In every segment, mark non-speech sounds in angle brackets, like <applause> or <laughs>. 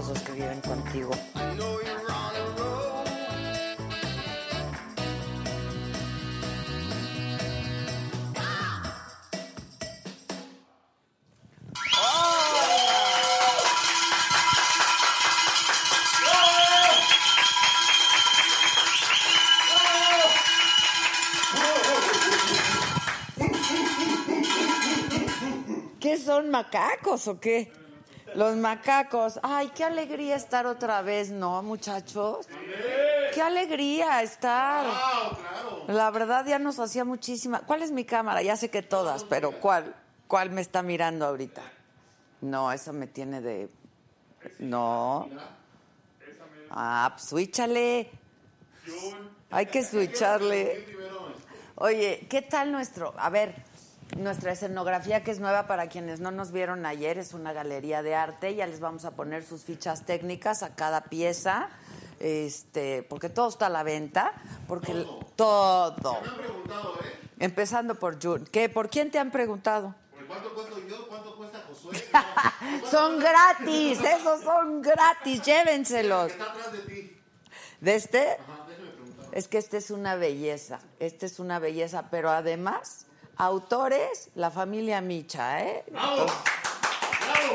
Que viven contigo. ¿Qué son macacos o qué? Los macacos. Ay, qué alegría estar otra vez, ¿no, muchachos? Qué alegría estar. La verdad ya nos hacía muchísima. ¿Cuál es mi cámara? Ya sé que todas, pero ¿cuál? ¿Cuál me está mirando ahorita? No, eso me tiene de. No. Ah, pues switchale. <laughs> Hay que switcharle. Oye, ¿qué tal nuestro? A ver, nuestra escenografía que es nueva para quienes no nos vieron ayer es una galería de arte. Ya les vamos a poner sus fichas técnicas a cada pieza, este, porque todo está a la venta, porque todo. Empezando por Jun. ¿Qué? ¿Por quién te han preguntado? ¿Cuánto cuesta yo? ¿Cuánto cuesta Josué? <laughs> Son gratis, esos son gratis, llévenselos. Está atrás de ti. ¿De este? Es que este es una belleza, este es una belleza, pero además, autores, la familia Micha, ¿eh? ¡Bravo! ¡Bravo!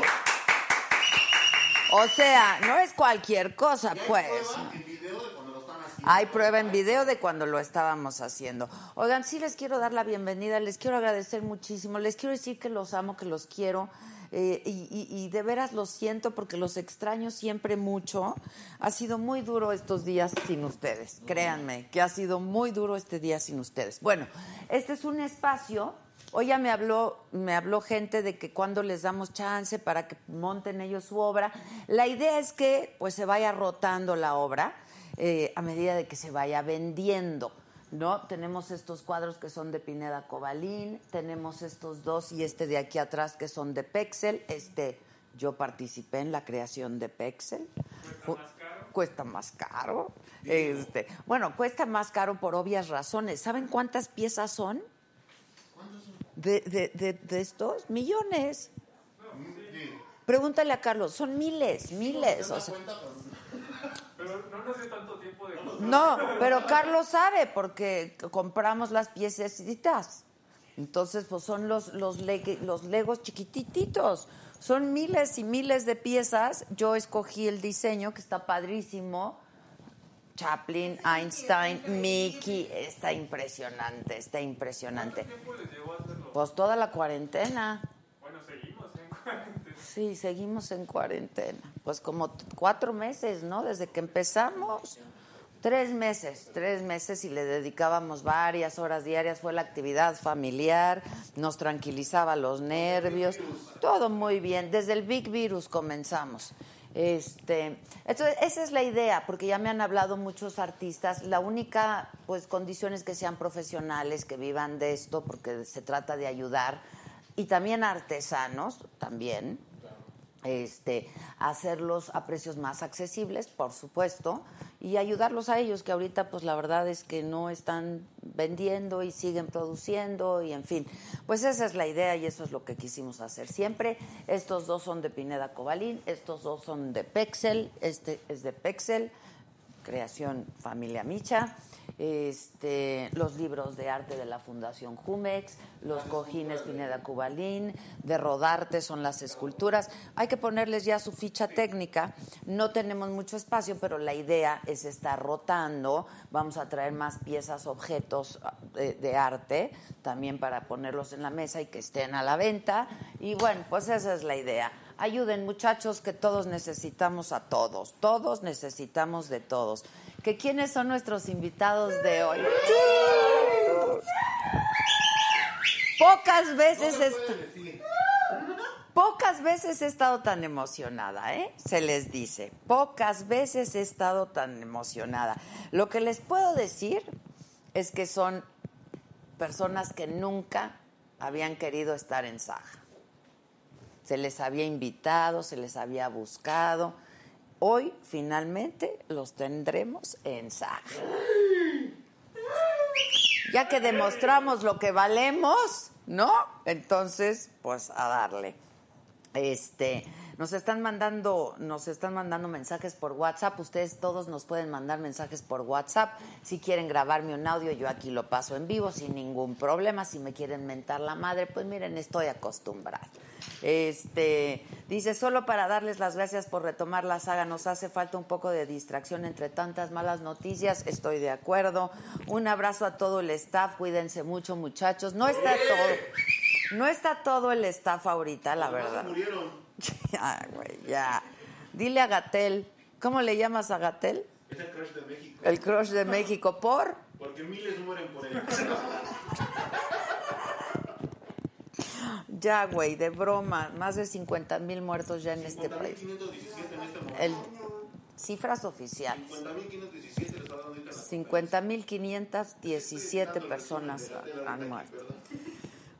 O sea, no es cualquier cosa, pues. Prueba en video de cuando lo están haciendo. Hay prueba en video de cuando lo estábamos haciendo. Oigan, sí les quiero dar la bienvenida, les quiero agradecer muchísimo, les quiero decir que los amo, que los quiero. Eh, y, de veras lo siento porque los extraño siempre mucho. Ha sido muy duro estos días sin ustedes, créanme, que ha sido muy duro este día sin ustedes. Bueno, este es un espacio. Hoy ya me habló, me habló gente de que cuando les damos chance para que monten ellos su obra. La idea es que pues se vaya rotando la obra eh, a medida de que se vaya vendiendo. ¿No? Tenemos estos cuadros que son de Pineda Cobalín, tenemos estos dos y este de aquí atrás que son de Pexel. Este, yo participé en la creación de Pexel. Cuesta más caro. Este, bueno, cuesta más caro por obvias razones. ¿Saben cuántas piezas son? De, de, de, de estos millones. Pregúntale a Carlos, son miles, miles. o sea. No, pero Carlos sabe porque compramos las piececitas. Entonces, pues son los, los, leg- los legos chiquitititos. Son miles y miles de piezas. Yo escogí el diseño que está padrísimo. Chaplin, Einstein, Mickey. Está impresionante, está impresionante. Pues toda la cuarentena. <laughs> Sí, seguimos en cuarentena. Pues como cuatro meses, ¿no? Desde que empezamos. Tres meses, tres meses y le dedicábamos varias horas diarias. Fue la actividad familiar, nos tranquilizaba los nervios, todo muy bien. Desde el Big Virus comenzamos. Este, entonces, esa es la idea, porque ya me han hablado muchos artistas. La única pues, condición es que sean profesionales, que vivan de esto, porque se trata de ayudar. Y también artesanos, también este, hacerlos a precios más accesibles, por supuesto, y ayudarlos a ellos, que ahorita pues la verdad es que no están vendiendo y siguen produciendo y en fin, pues esa es la idea y eso es lo que quisimos hacer siempre. Estos dos son de Pineda Cobalín, estos dos son de Pexel, este es de Pexel, creación Familia Micha. Este, los libros de arte de la Fundación Jumex, los cojines Pineda Cubalín, de Rodarte son las esculturas. Hay que ponerles ya su ficha técnica. No tenemos mucho espacio, pero la idea es estar rotando. Vamos a traer más piezas, objetos de, de arte también para ponerlos en la mesa y que estén a la venta. Y bueno, pues esa es la idea. Ayuden muchachos que todos necesitamos a todos, todos necesitamos de todos. ¿Que quiénes son nuestros invitados de hoy? Pocas veces est- pocas veces he estado tan emocionada, ¿eh? Se les dice, pocas veces he estado tan emocionada. Lo que les puedo decir es que son personas que nunca habían querido estar en Saja. Se les había invitado, se les había buscado. Hoy finalmente los tendremos en Saja. Ya que demostramos lo que valemos, ¿no? Entonces, pues a darle. Este, nos están mandando, nos están mandando mensajes por WhatsApp. Ustedes todos nos pueden mandar mensajes por WhatsApp. Si quieren grabarme un audio, yo aquí lo paso en vivo sin ningún problema. Si me quieren mentar la madre, pues miren, estoy acostumbrada. Este, dice, solo para darles las gracias por retomar la saga, nos hace falta un poco de distracción entre tantas malas noticias, estoy de acuerdo. Un abrazo a todo el staff, cuídense mucho muchachos. No está todo, no está todo el staff ahorita, la verdad. murieron. Ya, güey, ya. Dile a Gatel, ¿cómo le llamas a Gatel? Es el crush de México. El crush de México, ¿por? Porque miles mueren por él. Ya, güey, de broma. Más de 50 mil muertos ya en este país. 50.517 en este momento. El, cifras oficiales. 50.517 le está dando ahorita la 50 mil 517 personas han muerto.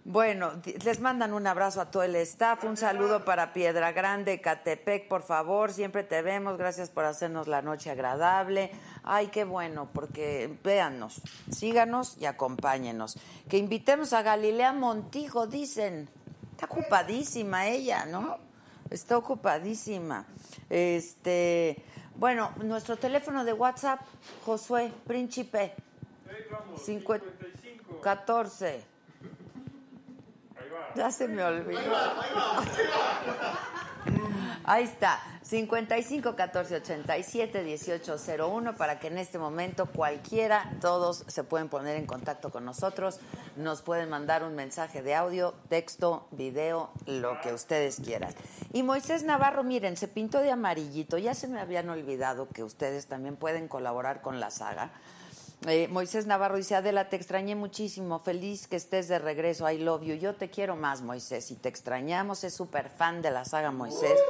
Bueno, les mandan un abrazo a todo el staff, un saludo para Piedra Grande, Catepec, por favor, siempre te vemos, gracias por hacernos la noche agradable. Ay, qué bueno, porque véannos, síganos y acompáñenos. Que invitemos a Galilea Montijo, dicen. Está ocupadísima ella, ¿no? Está ocupadísima. Este, bueno, nuestro teléfono de WhatsApp, Josué Príncipe. Cincu- 14. Ya se me olvidó. Ahí está, 55 14 87 18 01 para que en este momento cualquiera, todos se pueden poner en contacto con nosotros, nos pueden mandar un mensaje de audio, texto, video, lo que ustedes quieran. Y Moisés Navarro, miren, se pintó de amarillito, ya se me habían olvidado que ustedes también pueden colaborar con la saga. Eh, Moisés Navarro dice, Adela, te extrañé muchísimo, feliz que estés de regreso, I love you. Yo te quiero más, Moisés, y te extrañamos, es súper fan de la saga Moisés.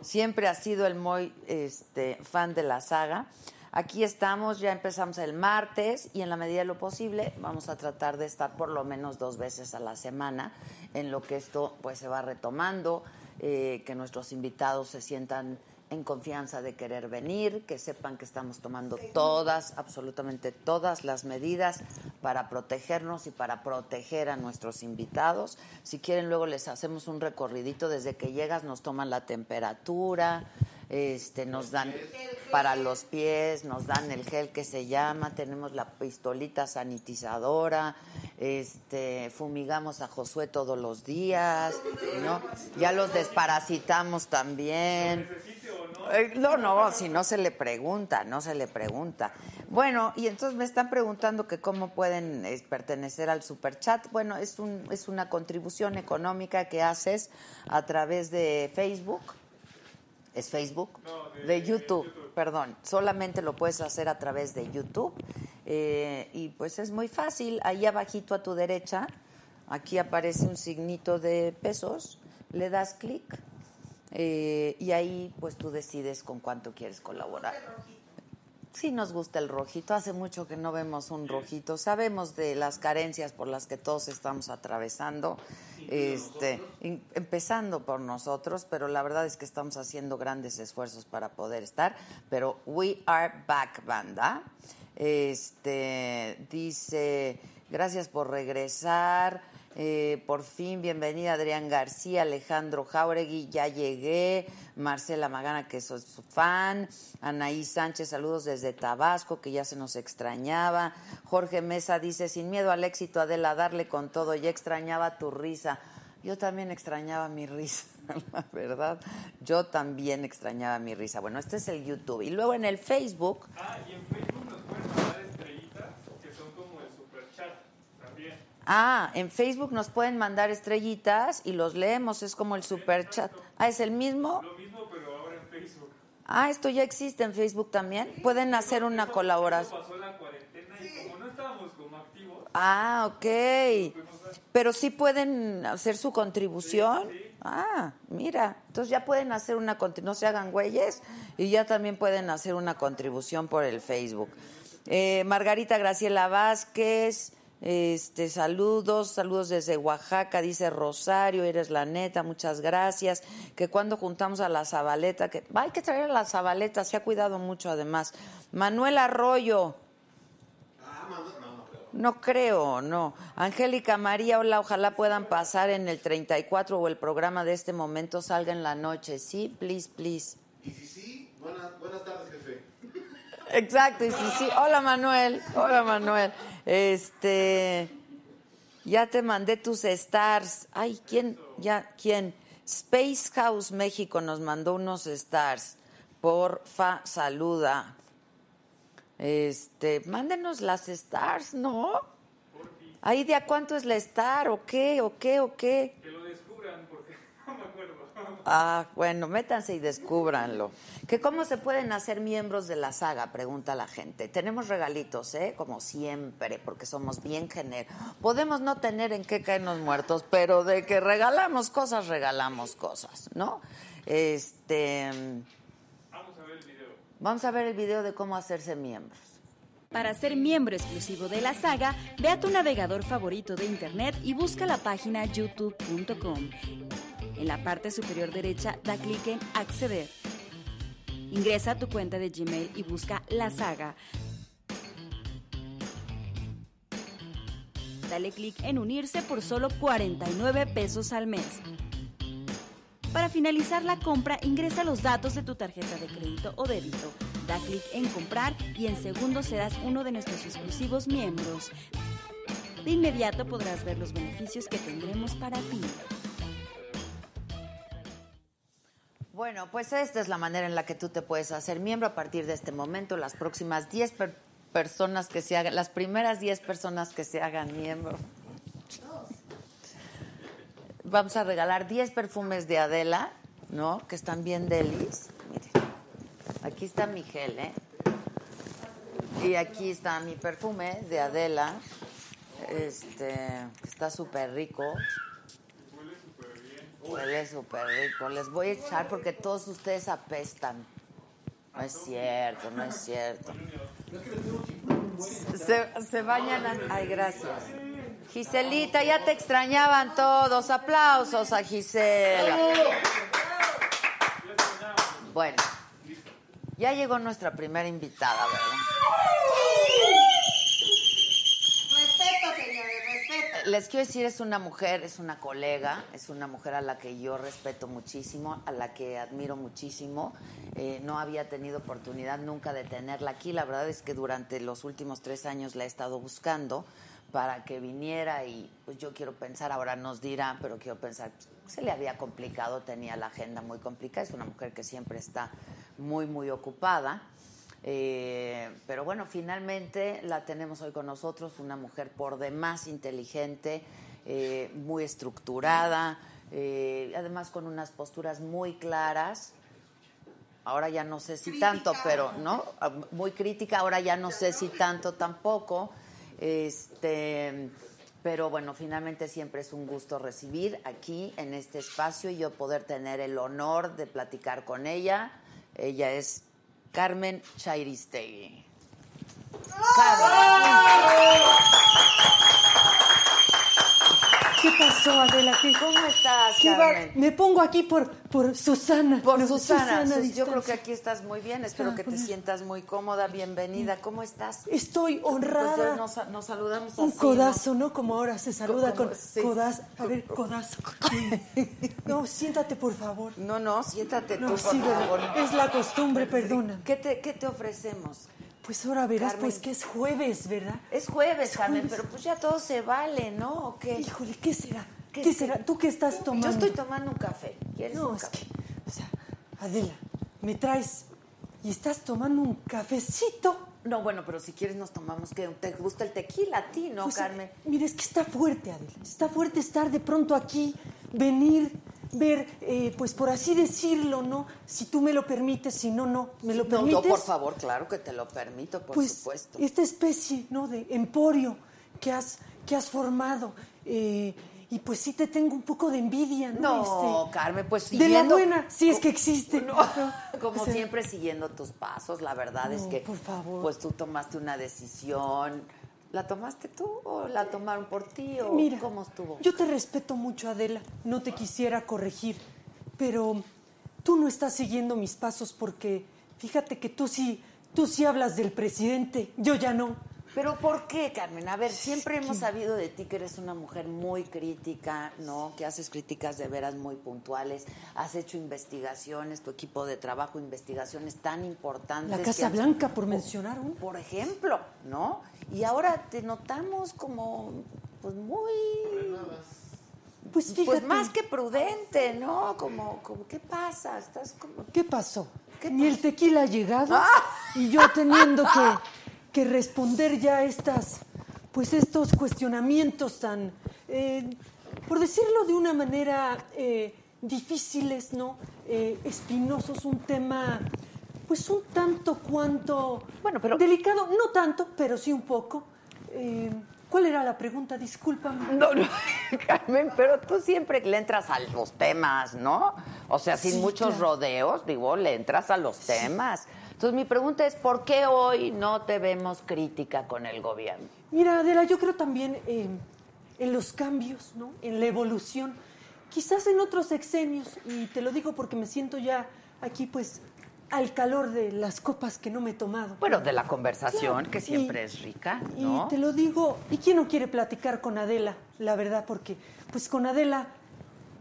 Siempre ha sido el muy este, fan de la saga. Aquí estamos, ya empezamos el martes y en la medida de lo posible vamos a tratar de estar por lo menos dos veces a la semana en lo que esto pues se va retomando, eh, que nuestros invitados se sientan en confianza de querer venir, que sepan que estamos tomando todas, absolutamente todas las medidas para protegernos y para proteger a nuestros invitados. Si quieren, luego les hacemos un recorridito desde que llegas, nos toman la temperatura, este, nos dan para los pies, nos dan el gel que se llama, tenemos la pistolita sanitizadora, este, fumigamos a Josué todos los días, ¿no? Ya los desparasitamos también. Eh, No, no, si no se le pregunta, no se le pregunta. Bueno, y entonces me están preguntando que cómo pueden eh, pertenecer al superchat. Bueno, es, un, es una contribución económica que haces a través de Facebook. ¿Es Facebook? de, YouTube, perdón. Solamente lo puedes hacer a través de YouTube. Eh, y pues es muy fácil. Ahí abajito a tu derecha, aquí aparece un signito de pesos. Le das clic eh, y ahí pues tú decides con cuánto quieres colaborar. Sí nos gusta el rojito, hace mucho que no vemos un rojito, sabemos de las carencias por las que todos estamos atravesando, este, in- empezando por nosotros, pero la verdad es que estamos haciendo grandes esfuerzos para poder estar, pero we are back, banda. Este, dice, gracias por regresar. Eh, por fin, bienvenida Adrián García, Alejandro Jauregui, ya llegué, Marcela Magana, que soy su fan, Anaí Sánchez, saludos desde Tabasco, que ya se nos extrañaba, Jorge Mesa dice, sin miedo al éxito, Adela, darle con todo, ya extrañaba tu risa. Yo también extrañaba mi risa, <laughs> la verdad. Yo también extrañaba mi risa. Bueno, este es el YouTube. Y luego en el Facebook, Ah, y en Facebook nos pueden estrellitas que son como el super chat también. Ah, en Facebook nos pueden mandar estrellitas y los leemos, es como el super chat. Ah, ¿es el mismo? Lo mismo, pero ahora en Facebook. Ah, esto ya existe en Facebook también. Pueden hacer una colaboración. Pasó la cuarentena y como no estábamos como activos, Ah, ok. Pero sí pueden hacer su contribución. Ah, mira. Entonces ya pueden hacer una contribución. No se hagan güeyes. Y ya también pueden hacer una contribución por el Facebook. Eh, Margarita Graciela Vázquez. Este, saludos, saludos desde Oaxaca, dice Rosario, eres la neta, muchas gracias. Que cuando juntamos a la Zabaleta, que hay que traer a la Zabaleta, se ha cuidado mucho además. Manuel Arroyo, no creo, no. Angélica María, hola, ojalá puedan pasar en el 34 o el programa de este momento salga en la noche. Sí, please, please. Y si sí, buenas, buenas tardes, jefe. Exacto, y sí, sí. Hola Manuel, hola Manuel. Este, ya te mandé tus stars. Ay, ¿quién? Ya, ¿quién? Space House México nos mandó unos stars. Porfa, saluda. Este, mándenos las stars, ¿no? Ahí de a cuánto es la star, o qué, o qué, o qué. que lo descubran porque no me acuerdo. Ah, bueno, métanse y descúbranlo. ¿Que ¿Cómo se pueden hacer miembros de la saga? Pregunta la gente. Tenemos regalitos, ¿eh? Como siempre, porque somos bien generosos. Podemos no tener en qué caernos muertos, pero de que regalamos cosas, regalamos cosas, ¿no? Este. Vamos a ver el video. Vamos a ver el video de cómo hacerse miembros. Para ser miembro exclusivo de la saga, ve a tu navegador favorito de internet y busca la página youtube.com. En la parte superior derecha da clic en Acceder. Ingresa a tu cuenta de Gmail y busca la saga. Dale clic en unirse por solo 49 pesos al mes. Para finalizar la compra, ingresa los datos de tu tarjeta de crédito o débito. Da clic en comprar y en segundos serás uno de nuestros exclusivos miembros. De inmediato podrás ver los beneficios que tendremos para ti. Bueno, pues esta es la manera en la que tú te puedes hacer miembro a partir de este momento. Las próximas 10 per- personas que se hagan, las primeras 10 personas que se hagan miembro. Vamos a regalar 10 perfumes de Adela, ¿no? Que están bien delis. Miren, aquí está mi gel, ¿eh? Y aquí está mi perfume de Adela. Este, que está súper rico. Huele súper rico. Les voy a echar porque todos ustedes apestan. No es cierto, no es cierto. Se, bañan. Ay, gracias. Giselita, ya te extrañaban todos. Aplausos a Gisela. Bueno, ya llegó nuestra primera invitada, ¿verdad? Respeto, señores, respeto. Les quiero decir, es una mujer, es una colega, es una mujer a la que yo respeto muchísimo, a la que admiro muchísimo. Eh, no había tenido oportunidad nunca de tenerla aquí. La verdad es que durante los últimos tres años la he estado buscando para que viniera y pues yo quiero pensar, ahora nos dirá, pero quiero pensar, pues, se le había complicado, tenía la agenda muy complicada. Es una mujer que siempre está muy, muy ocupada. Eh, pero bueno, finalmente la tenemos hoy con nosotros, una mujer por demás inteligente, eh, muy estructurada, eh, además con unas posturas muy claras. Ahora ya no sé si tanto, pero no, muy crítica. Ahora ya no sé si tanto tampoco. Este, pero bueno, finalmente siempre es un gusto recibir aquí en este espacio y yo poder tener el honor de platicar con ella. Ella es Carmen Chairistegui. ¿Qué pasó, Adela? ¿Qué, ¿Cómo estás, qué va- Carmen? Me pongo aquí por, por Susana. Por No, Susana, Sus- yo creo que aquí estás muy bien, espero Ah, que te sientas muy cómoda, bienvenida. ¿Cómo estás? Estoy Pues honrada. nos, nos saludamos Un codazo, ¿no? Como ahora se saluda Como- con sí. codazo. A ver, codazo. No, siéntate, por favor. No, no, siéntate tú, por favor. Es la costumbre, perdona. ¿Qué te, ¿Qué te ofrecemos? Pues ahora verás, Carmen. pues que es jueves, ¿verdad? Es jueves, Es Carmen, jueves. pero pues ya todo se vale, ¿no? ¿O qué? Híjole, ¿qué será? ¿Qué- será? ¿Tú qué estás tomando? Yo estoy tomando un café. ¿Quieres No, un es café? que, o sea, Adela, me traes y estás tomando un cafecito. No, bueno, pero si quieres nos tomamos que te gusta el tequila a ti, ¿no, Pues, Carmen? Mira, es que está fuerte, Adela. Está fuerte estar de pronto aquí, venir, ver, eh, pues por así decirlo, ¿no? Si tú me lo permites, si no, no. ¿Me lo No, permites? no, por favor, claro que te lo permito, por pues supuesto. esta especie, ¿no? De emporio que has, que has formado. eh, y pues sí te tengo un poco de envidia, ¿no? No, Este, Carmen, pues De la siguiendo... buena, si es que existe. No, <laughs> como O sea, siempre siguiendo tus pasos, la verdad es que por favor. pues tú tomaste una decisión. ¿La tomaste tú o la tomaron por ti o Mira, cómo estuvo? yo te respeto mucho, Adela. No te quisiera corregir, pero tú no estás siguiendo mis pasos porque fíjate que tú sí, tú sí hablas del presidente, yo ya no. Pero ¿por qué, Carmen? A ver, siempre hemos sabido de ti que eres una mujer muy crítica, ¿no? Que haces críticas de veras muy puntuales, has hecho investigaciones, tu equipo de trabajo, investigaciones tan importantes. La Casa Blanca, por mencionar uno. Por ejemplo, ¿no? Y ahora te notamos como, pues muy... Pues fíjate. Pues más que prudente, ¿no? Como, como ¿qué pasa? Estás como... ¿Qué pasó? ¿Qué Ni el tequila ha llegado y yo teniendo que, que responder ya estas, pues estos cuestionamientos tan, eh, por decirlo de una manera, eh, difíciles, ¿no? Eh, espinosos, un tema, pues un tanto cuanto Bueno, pero- delicado, no tanto, pero sí un poco. Eh, ¿Cuál era la pregunta? Discúlpame. No, no, <laughs> Carmen, pero tú siempre le entras a los temas, ¿no? O sea, sin Sí, muchos claro. rodeos, digo, le entras a los temas. Entonces, mi pregunta es, ¿por qué hoy no te vemos crítica con el gobierno? Mira, Adela, yo creo también eh, en los cambios, ¿no? En la evolución. Quizás en otros sexenios, y te lo digo porque me siento ya aquí, pues, al calor de las copas que no me he tomado. Bueno, de la conversación, Claro, que siempre y- es rica, ¿no? Y te lo digo, ¿y quién no quiere platicar con Adela? La verdad, porque, pues, con Adela,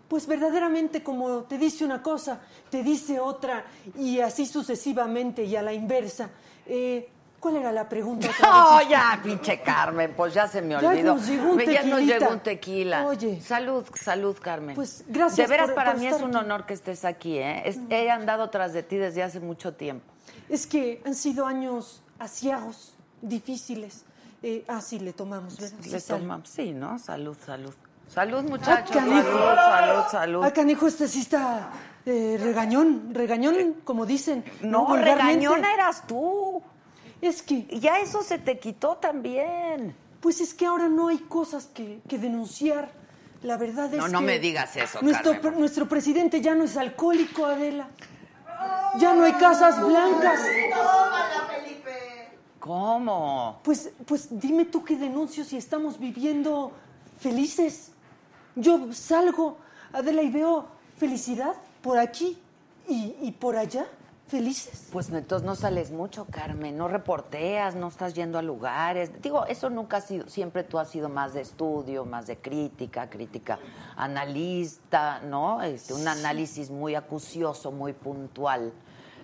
pues, verdaderamente, como te dice una cosa, te dice otra, y así sucesivamente, y a la inversa. Eh, ¿Cuál era la pregunta? No, <laughs> ya, pinche Carmen, pues ya se me Ya olvidó. nos llegó un Me- ya nos llegó un tequila. Oye. Salud, salud, Carmen. Pues, gracias De veras, por- para por mí es un honor que estés aquí, ¿eh? Es- he andado tras de ti desde hace mucho tiempo. Es que han sido años asiagos, difíciles. Eh, ah, sí, le tomamos, ¿verdad? Le tomamos, sí, ¿no? Salud, salud. Salud, muchachos. Ah, canijo. salud, salud, salud. Ah, canijo, este sí está eh, regañón, regañón, como dicen. no, Vulgarmente. regañona eras tú. Es que, Ya eso se te quitó también. pues es que ahora no hay cosas que, que denunciar. La verdad es No, que... no me digas eso, Nuestro, pre- nuestro presidente ya no es alcohólico, Adela. Ya no hay casas blancas. Tómala, Felipe. ¿Cómo? Pues, pues dime tú qué denuncio si estamos viviendo felices. Yo salgo, Adela, y veo felicidad por aquí y, y por allá, felices. Pues entonces no sales mucho, Carmen, no reporteas, no estás yendo a lugares. Digo, eso nunca ha sido, siempre tú has sido más de estudio, más de crítica, crítica analista, ¿no? Este, un análisis muy acucioso, muy puntual,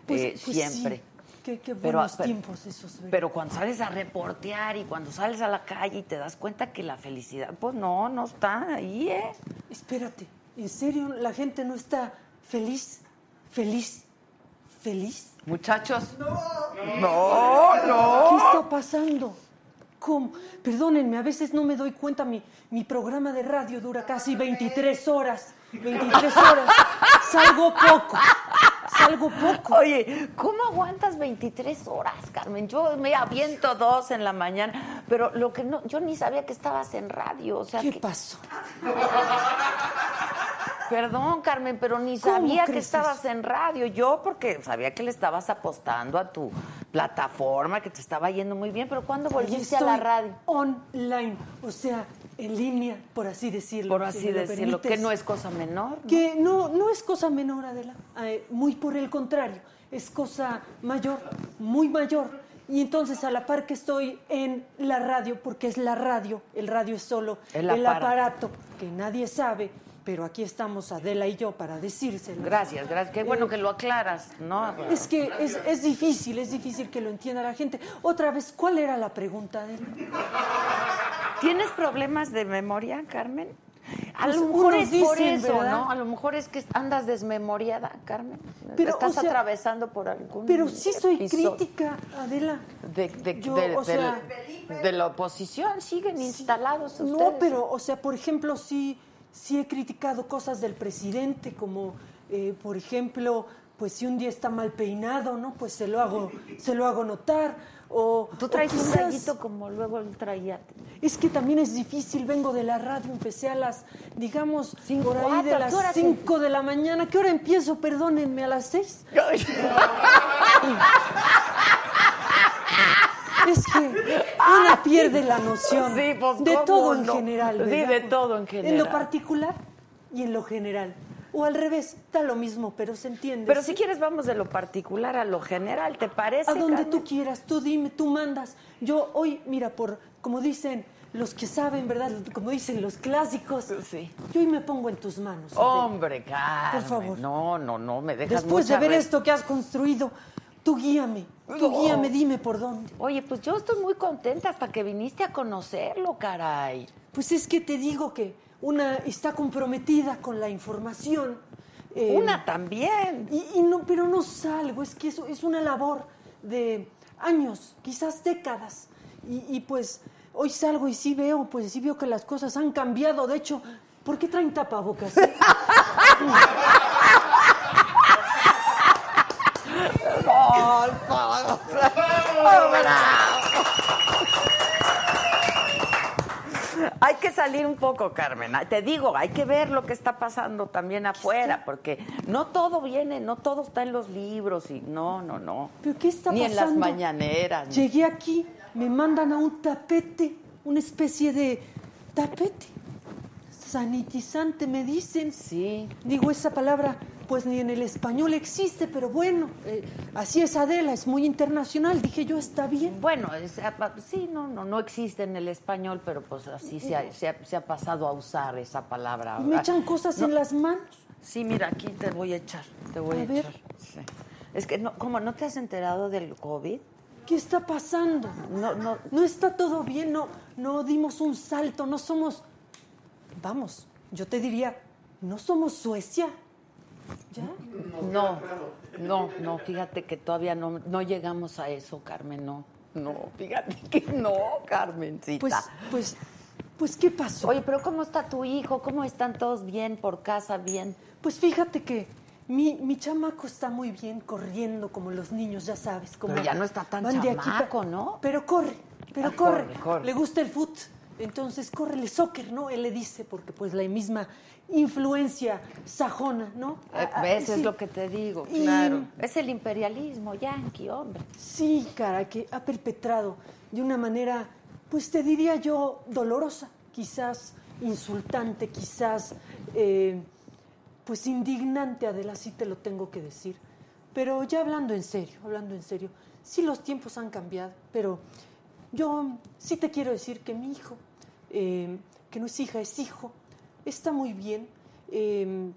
Pues, eh, pues siempre. sí. Qué, qué Pero- buenos pero- tiempos esos. ¿verdad? Pero cuando sales a reportear y cuando sales a la calle y te das cuenta que la felicidad, pues no, no está ahí, ¿eh? Espérate, ¿en serio la gente no está feliz? ¿Feliz? ¿Feliz? Muchachos. No, no, no. ¿Qué está pasando? ¿Cómo? Perdónenme, a veces no me doy cuenta. Mi, mi programa de radio dura casi 23 horas. 23 horas. Salgo poco. Salgo poco. Oye, ¿cómo aguantas 23 horas, Carmen? Yo me aviento dos en la mañana, pero lo que no, yo ni sabía que estabas en radio, o sea, ¿Qué que- pasó? Perdón, Carmen, pero ni ¿Cómo sabía que estabas eso? en radio. Yo porque sabía que le estabas apostando a tu plataforma, que te estaba yendo muy bien, pero ¿cuándo volviste a la radio? Online, o sea, en línea, por así decirlo. Por así decirlo, que no es cosa menor. ¿no? Que no, no es cosa menor, Adela. Eh, muy por el contrario, es cosa mayor, muy mayor. Y entonces a la par que estoy en la radio, porque es la radio, el radio es solo El aparato. que nadie sabe, pero aquí estamos Adela y yo para decírselo. Gracias, gracias. Qué bueno Eh, que lo aclaras, ¿no? Es que es, es difícil, es difícil que lo entienda la gente. Otra vez, ¿cuál era la pregunta, Adela? ¿Tienes problemas de memoria, Carmen? A Pues lo mejor es por eso, ¿verdad? ¿no? A lo mejor es que andas desmemoriada, Carmen. Pero, Estás o sea, atravesando por algún Pero sí soy episodio crítica, Adela. De, de, Yo, de- o de- sea- de la oposición, siguen instalados ustedes. No, pero, o sea, por ejemplo, sí, sí he criticado cosas del presidente, como, eh, por ejemplo, pues si un día está mal peinado, ¿no? Pues se lo hago, se lo hago notar. O, Tú traes o un gallito como luego él traía. Es que también es difícil, vengo de la radio, empecé a las, digamos, Cinco, por ahí cuatro, de ¿a las qué hora se- 5 de la mañana. ¿Qué hora empiezo? Perdónenme, a las 6. <laughs> Es que uno pierde la noción Sí, pues, de ¿cómo todo en general. Sí, de todo en En general. lo particular y en lo general. O al revés, da lo mismo, pero se entiende. Pero ¿sí? si quieres vamos de lo particular a lo general, ¿te parece? A donde Carmen? tú quieras, tú dime, tú mandas. Yo hoy, mira, por como dicen los que saben, ¿verdad? Como dicen los clásicos. Sí. Yo hoy me pongo en tus manos. Hombre, Carmen. Por favor. No, no, no, me dejas Después de ver esto que has construido, tú guíame. Tú guíame, dime por dónde. Oye, pues yo estoy muy contenta hasta que viniste a conocerlo, caray. Pues es que te digo que una está comprometida con la información. eh, Una también. Y, y no, pero no salgo, es que eso es una labor de años, quizás décadas. Y, y pues hoy salgo y sí veo, pues sí veo que las cosas han cambiado. De hecho, ¿por qué traen tapabocas? <laughs> Hay que salir un poco, Carmen. Te digo, hay que ver lo que está pasando también afuera, porque no todo viene, no todo está en los libros y no, no, no. ¿Pero qué está Ni pasando? en las mañaneras. ni- Llegué aquí, me mandan a un tapete, una especie de tapete. Sanitizante, me dicen. Sí. Digo, esa palabra, pues ni en el español existe, pero bueno, eh, así es Adela, es muy internacional. Dije yo, está bien. Bueno, es- ah, sí, no, no, no existe en el español, pero pues así se ha, se ha- se ha pasado a usar esa palabra. Me echan cosas no, en las manos. Sí, mira, aquí te voy a echar, te voy a, echar. Sí. Es que, no, ¿cómo no te has enterado del COVID? ¿Qué está pasando? No, no, No está todo bien, no, no dimos un salto, no somos, vamos, yo te diría, no somos Suecia. ¿Ya? no, no, no, fíjate que todavía no, no llegamos a eso, Carmen, no. No, fíjate que no, Carmencita. Pues, pues, pues, ¿qué pasó? Oye, pero ¿cómo está tu hijo? ¿Cómo están todos bien por casa, bien? Pues fíjate que mi, mi chamaco está muy bien corriendo como los niños, ya sabes. Como Pero ya no está tan van de aquí chamaco, ¿no? Pero corre, pero Ah, corre. corre, corre. Le gusta el foot. Entonces, córrele soccer, ¿no? Él le dice, porque pues la misma influencia sajona, ¿no? Eh, Ah, ah, Es sí. lo que te digo, Y- claro. Es el imperialismo yanqui, hombre. Sí, cara, que ha perpetrado de una manera, pues te diría yo, dolorosa, quizás insultante, quizás, eh, pues indignante, Adela, sí te lo tengo que decir. Pero ya hablando en serio, hablando en serio, sí los tiempos han cambiado, pero yo sí te quiero decir que mi hijo, eh, que no es hija, es hijo, está muy bien. eh,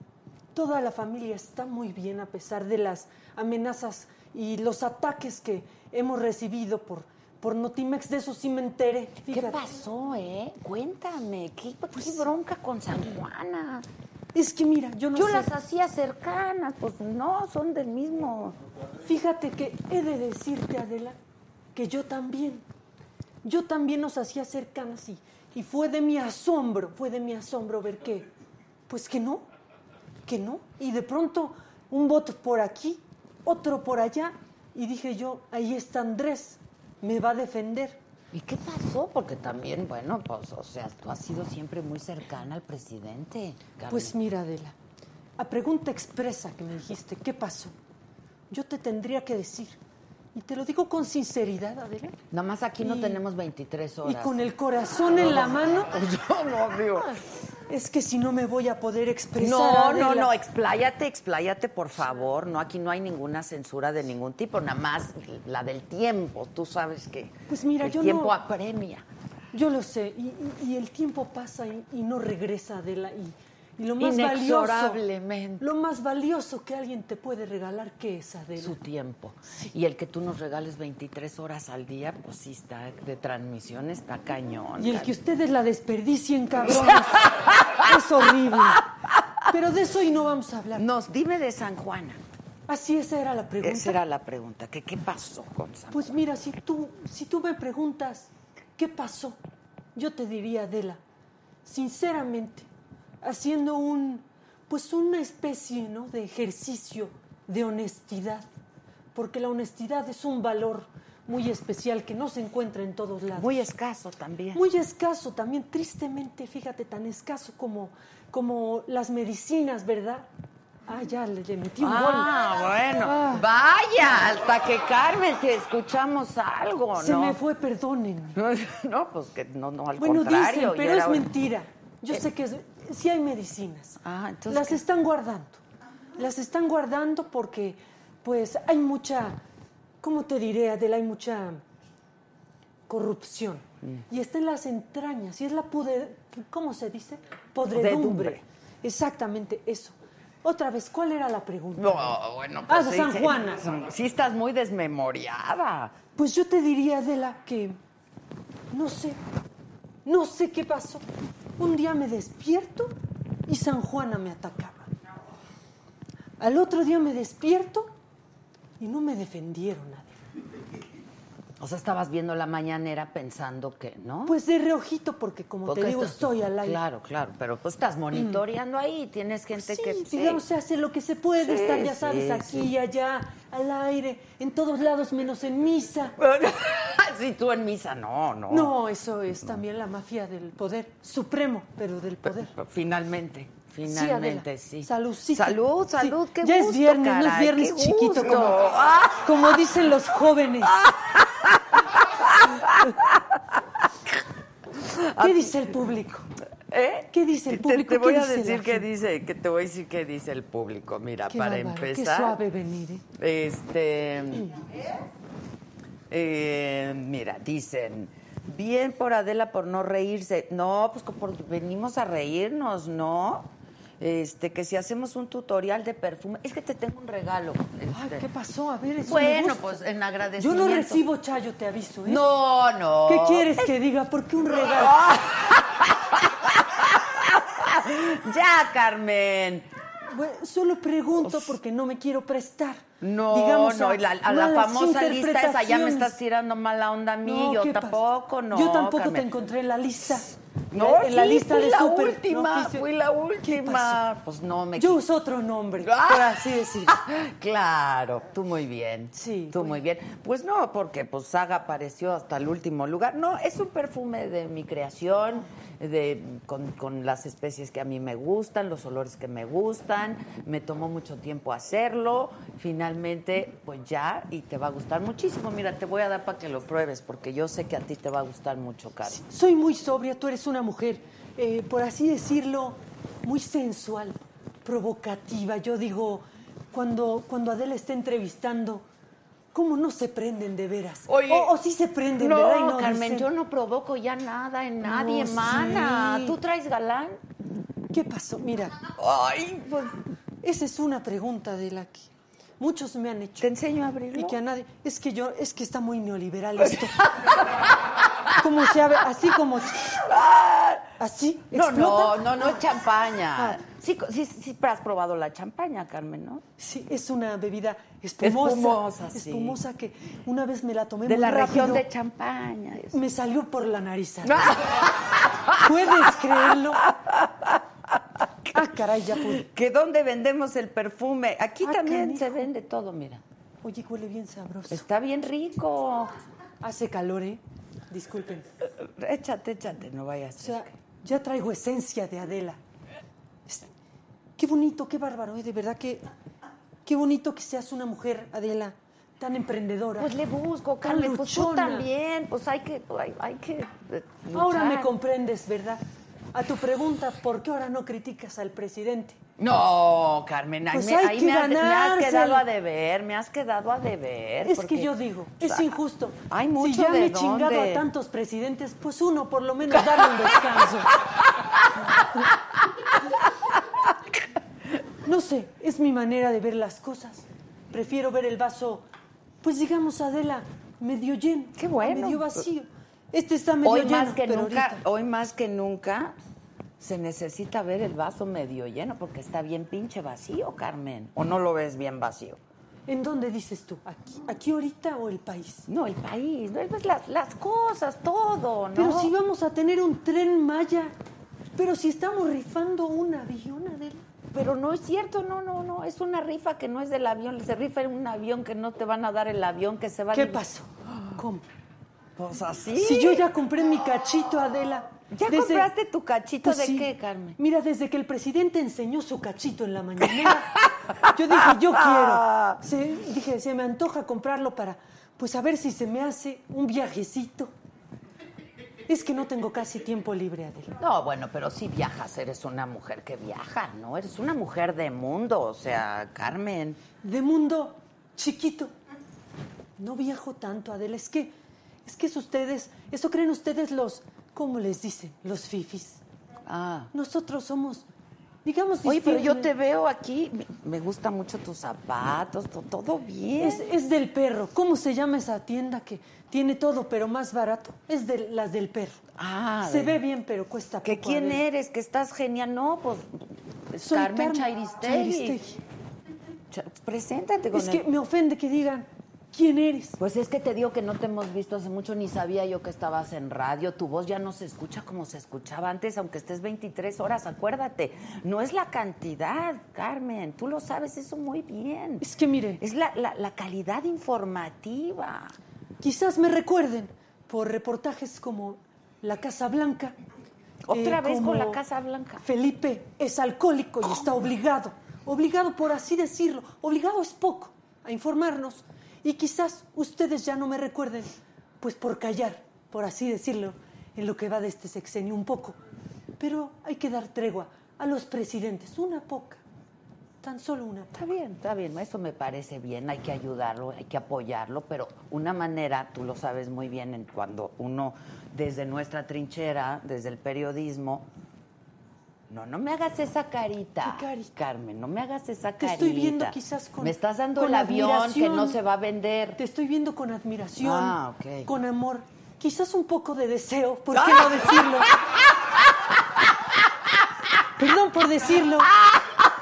toda la familia está muy bien a pesar de las amenazas y los ataques que hemos recibido por, por Notimex. De eso sí me enteré. ¿Qué pasó, eh? Cuéntame, ¿qué, Pues qué bronca con San Juana? Es que mira, yo no Yo sé. las hacía cercanas, pues no, son del mismo. Fíjate que he de decirte, Adela, que yo también, yo también nos hacía cercanas y, y fue de mi asombro, fue de mi asombro ver que, pues que no, que no. Y de pronto un voto por aquí, otro por allá, y dije yo, ahí está Andrés, me va a defender. ¿Y qué pasó? Porque también, bueno, pues, o sea, tú has sido siempre muy cercana al presidente. Pues mira, Adela, a pregunta expresa que me dijiste, ¿qué pasó? Yo te tendría que decir, y te lo digo con sinceridad, Adela, Nada más aquí no y- tenemos 23 y horas. con el corazón en la mano, <laughs> Yo no, digo. es que si no me voy a poder expresar. No, no, Adela. no, expláyate, expláyate, por favor. No, aquí no hay ninguna censura de ningún tipo, nada más la del tiempo. Tú sabes que Pues mira, el yo tiempo no- apremia. Yo lo sé, y, y- y el tiempo pasa y, y no regresa, Adela, y, y lo más valioso, Inexorablemente. lo más valioso que alguien te puede regalar, ¿qué es, Adela? Su tiempo. Y el que tú nos regales 23 horas al día, pues sí está de transmisión, está cañón. Y el cañón. que ustedes la desperdicien, cabrones. <laughs> es horrible. Pero de eso hoy no vamos a hablar. Nos, dime de San Juana. Así esa era la pregunta. Esa era la pregunta. que ¿Qué pasó con San Pues mira, si tú, si tú me preguntas qué pasó, yo te diría, Adela, sinceramente, haciendo un, pues una especie, ¿no? De ejercicio de honestidad, porque la honestidad es un valor muy especial que no se encuentra en todos lados. Muy escaso también. Muy escaso también, tristemente, fíjate, tan escaso como, como las medicinas, ¿verdad? Ah, ya le, le metí un gol. Ah, bueno. Ah. Vaya, hasta que Carmen te escuchamos algo, Se ¿no? me fue, perdonen. <laughs> No, pues que no, no, al Bueno, contrario. dicen, pero era- es mentira. Yo sé que es- sí hay medicinas. Ah, entonces. Las ¿qué? están guardando. Las están guardando porque, pues, hay mucha, ¿cómo te diré, Adela? Hay mucha corrupción. Mm. Y está en las entrañas. Y es la pude, ¿cómo se dice? Podredumbre. Podredumbre. Exactamente eso. Otra vez, ¿cuál era la pregunta? No, bueno, Ah, pues de sí, San sí, Juana. Sí, estás muy desmemoriada. Pues yo te diría, Adela, que no sé, no sé qué pasó. Un día me despierto y San Juana me atacaba. Al otro día me despierto y no me defendieron. O sea, estabas viendo la mañanera pensando que, ¿no? Pues de reojito, porque como Porque te digo, estás- estoy al aire. Claro, claro, pero pues estás monitoreando ahí, tienes gente Sí, que... digamos, se hace lo que se puede, Sí, estar, ya sabes, sí, aquí sí. y allá, al aire, en todos lados, menos en misa. <laughs> sí, tú en misa, no, no. No, eso es también la mafia del poder supremo, pero del poder. Finalmente, Sí, finalmente, sí. Salud, salud, Sí. qué ya gusto, es viernes, no es viernes chiquito, como, <laughs> como dicen los jóvenes. <laughs> <laughs> ¿Qué dice el público? ¿Eh? ¿Qué dice el Te- público? Te, ¿Qué voy a decir qué dice, que te voy a decir qué dice el público. Mira, Qué para bárbaro, empezar. Qué suave venir, ¿eh? Este. eh, mira, dicen. Bien por Adela por no reírse. No, pues por- venimos a reírnos, ¿no? Este, que si hacemos un tutorial de perfume. Es que te tengo un regalo. Ay, este. ¿qué pasó? A ver, eso Bueno, pues en Yo agradecimiento. no recibo chayo, te aviso, ¿eh? No, no. ¿Qué quieres que diga? ¿Por qué un regalo? <laughs> Ya, Carmen. Bueno, solo pregunto porque no me quiero prestar. No, Digamos, no, a y la, a la malas famosa lista esa ya me estás tirando mala onda a mí, No, yo tampoco, no. Yo tampoco Carmen. te encontré en la lista. No, en la sí, lista fui de la súper. última, ¿qué fui la ¿Qué última. Pues no me Yo uso otro nombre, Ah. por así decirlo. <laughs> Claro, tú muy bien. Sí, Tú muy bien. Pues no, porque pues Saga apareció hasta el último lugar. No, es un perfume de mi creación, de, con, con las especies que a mí me gustan, los olores que me gustan. Me tomó mucho tiempo hacerlo. Finalmente, pues ya, y te va a gustar muchísimo. Mira, te voy a dar para que lo pruebes, porque yo sé que a ti te va a gustar mucho, Cari. Soy muy sobria, tú eres una mujer, eh, por así decirlo, muy sensual, provocativa. Yo digo, cuando, cuando Adela está entrevistando, ¿cómo no se prenden de veras? Oye, o, o sí se prenden, ¿verdad? Y No, Carmen, dicen, yo no provoco ya nada en nadie, No, mana. sí. ¿Tú traes galán? ¿Qué pasó? Mira, Ay, pues, esa es una pregunta de la que muchos me han hecho. te enseño a abrirlo. Y que a nadie. Es que yo, es que está muy neoliberal esto. <laughs> como se abre, así como. Así, No, no, explota. no, no es <laughs> champaña. Ah. Sí, sí, sí, pero has probado la champaña, Carmen, ¿no? Sí, es una bebida espumosa. Espumosa, sí. espumosa que una vez me la tomé De muy la región de champaña. eso. Me salió por la nariz. <laughs> ¿Puedes creerlo? Ah, caray, ya pude. <laughs> ¿Que dónde vendemos el perfume? Aquí Ah, también canijo. se vende todo, mira. Oye, huele bien sabroso. Está bien rico. Hace calor, ¿eh? Disculpen. Échate, échate, no vayas. O sea, ya traigo esencia de Adela. Qué bonito, qué bárbaro, ¿eh? De verdad que... Qué bonito que seas una mujer, Adela, tan emprendedora. Pues le busco, Carmen, pues tú también. Pues hay que, hay, hay que eh, Ahora me comprendes, ¿verdad? A tu pregunta, ¿por qué ahora no criticas al presidente? No, Carmen, ahí Pues me, ahí me has, me has ganársela. quedado a deber, me has quedado a deber. Es porque, que yo digo, o es sea, injusto. Hay mucho si ya de me he chingado a tantos presidentes, pues uno por lo menos darle un descanso. No sé, es mi manera de ver las cosas. Prefiero ver el vaso, pues digamos, Adela, medio lleno. Qué bueno. Medio vacío. Este está medio Hoy lleno. más que pero nunca, ahorita- hoy más que nunca, se necesita ver el vaso medio lleno porque está bien pinche vacío, Carmen. ¿O no lo ves bien vacío? ¿En dónde dices tú? ¿Aquí, aquí ahorita o el país? No, el país, no ves las, las cosas, todo, ¿no? Pero si vamos a tener un tren Maya, pero si estamos rifando un avión, Adela. Pero no es cierto, no, no, no. Es una rifa que no es del avión. Se rifa en un avión que no te van a dar el avión que se va a ¿Qué pasó? ¿Cómo? Pues así. Si yo ya compré mi cachito, Adela. ¿Ya Desde- compraste tu cachito Pues de sí. qué, Carmen? Mira, desde que el presidente enseñó su cachito en la mañanera, yo dije, yo <laughs> quiero. Se- dije, se me antoja comprarlo para, pues a ver si se me hace un viajecito. Es que no tengo casi tiempo libre, Adela. No, bueno, pero si viajas, eres una mujer que viaja, ¿no? Eres una mujer de mundo, o sea, Carmen. De mundo chiquito. No viajo tanto, Adela. Es que, es que es ustedes, eso creen ustedes los, ¿cómo les dicen? Los fifis. Ah. Nosotros somos, digamos, Oye, pero yo te veo aquí, me- gustan mucho tus zapatos, to- todo bien. Es, es del perro. ¿Cómo se llama esa tienda que tiene todo pero más barato? Es de las del perro. Ah, Se ve bien, pero cuesta ¿Que poco. quién eres? ¿Que estás genial? No, pues es Soy Carmen Carmen Chairistegui. Chairistegui. Cha- Preséntate con Es que me ofende que digan, ¿quién eres? Pues es que te digo que no te hemos visto hace mucho, ni sabía yo que estabas en radio. Tu voz ya no se escucha como se escuchaba antes, aunque estés 23 horas, acuérdate. No es la cantidad, Carmen, tú lo sabes eso muy bien. Es que mire, Es la, la- la calidad informativa. quizás me recuerden por reportajes como La Casa Blanca. Otra eh, vez con la Casa Blanca. Felipe es alcohólico y está obligado, obligado por así decirlo, obligado es poco a informarnos. Y quizás ustedes ya no me recuerden, pues por callar, por así decirlo, en lo que va de este sexenio un poco. Pero hay que dar tregua a los presidentes, una poca, tan solo una poca. Está bien, está bien, eso me parece bien, hay que ayudarlo, hay que apoyarlo, pero una manera, tú lo sabes muy bien, en cuando uno desde nuestra trinchera, desde el periodismo, no, no me hagas esa carita, ¿Qué carita? Carmen, no me hagas esa Te carita. estoy viendo quizás con Me estás dando el avión que no se va a vender. Te estoy viendo con admiración, Ah, ok. con amor, quizás un poco de deseo, ¿por <laughs> qué no decirlo? Perdón por decirlo.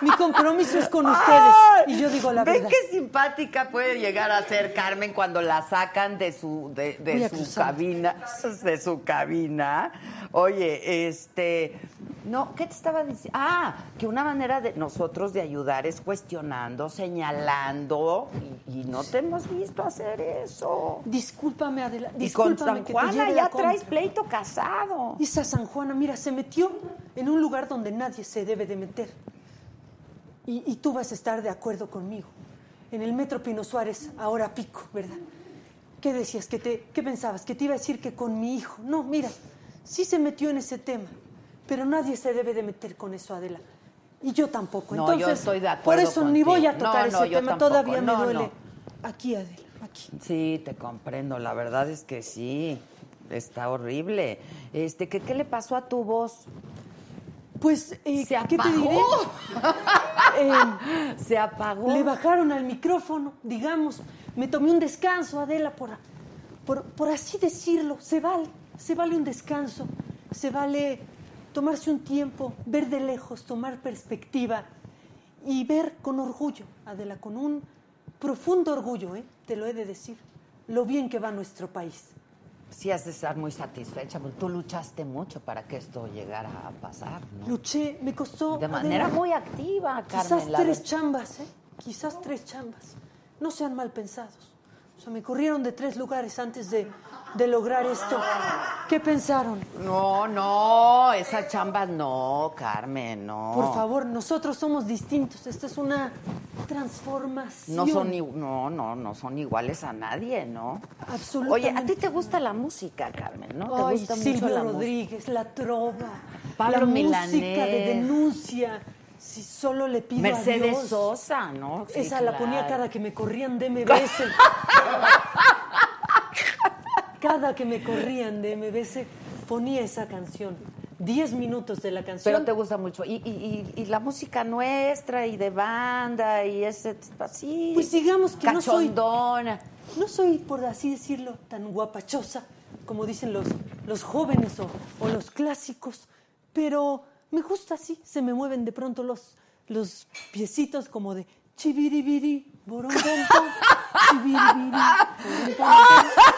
Mi compromiso es con ustedes y yo digo la ¿Ven verdad. qué simpática puede llegar a ser Carmen cuando la sacan de su de, su cabina, de su cabina? Oye, este, no, ¿qué te estaba diciendo? Ah, que una manera de nosotros de ayudar es cuestionando, señalando y, y no te hemos visto hacer eso. Discúlpame, Adela. Y con Discúlpame San Juana ya traes pleito casado. Esa San Juana, mira, se metió en un lugar donde nadie se debe de meter. Y, y tú vas a estar de acuerdo conmigo. En el Metro Pino Suárez, ahora pico, ¿verdad? ¿Qué decías? ¿Qué, te, ¿Qué pensabas? ¿Que te iba a decir que con mi hijo? No, mira, sí se metió en ese tema, pero nadie se debe de meter con eso, Adela. Y yo tampoco. No, yo Entonces, estoy de Por acuerdo eso ni voy a tocar No, no, ese yo tema, tampoco. todavía me duele. no. Aquí, Adela, aquí. Sí, te comprendo, la verdad es que sí. Está horrible. Este, ¿qué, qué le pasó a tu voz? Pues, eh, Se ¿qué te apagó. diré? <laughs> Eh, Se apagó. Le bajaron al micrófono, digamos. Me tomé un descanso, Adela, por, por, por así decirlo. Se vale, se vale un descanso. Se vale tomarse un tiempo, ver de lejos, tomar perspectiva y ver con orgullo, Adela, con un profundo orgullo, ¿eh? te lo he de decir, lo bien que va nuestro país. Sí, has de estar muy satisfecha, porque tú luchaste mucho para que esto llegara a pasar, ¿no? Luché, me costó. De manera muy activa, Quizás Carmen. la tres chambas, ¿eh? Quizás tres chambas. No sean mal pensados. O sea, me corrieron de tres lugares antes de, de lograr esto. ¿Qué pensaron? No, no, esa chamba no, Carmen, no. Por favor, nosotros somos distintos. Esta es una transformación. No son, no, no, no son iguales a nadie, ¿no? Absolutamente. Oye, a ti te gusta la música, Carmen, ¿no? ¿Te gusta Silvio mucho la música? Rodríguez, la trova, Pablo la Milanés. música de denuncia. Si solo le pido a Mercedes Dios. Sosa, ¿no? Sí, Esa la ponía cada que me corrían de MBS. <laughs> cada que me corrían de MBS ponía esa canción. Diez minutos de la canción. Pero te gusta mucho. Y, y- y- y la música nuestra y de banda y ese así. Pues digamos que no soy- cachondona. No soy, por así decirlo, tan guapachosa como dicen los, los jóvenes o, o los clásicos, pero me gusta así, se me mueven de pronto los, los piecitos como de chibiribiri, borongonto, <laughs> chibiribiri, borongonto.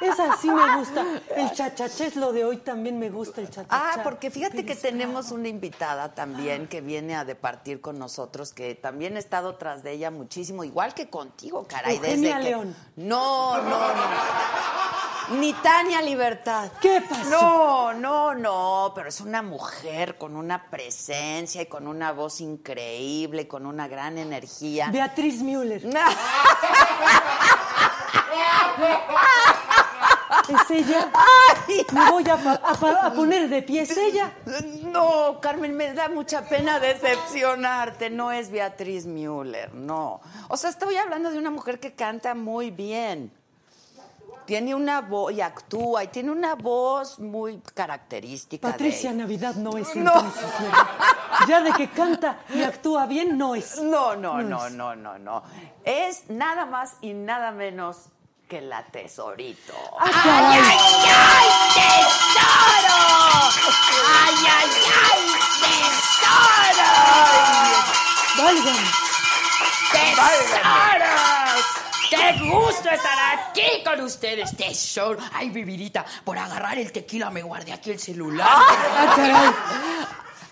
Esa sí me gusta. El chachaché es lo de hoy, también me gusta el chachaché. Ah, porque fíjate que tenemos una invitada también que viene a departir con nosotros, que también he estado tras de ella muchísimo, igual que contigo, caray. Eugenia desde que... León. No, no, no. Ni Tania Libertad. ¿Qué pasó? No, no, no, pero es una mujer con una presencia y con una voz increíble, con una gran energía. Beatriz Müller. <laughs> ¿Es ella? Me voy a, poner de pie. ¿Es ella? No, Carmen, me da mucha pena decepcionarte. No es Beatriz Müller, no. O sea, estoy hablando de una mujer que canta muy bien. Tiene una voz y actúa y tiene una voz muy característica. Patricia. Navidad no es No. entonces. Ya de que canta y actúa bien, no es. No, no, No no, no, no. Es nada más y nada menos que la tesorito. ¡Ah, caray! ay, tesoro! ¡Ay, ay, ay, tesoro! Válgame. ¡Tesoros! ¡Qué gusto estar aquí con ustedes, tesoro! Ay, mi vidita, por agarrar el tequila me guardé aquí el celular. ¡Ah, caray!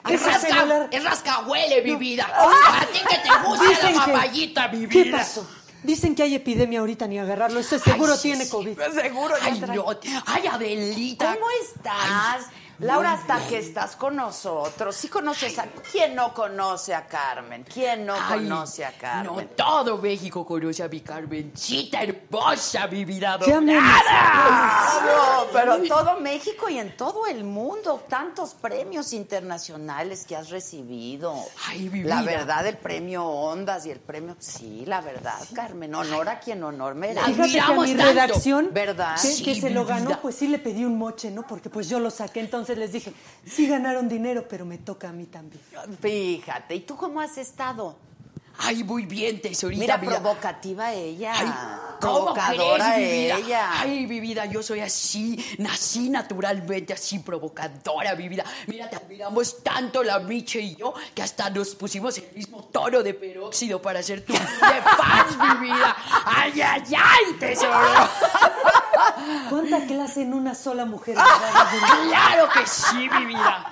Ay, ese rasca, es rascahuele, mi vida. A ti que te gusta Dicen la que- papayita, mi ¿Qué vida. pasó? Dicen que hay epidemia ahorita ni agarrarlo. Ese seguro Ay, sí, tiene sí, COVID. Seguro ya Ay, no. Ay, Adelita. ¿Cómo estás? Laura, hasta que estás con nosotros. ¿Sí conoces a... ¿Quién no conoce a Carmen? ¿Quién no Ay, conoce a No, Carmen? todo México conoce a mi Carmencita hermosa, mi vida Ya me dorada. No, pero todo México y en todo el mundo, tantos premios internacionales que has recibido. Ay, mi La verdad, el premio Ondas y el premio, sí, la verdad, Carmen, honor a quien honor merece. Fíjate que a mi tanto, redacción, ¿verdad? que, Sí, que se lo ganó, vida. pues sí le pedí un moche, ¿no? Porque pues yo lo saqué, entonces les dije, sí ganaron dinero, pero me toca a mí también. Fíjate, ¿y tú cómo has estado? Ay, muy bien, tesorita. Mira, vida. provocativa ella. Ay, ¿cómo provocadora crees, mi vida? ella. Ay, mi vida, yo soy así, nací naturalmente así, provocadora, mi vida. Mira, te admiramos tanto la Miche y yo que hasta nos pusimos el mismo tono de peróxido para hacer tu <laughs> de fans, mi vida. Ay, ay, ay, tesoro. ¿Cuánta clase en una sola mujer? <laughs> Claro que sí, mi vida.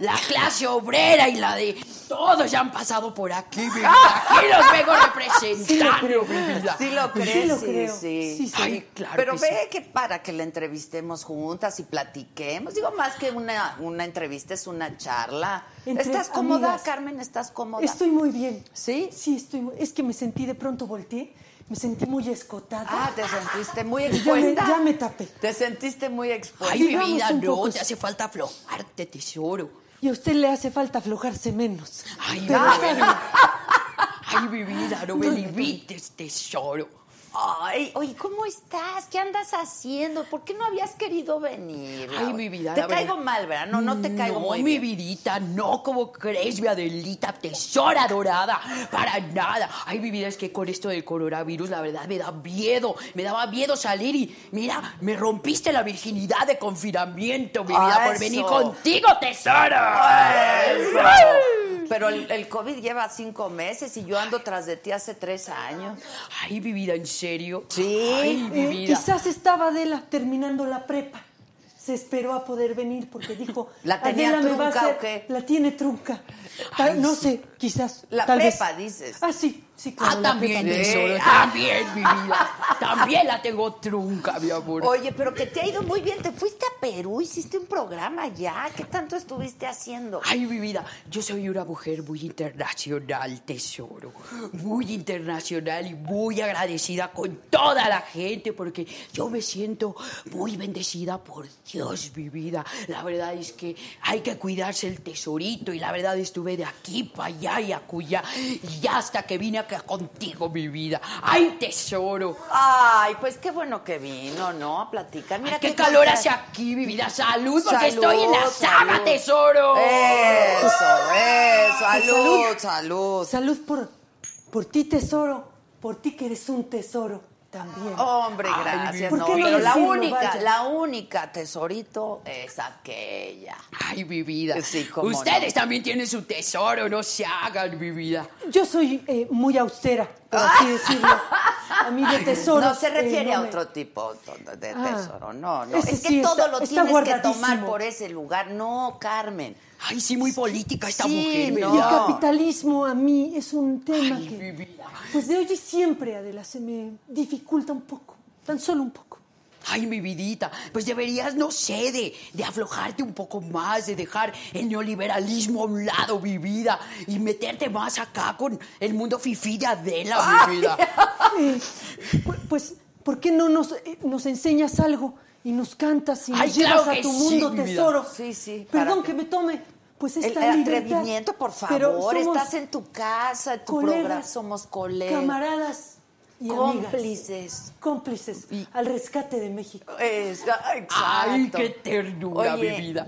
La clase obrera y la de todos ya han pasado por aquí, mi vida. Aquí los vengo representando, mi vida. Sí lo crees, Sí lo sí, creo. sí. Sí, sí. Ay, claro Pero que ve sí. que para que la entrevistemos juntas y platiquemos, digo más que una, una entrevista es una charla. Entre ¿Estás cómoda, amigas. Carmen? ¿Estás cómoda? Estoy muy bien. ¿Sí? Sí, estoy muy... Es que me sentí, de pronto volteé, me sentí muy escotada. Ah, te sentiste muy ya, me, expuesta. ya me tapé. Te sentiste muy expuesta. Ay, mi vida, no, poco, te hace falta aflojarte, tesoro. Y a usted le hace falta aflojarse menos. Ay, Pero no, <laughs> ay, mi vida, no me limites, tesoro. Ay, oye, ¿cómo estás? ¿Qué andas haciendo? ¿Por qué no habías querido venir? Ay, mi vida, Te caigo verdad. mal, ¿verdad? No, no te caigo no, muy mi bien. vidita, no, como crees, mi Adelita, tesora dorada, para nada. Ay, mi vida, es que con esto del coronavirus, la verdad, me da miedo, me daba miedo salir y, mira, me rompiste la virginidad de confinamiento, mi vida, por venir contigo, tesoro. Eso. Pero el, el COVID lleva cinco meses y yo ando tras de ti hace tres años. Ay, mi vida, ¿en serio? Sí. Ay, mi Eh, vida. quizás estaba Adela terminando la prepa. Se esperó a poder venir porque dijo, ¿La tenía Adela me va a trunca o hacer- qué? La tiene trunca. Tal- no sé, quizás. La tal vez. prepa, dices. Ah, sí, sí, claro. Ah, la también, tesoro, Sí. también, mi vida. También la tengo trunca, mi amor. Oye, pero que te ha ido muy bien. Te fuiste a Perú, hiciste un programa ya. ¿Qué tanto estuviste haciendo? Ay, mi vida, yo soy una mujer muy internacional, tesoro. Muy internacional y muy agradecida con toda la gente porque yo me siento muy bendecida por Dios, mi vida. La verdad es que hay que cuidarse el tesorito y la verdad estuve de aquí para allá y acullá y hasta que vine acá contigo, mi vida. Ay, tesoro. Ay, pues qué bueno que vino, ¿no? A platicar. Mira Ay, qué calor hace aquí, mi vida. Salud, porque Salud, estoy en la saga, salud. tesoro. Eso, eso. Salud, Salud. salud. Salud por, por ti, tesoro. Por ti que eres un tesoro. También. Hombre, Ay, gracias. ¿por No, qué no pero la única, vaya? la única tesorito es aquella. Ay, mi vida. Sí, cómo Ustedes no. también tienen su tesoro, no se hagan, mi vida. Yo soy eh, muy austera, por así <laughs> decirlo. A mí de tesoro. No se refiere a otro tipo de Ah, tesoro, no, no. Es que sí todo está- lo tienes que tomar por ese lugar. No, Carmen. Ay, sí, muy política esta Sí, mujer, mi no. El capitalismo a mí es un tema Ay, mi que, vida. pues de hoy y siempre, Adela, se me dificulta un poco, tan solo un poco. Ay, mi vidita, pues deberías, no sé, de, de aflojarte un poco más, de dejar el neoliberalismo a un lado, mi vida, y meterte más acá con el mundo fifí de Adela, mi vida. <laughs> Eh, pu- pues, ¿por qué no nos, eh, nos enseñas algo y nos cantas y nos Ay, llevas claro a tu sí, mundo, tesoro? Sí, sí, Perdón que- me tome, pues El, esta el libertad. atrevimiento, por favor. Estás en tu casa, en tu colegas, programa. Somos colegas. Camaradas y amigas. Cómplices. Cómplices al rescate de México. Es- exacto. Ay, qué ternura, Oye, mi vida.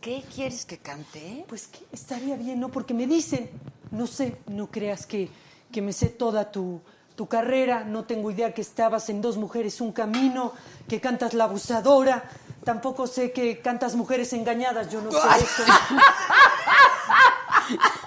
¿Qué quieres que cante? Pues que estaría bien, ¿no? Porque me dicen, no sé, no creas que, que me sé toda tu, tu carrera, no tengo idea que estabas en Dos Mujeres, Un Camino, que cantas La Abusadora, tampoco sé que cantas Mujeres Engañadas, yo no sé eso. <laughs>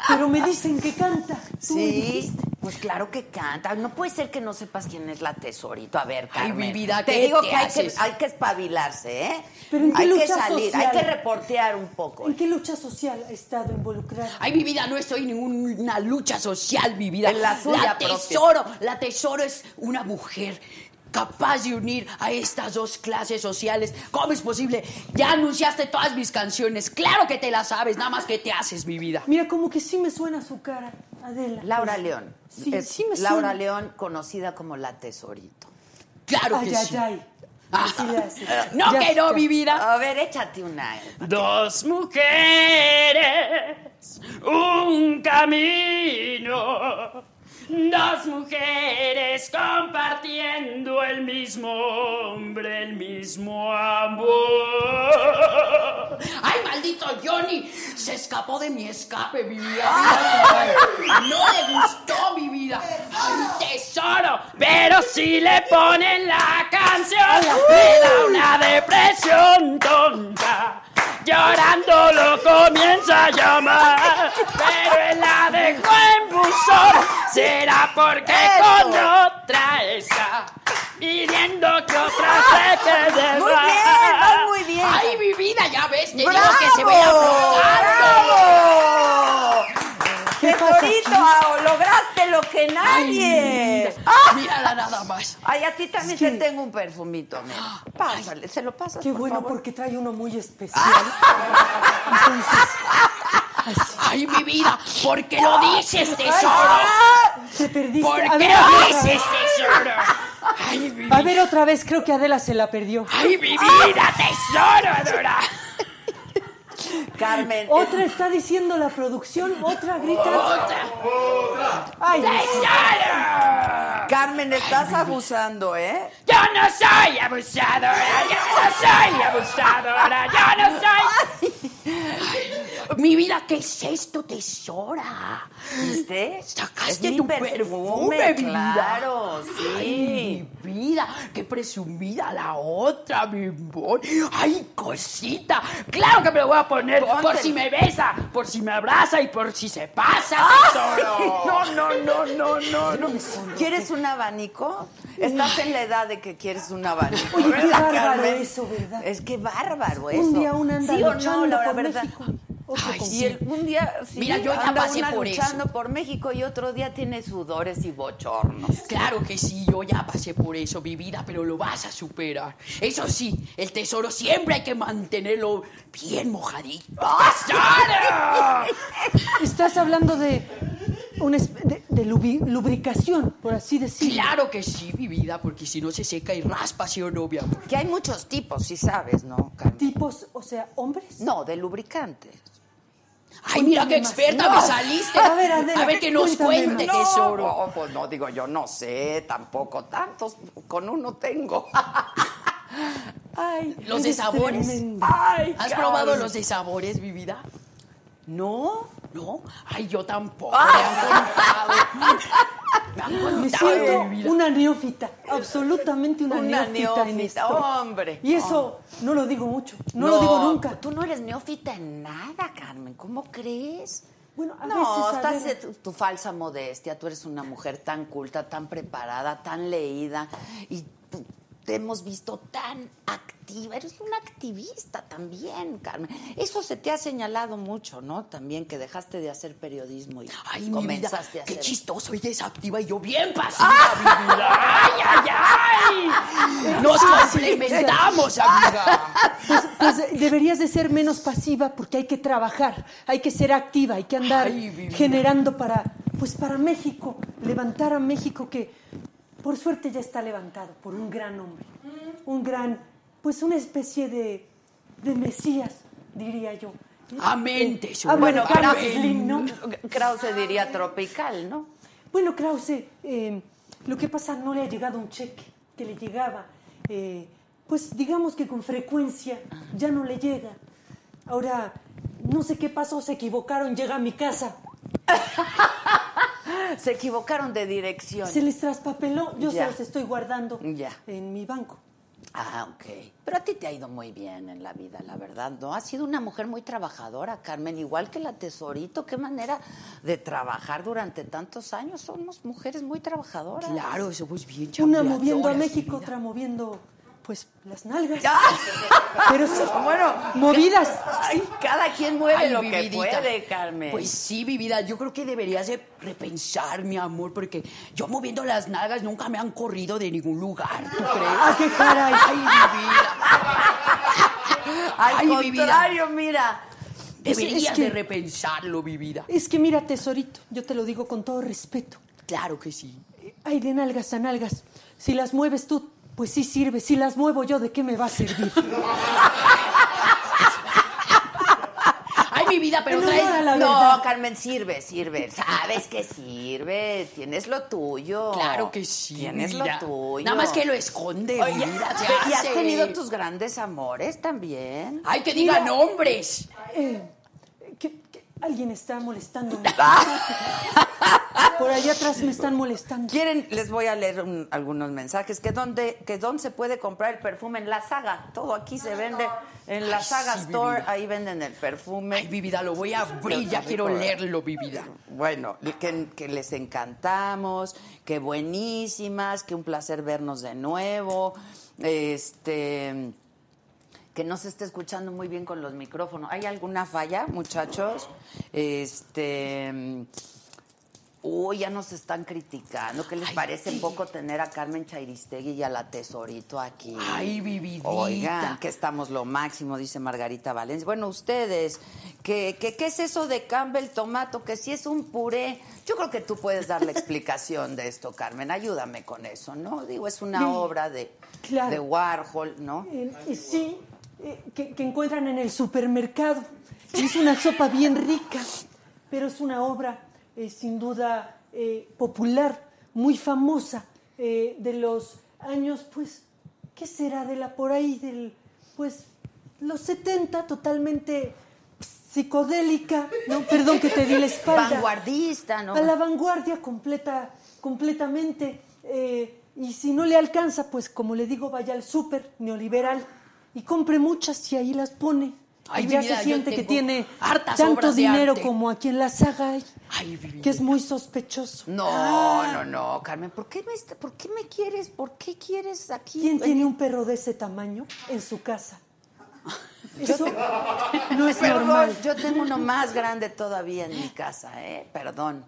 Pero me dicen que canta. Tú me Sí, dijiste. pues claro que canta. No puede ser que no sepas quién es la tesorito. A ver, Ay, Carmen. mi vida, te ¿qué digo te que hay, que haces? hay que espabilarse, ¿eh? Pero ¿en qué hay que salir, social? hay que reportear un poco. ¿En qué lucha social ha estado involucrada? Ay, mi vida, no estoy en ninguna lucha social, mi vida. En la suya tesoro, la tesoro es una mujer capaz de unir a estas dos clases sociales. ¿Cómo es posible? Ya anunciaste todas mis canciones. Claro que te las sabes, nada más que te haces, mi vida. Mira, como que sí me suena su cara, Adela. Laura León. Sí, Es sí me Laura suena. León, conocida como la tesorito. Claro Ay, que ay, sí. ay. Ah, Así le hace. <laughs> no, Ya que no, mi vida. A ver, échate una. Dos mujeres, un camino. Dos mujeres compartiendo el mismo hombre, el mismo amor. ¡Ay, maldito Johnny! Se escapó de mi escape, mi vida. No le gustó mi vida. ¡Ay, tesoro! Pero si le ponen la canción, le da una depresión tonta. Llorando lo comienza a llamar, pero él la dejó en buzón. Será porque con otra está pidiendo que otra se quede Muy bien, vas muy bien. ¡Ay, mi vida! Ya ves, te digo ¡Bravo! que se vaya aflojando. ¡Bravo! Tesorito, ah, lograste lo que nadie. Ay, Mírala nada más. Ay, a ti también Es que- te tengo un perfumito, mira. Pásale, se lo pasas, Qué por bueno, favor? porque trae uno muy especial. <laughs> Entonces. <laughs> ¡Ay, mi vida! ¿Por qué lo dices, tesoro? Te perdiste. ¿Por A qué lo a dices, tesoro? ¡Ay, mi A vida! ver, otra vez, creo que Adela se la perdió. ¡Ay, mi vida, tesoro, Adora! <laughs> Carmen. Otra está diciendo la producción, otra grita. ¡Otra! Ay. ¡Tesoro! Carmen, estás abusando, ¿eh? Yo no soy abusadora, yo no soy abusadora, yo no soy... Mi vida, ¿qué es esto, tesora? ¿Viste? Sacaste Es tu perfume, mi vida. Claro, sí. Ay, mi vida, qué presumida la otra, mi amor. Ay, cosita. Claro que me lo voy a poner por si me besa, por si me abraza y por si se pasa, tesoro. No, no, no, no, no, no. ¿Quieres un abanico? Estás en la edad de que quieres un abanico. Oye, qué ¿verdad, bárbaro eso, ¿verdad? Es que bárbaro eso. Un día una anda ¿Sí o no, la por verdad? México, otro Ay, Y el- un día sí, Mira, yo ya pasé una por luchando eso. por México y otro día tiene sudores y bochornos. Claro que sí, yo ya pasé por eso, mi vida, pero lo vas a superar. Eso sí, el tesoro siempre hay que mantenerlo bien mojadito. <laughs> Estás hablando de, una de, de lubi- lubricación, por así decirlo. Claro que sí, mi vida, porque si no se seca y raspa, ¿sí o no, mi amor? Que hay muchos tipos, si sabes, ¿no, Carmen? Tipos, o sea, hombres. No, de lubricantes. Ay, mira qué experta No. me saliste. A ver, Adela, a ver que nos cuente, más. tesoro. No, pues no, digo, yo no sé, tampoco tantos, con uno tengo. <laughs> Ay, Los de sabores. ay, ¿Has probado los de sabores, mi vida? No, ¿No? Ay, yo tampoco. Me han contado. <laughs> Me siento una neófita, absolutamente una, Una neófita, en esto. hombre. Y eso no lo digo mucho, no, lo digo nunca. Tú no eres neófita en nada, Carmen. ¿Cómo crees? Bueno, a no, veces, estás tu, tu falsa modestia. Tú eres una mujer tan culta, tan preparada, tan leída y te hemos visto tan activa. Eres una activista también, Carmen. Eso se te ha señalado mucho, ¿no? También que dejaste de hacer periodismo y Ay, mi vida, comenzaste a qué hacer. chistoso, ella es activa y yo bien pasiva, mi vida. ¡Ay, ay, ay! Nos complementamos, amiga. Pues, pues, deberías de ser menos pasiva porque hay que trabajar, hay que ser activa, hay que andar Ay, generando para, pues para México, levantar a México que por suerte ya está levantado por un gran hombre, un gran, pues una especie de, de mesías, diría yo. Amén, Eh, ah, bueno, Krause, ¿no? Krause diría tropical, ¿no? Bueno, Krause, eh, lo que pasa no le ha llegado un cheque que le llegaba. eh, pues digamos que con frecuencia ya no le llega. Ahora, no sé qué pasó, se equivocaron, llega a mi casa. <laughs> Se equivocaron de dirección. Se les traspapeló, yo Ya. se los estoy guardando Ya. en mi banco. Ah, ok. Pero a ti te ha ido muy bien en la vida, la verdad, ¿no? Has sido una mujer muy trabajadora, Carmen, igual que la Tesorito. Qué manera de trabajar durante tantos años. Somos mujeres muy trabajadoras. Claro, somos bien Una moviendo a México, otra moviendo, pues, las nalgas. ¡Ah! Pero sí, Bueno, movidas. Ay, cada quien mueve Ay, lo mi que puede, Carmen. Pues sí, mi vida, yo creo que deberías de repensar, mi amor, porque yo moviendo las nalgas nunca me han corrido de ningún lugar, ¿tú crees? ¡Ah, qué caray! Ay, mi vida. Al ay, mi contrario, mira. Es- Deberías es que- de repensarlo, mi vida. Es que mira, tesorito, yo te lo digo con todo respeto. Claro que sí. Hay de nalgas a nalgas. Si las mueves tú, pues sí sirve. Si las muevo yo, ¿de qué me va a servir? Ay, mi vida, pero No, traes... no, la no. Carmen, sirve, sirve. Sabes que sirve. Tienes lo tuyo. Claro que sí, Tienes mi lo tuyo. Nada más que lo esconde, Oye, mi vida, se ¿Y has tenido tus grandes amores también? Ay, que digan nombres. Eh, que- que alguien está molestándome. <laughs> Por allá atrás me están molestando. Quieren, les voy a leer un- algunos mensajes. Que dónde, que dónde se puede comprar el perfume en la saga. Todo aquí se vende en la Ay, saga sí, Store. Ahí venden el perfume. Ay, mi vida, lo voy a abrir, ya quiero leerlo, mi vida. Bueno, que, que les encantamos, que buenísimas, que un placer vernos de nuevo. Este que no se esté escuchando muy bien con los micrófonos. ¿Hay alguna falla, muchachos? Este Uy, ya nos están criticando. ¿Qué les Ay, parece sí. poco tener a Carmen Chairistegui y a la Tesorito aquí? Ay, mi vidita. Oigan, que estamos lo máximo, dice Margarita Valencia. Bueno, ustedes, ¿qué, qué, qué es eso de Campbell Tomato? Que si es un puré. Yo creo que tú puedes dar la <laughs> explicación de esto, Carmen. Ayúdame con eso, ¿no? Digo, es una Sí, obra de, claro. de Warhol, ¿no? Eh, eh, sí, eh, que, que encuentran en el supermercado. Es una sopa bien rica, pero es una obra eh, sin duda eh, popular, muy famosa, eh, de los años, pues, ¿qué será? De la por ahí, del, pues, los 70, totalmente psicodélica, no, perdón que te di la espalda. Vanguardista, ¿no? A la vanguardia completa, completamente. y si no le alcanza, pues como le digo, vaya al súper neoliberal y compre muchas y ahí las pone. Ay, ya vida, se siente que tiene tanto dinero como aquí en la saga hay, Ay, vida. que es muy sospechoso. No, no, no, Carmen, ¿por qué, me, ¿por qué me quieres? ¿Por qué quieres aquí? ¿Quién tiene un perro de ese tamaño en su casa? <laughs> Eso <laughs> no es Perdón, normal. yo tengo uno más grande todavía en mi casa, ¿eh? Perdón.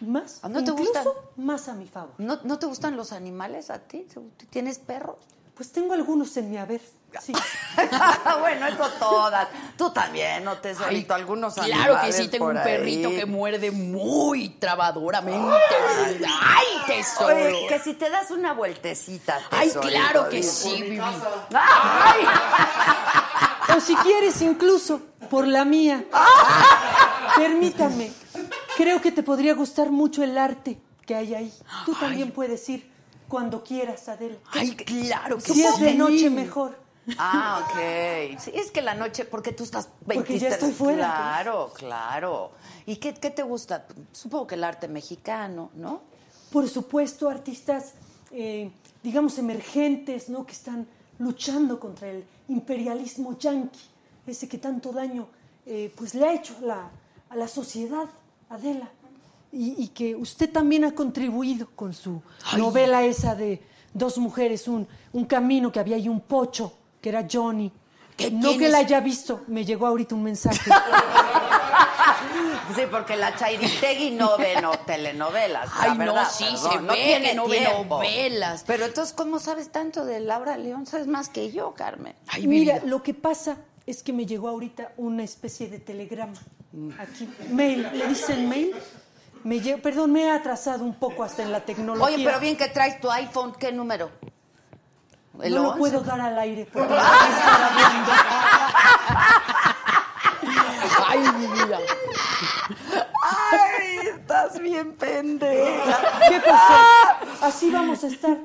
Más, ¿Ah, ¿No te gustan? más a mi favor. ¿No, ¿No te gustan los animales a ti? ¿Tienes perros? Pues tengo algunos en mi haber. Sí. <laughs> bueno, eso todas. Tú también, ¿no te Ay, solito algunos claro que sí, tengo un perrito ahí. que muerde muy trabadoramente. ¡Ay, tesoro! Oye, que si te das una vueltecita. Ay, tesorito, claro que digo. sí. ¡Ay! O si quieres, incluso por la mía. Permítame. Creo que te podría gustar mucho el arte que hay ahí. Tú también puedes ir cuando quieras, Adela. Ay, claro que Si es de sí. noche, mejor. Ah, ok. Sí, es que la noche, porque tú estás Porque ya 23, estoy fuera. Claro, claro. ¿Y qué, qué te gusta? Supongo que el arte mexicano, ¿no? por supuesto, artistas, eh, digamos, emergentes, ¿no? Que están luchando contra el imperialismo yanqui, ese que tanto daño eh, pues le ha hecho a la, a la sociedad, Adela. Y, y que usted también ha contribuido con su novela esa de dos mujeres, un, un camino que había ahí un pocho, que era Johnny. ¿Qué No que la haya visto, me llegó ahorita un mensaje. <laughs> Sí, porque la Chairistegui no ve no, telenovelas. la Ay, no, verdad, sí, perdón, se ve tiene que no ve novelas. Pero entonces, ¿cómo sabes tanto de Laura León? Sabes más que yo, Carmen. Ay, mi Mira, vida. lo que pasa es que me llegó ahorita una especie de telegrama. Aquí, mail, ¿le dicen mail? Me lle- perdón, me he atrasado un poco hasta en la tecnología. Oye, pero bien que traes tu iPhone, ¿qué número? ¿El no lo 11? puedo dar al aire porque. Ay, mi vida. Ay, estás bien pendeja. ¿Qué pasó? Así vamos a estar.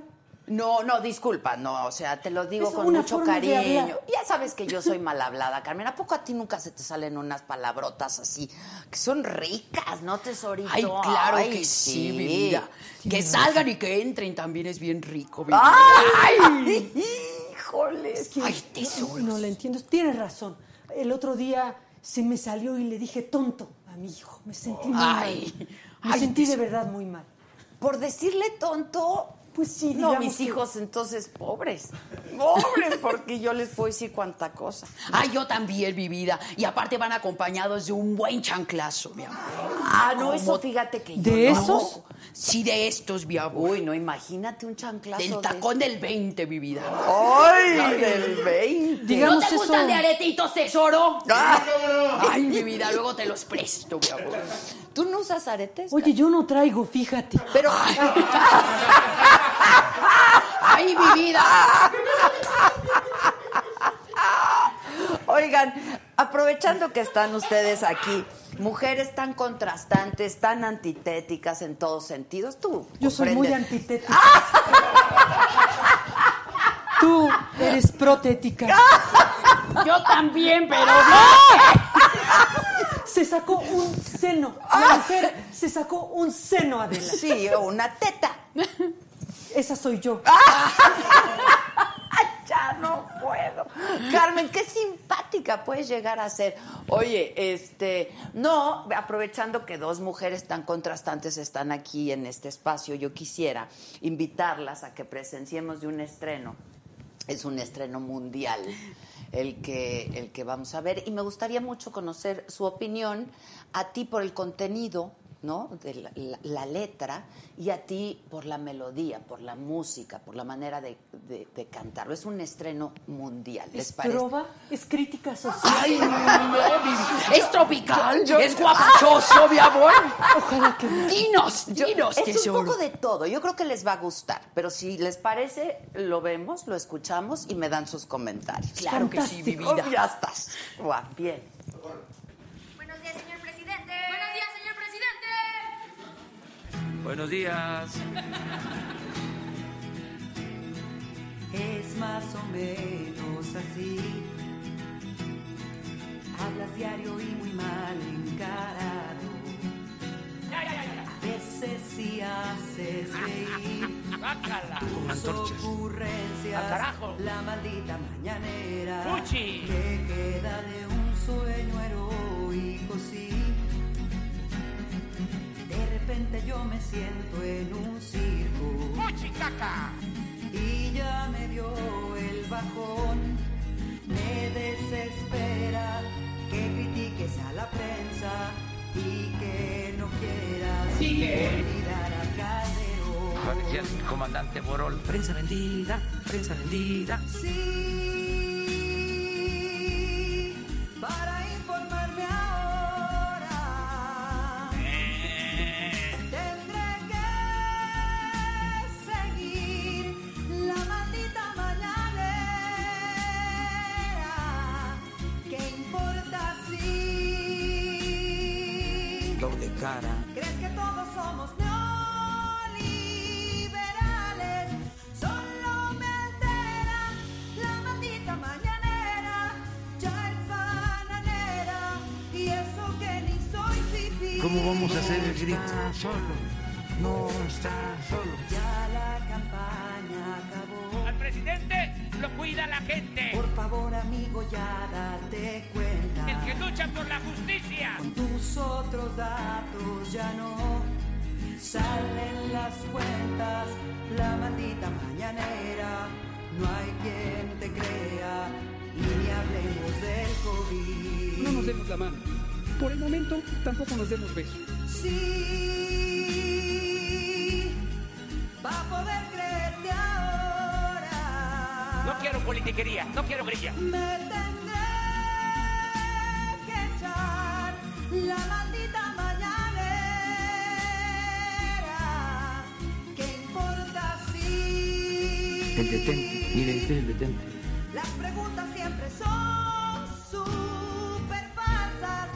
No, no, disculpa, no, o sea, te lo digo Es con mucho cariño. Ya sabes que yo soy mal hablada, Carmen. ¿A poco a ti nunca se te salen unas palabrotas así que son ricas, no, tesorito? Ay, claro Ay, que sí, mi vida. Que salgan y que entren también es bien rico, mi. ¡Ay! <laughs> ¡Híjole! Que- Ay, tesoros. No le entiendo. Tienes razón. El otro día se me salió y le dije tonto a mi hijo. Me sentí muy Ay, mal. Me ay, sentí de verdad muy mal. Por decirle tonto. Pues sí, No, mis que- hijos entonces pobres. Pobres, porque yo les puedo decir cuánta cosa. Ay, yo también, mi vida. Y aparte van acompañados de un buen chanclazo, mi amor. Ah, no, ¿Cómo? eso fíjate que yo ¿De no. esos? Sí, de estos, mi amor. Uy, no, imagínate un chanclazo. Del de- tacón del 20, mi vida. ¡Ay! Del 20. Digamos ¿No te eso- gustan de aretitos, tesoro? Ah. Ay, mi vida, luego te los presto, mi amor. ¿Tú no usas aretes? Oye, yo no traigo, fíjate. pero. Ay, mi vida. Oigan, aprovechando que están ustedes aquí, mujeres tan contrastantes, tan antitéticas en todos sentidos, tú. Yo soy muy antitética. Tú eres protética. <laughs> Yo también, pero Se sacó un seno. La mujer se sacó un seno, Adela. Sí, una teta. Esa soy yo. <laughs> Ya no puedo. Carmen, qué simpática puedes llegar a ser. Oye, este, no, aprovechando que dos mujeres tan contrastantes están aquí en este espacio, yo quisiera invitarlas a que presenciemos de un estreno. Es un estreno mundial el que, el que vamos a ver. Y me gustaría mucho conocer su opinión a ti por el contenido, ¿no? De la, la- la letra y a ti por la melodía, por la música, por la manera de, de- de cantarlo. Es un estreno mundial, ¿les Es parece? trova, es crítica social. Ay, no. Es tropical, es guapachoso, mi amor. Ojalá que no. Dinos, dinos, Es un poco de todo. Yo creo que les va a gustar. Pero si les parece, lo vemos, lo escuchamos y me dan sus comentarios. Claro que sí, mi Oh, vida. ya estás. Guau, bien. Buenos días, señor presidente. Buenos días, señor presidente. Buenos días. Es más o menos así. Hablas diario y muy mal encarado. A veces sí haces reír. Tus ocurrencias, la maldita mañanera Fuchi. que queda de un sueño heroico, sí. De repente yo me siento en un circo y ya me dio el bajón. Me desespera que critiques a la prensa y que no quieras olvidar a Calderón. Parecía el comandante Borol. Prensa vendida, prensa vendida. Sí, cara. crees que todos somos neoliberales? Solo me altera la maldita mañanera. Ya es bananera y eso que ni soy fifí. ¿Cómo vamos a hacer el grito? Solo. no está solo. Ya la campaña acabó. Al presidente lo cuida la gente. Por favor, amigo, ya date cuenta. El que lucha por la justicia. Con tus otros ya no salen las cuentas. La maldita mañanera, no hay quien te crea. Y ni hablemos del COVID. No nos demos la mano. Por el momento, tampoco nos demos besos. Sí, va a poder creerte ahora. No quiero politiquería, no quiero grilla. Me tendré que echar la maldita El detente, mire, este es el detente. las preguntas siempre son súper falsas?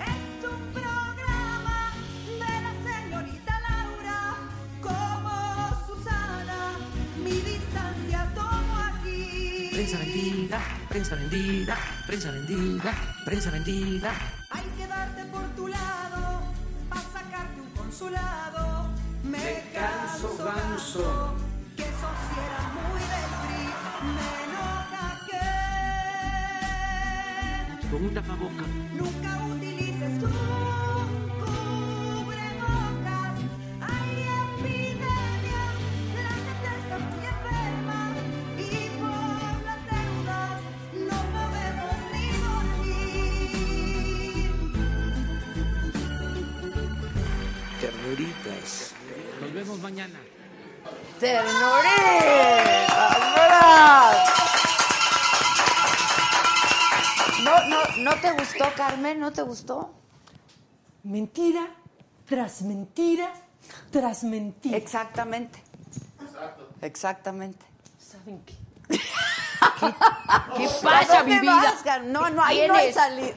Es un programa de la señorita Laura como Susana. Mi distancia tomo aquí. Prensa vendida, prensa vendida, prensa vendida, prensa vendida. Hay que darte por tu lado, para sacarte un consulado. Me, canso, ganso, que eso Con un tapabocas. nunca utilices tu cubrebocas. Hay epidemia, la gente está muy enferma. Y por las deudas no podemos ni dormir. Ternuritas. Nos vemos mañana. ¡Ternuritas! Gustó, Carmen? ¿No te gustó? Mentira tras mentira tras mentira. Exactamente. Exactamente. ¿Saben qué? ¿Qué ¿A pasa, mi vida? vas? No, no, ahí ¿Quién no hay salida.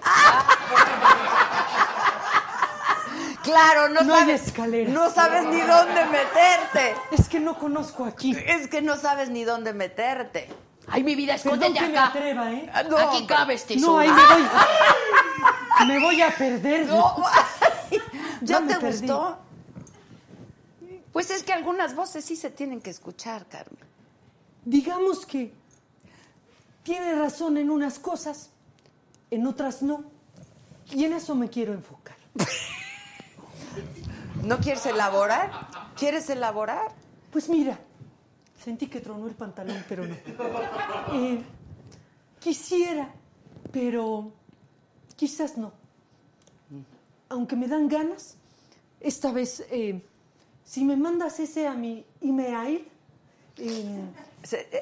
Claro, no, No hay sabes, escaleras. no sabes ni dónde meterte. Es que no conozco aquí. Es que no sabes ni dónde meterte. Ay, mi vida, Perdón escóndete que me acá. atreva, ¿eh? No, Aquí cabes, tesoro. No, ahí me voy. <laughs> Me voy a perder. No, <laughs> Ya ¿No me te perdí. gustó? Pues es que algunas voces sí se tienen que escuchar, Carmen. Digamos que tiene razón en unas cosas, en otras no. Y en eso me quiero enfocar. <laughs> ¿No quieres elaborar? ¿Quieres elaborar? Pues mira, sentí que tronó el pantalón, pero no. Eh, quisiera, pero quizás no. Aunque me dan ganas, esta vez, eh, si me mandas ese a mi email, eh,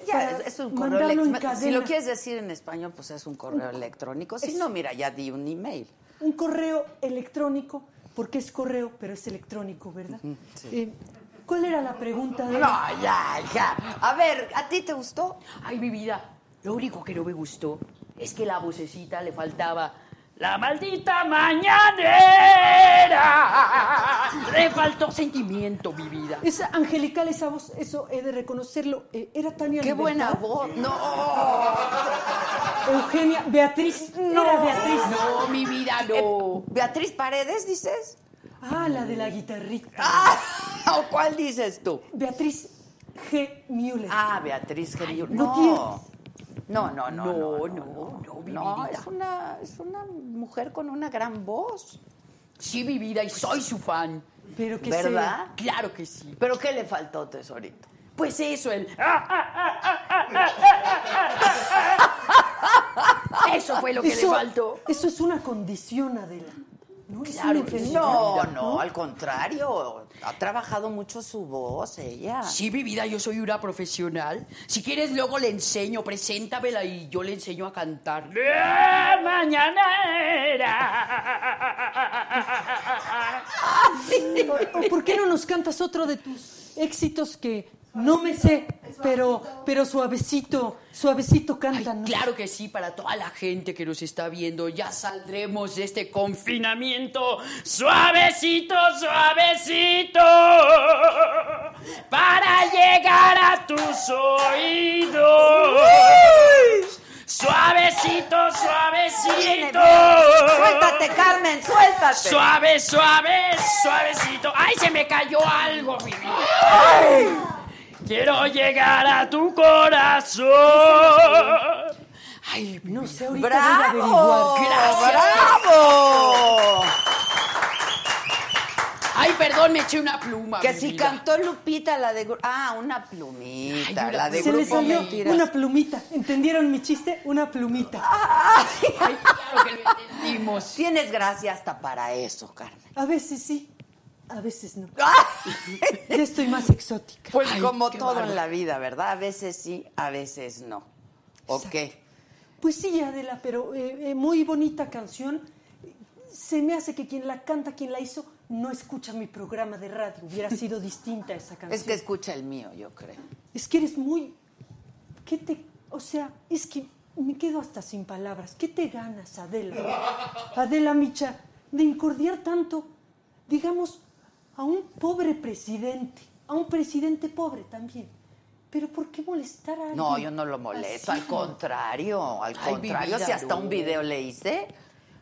ya, Para es, un correo electrónico. Si lo quieres decir en español, pues es un correo electrónico. Si no, mira, ya di un email. un correo electrónico, porque es correo, pero es electrónico, ¿verdad? Eh, ¿Cuál era la pregunta de No, ya, ya. A ver, ¿a ti te gustó? Ay, mi vida, lo único que no me gustó es que la vocecita le faltaba la maldita mañanera. Le faltó sentimiento, mi vida. Es angelical esa voz, eso he de reconocerlo. Eh, era Tania ¡Qué buena voz! ¡No! Eugenia, Beatriz, No. era Beatriz. No, mi vida, no. ¿Beatriz Paredes, dices? Ah, la de la guitarrita. Ah, ¿O cuál dices tú? Beatriz G. Müller. Ah, Beatriz Geniul. Gutiérrez. No. No, no, no, No, no, no, no, No, es una, es una mujer con una gran voz. Sí, mi vida, y soy su fan. Pero que ¿Verdad? Claro que sí. ¿Pero qué le faltó, tesorito? Pues eso, el... Eso fue lo que Eso, le faltó. eso es una condición, Adela. No es Claro. No, no, al contrario. Ha trabajado mucho su voz, ella. Sí, mi vida, yo soy una profesional. Si quieres, luego le enseño, preséntamela y yo le enseño a cantar. ¡La mañanera! <laughs> ¿O, o por qué no nos cantas otro de tus éxitos que no me sé, pero, pero suavecito, suavecito Ay, cántanos? claro que sí, para toda la gente que nos está viendo. Ya saldremos de este confinamiento suavecito, suavecito, para llegar a tus oídos. Suavecito, suavecito. Suéltate Carmen, suéltate. Suave, suave, suavecito. ¡Ay, se me cayó algo, mi vida! Quiero llegar a tu corazón. Ay, No sé, ahorita voy a ¡Bravo! averiguar. ¡Bravo! Ay, perdón, me eché una pluma. Que mi si vida. cantó Lupita la de... Ah, una plumita, Ay, una- la de Se le Grupo salió Mentiras. una plumita. ¿Entendieron mi chiste? Una plumita. Ay, claro que lo entendimos. Tienes gracia hasta para eso, Carmen. A veces sí, a veces no. <laughs> Ya estoy más exótica. Pues Ay, como todo en la vida, ¿verdad? A veces sí, a veces no. ¿O qué? Pues sí, Adela, pero eh, eh, muy bonita canción. Se me hace que quien la canta, quien la hizo, no escucha mi programa de radio. Hubiera sido <laughs> distinta esa canción. Es que escucha el mío, yo creo. Es que eres muy... ¿Qué te...? O sea, es que me quedo hasta sin palabras. ¿Qué te ganas, Adela? <laughs> Adela Micha, de incordiar tanto, digamos, a un pobre presidente, a un presidente pobre también. Pero ¿por qué molestar a alguien? No, yo no lo molesto, así? al contrario, al Ay, contrario, si hasta un video le hice.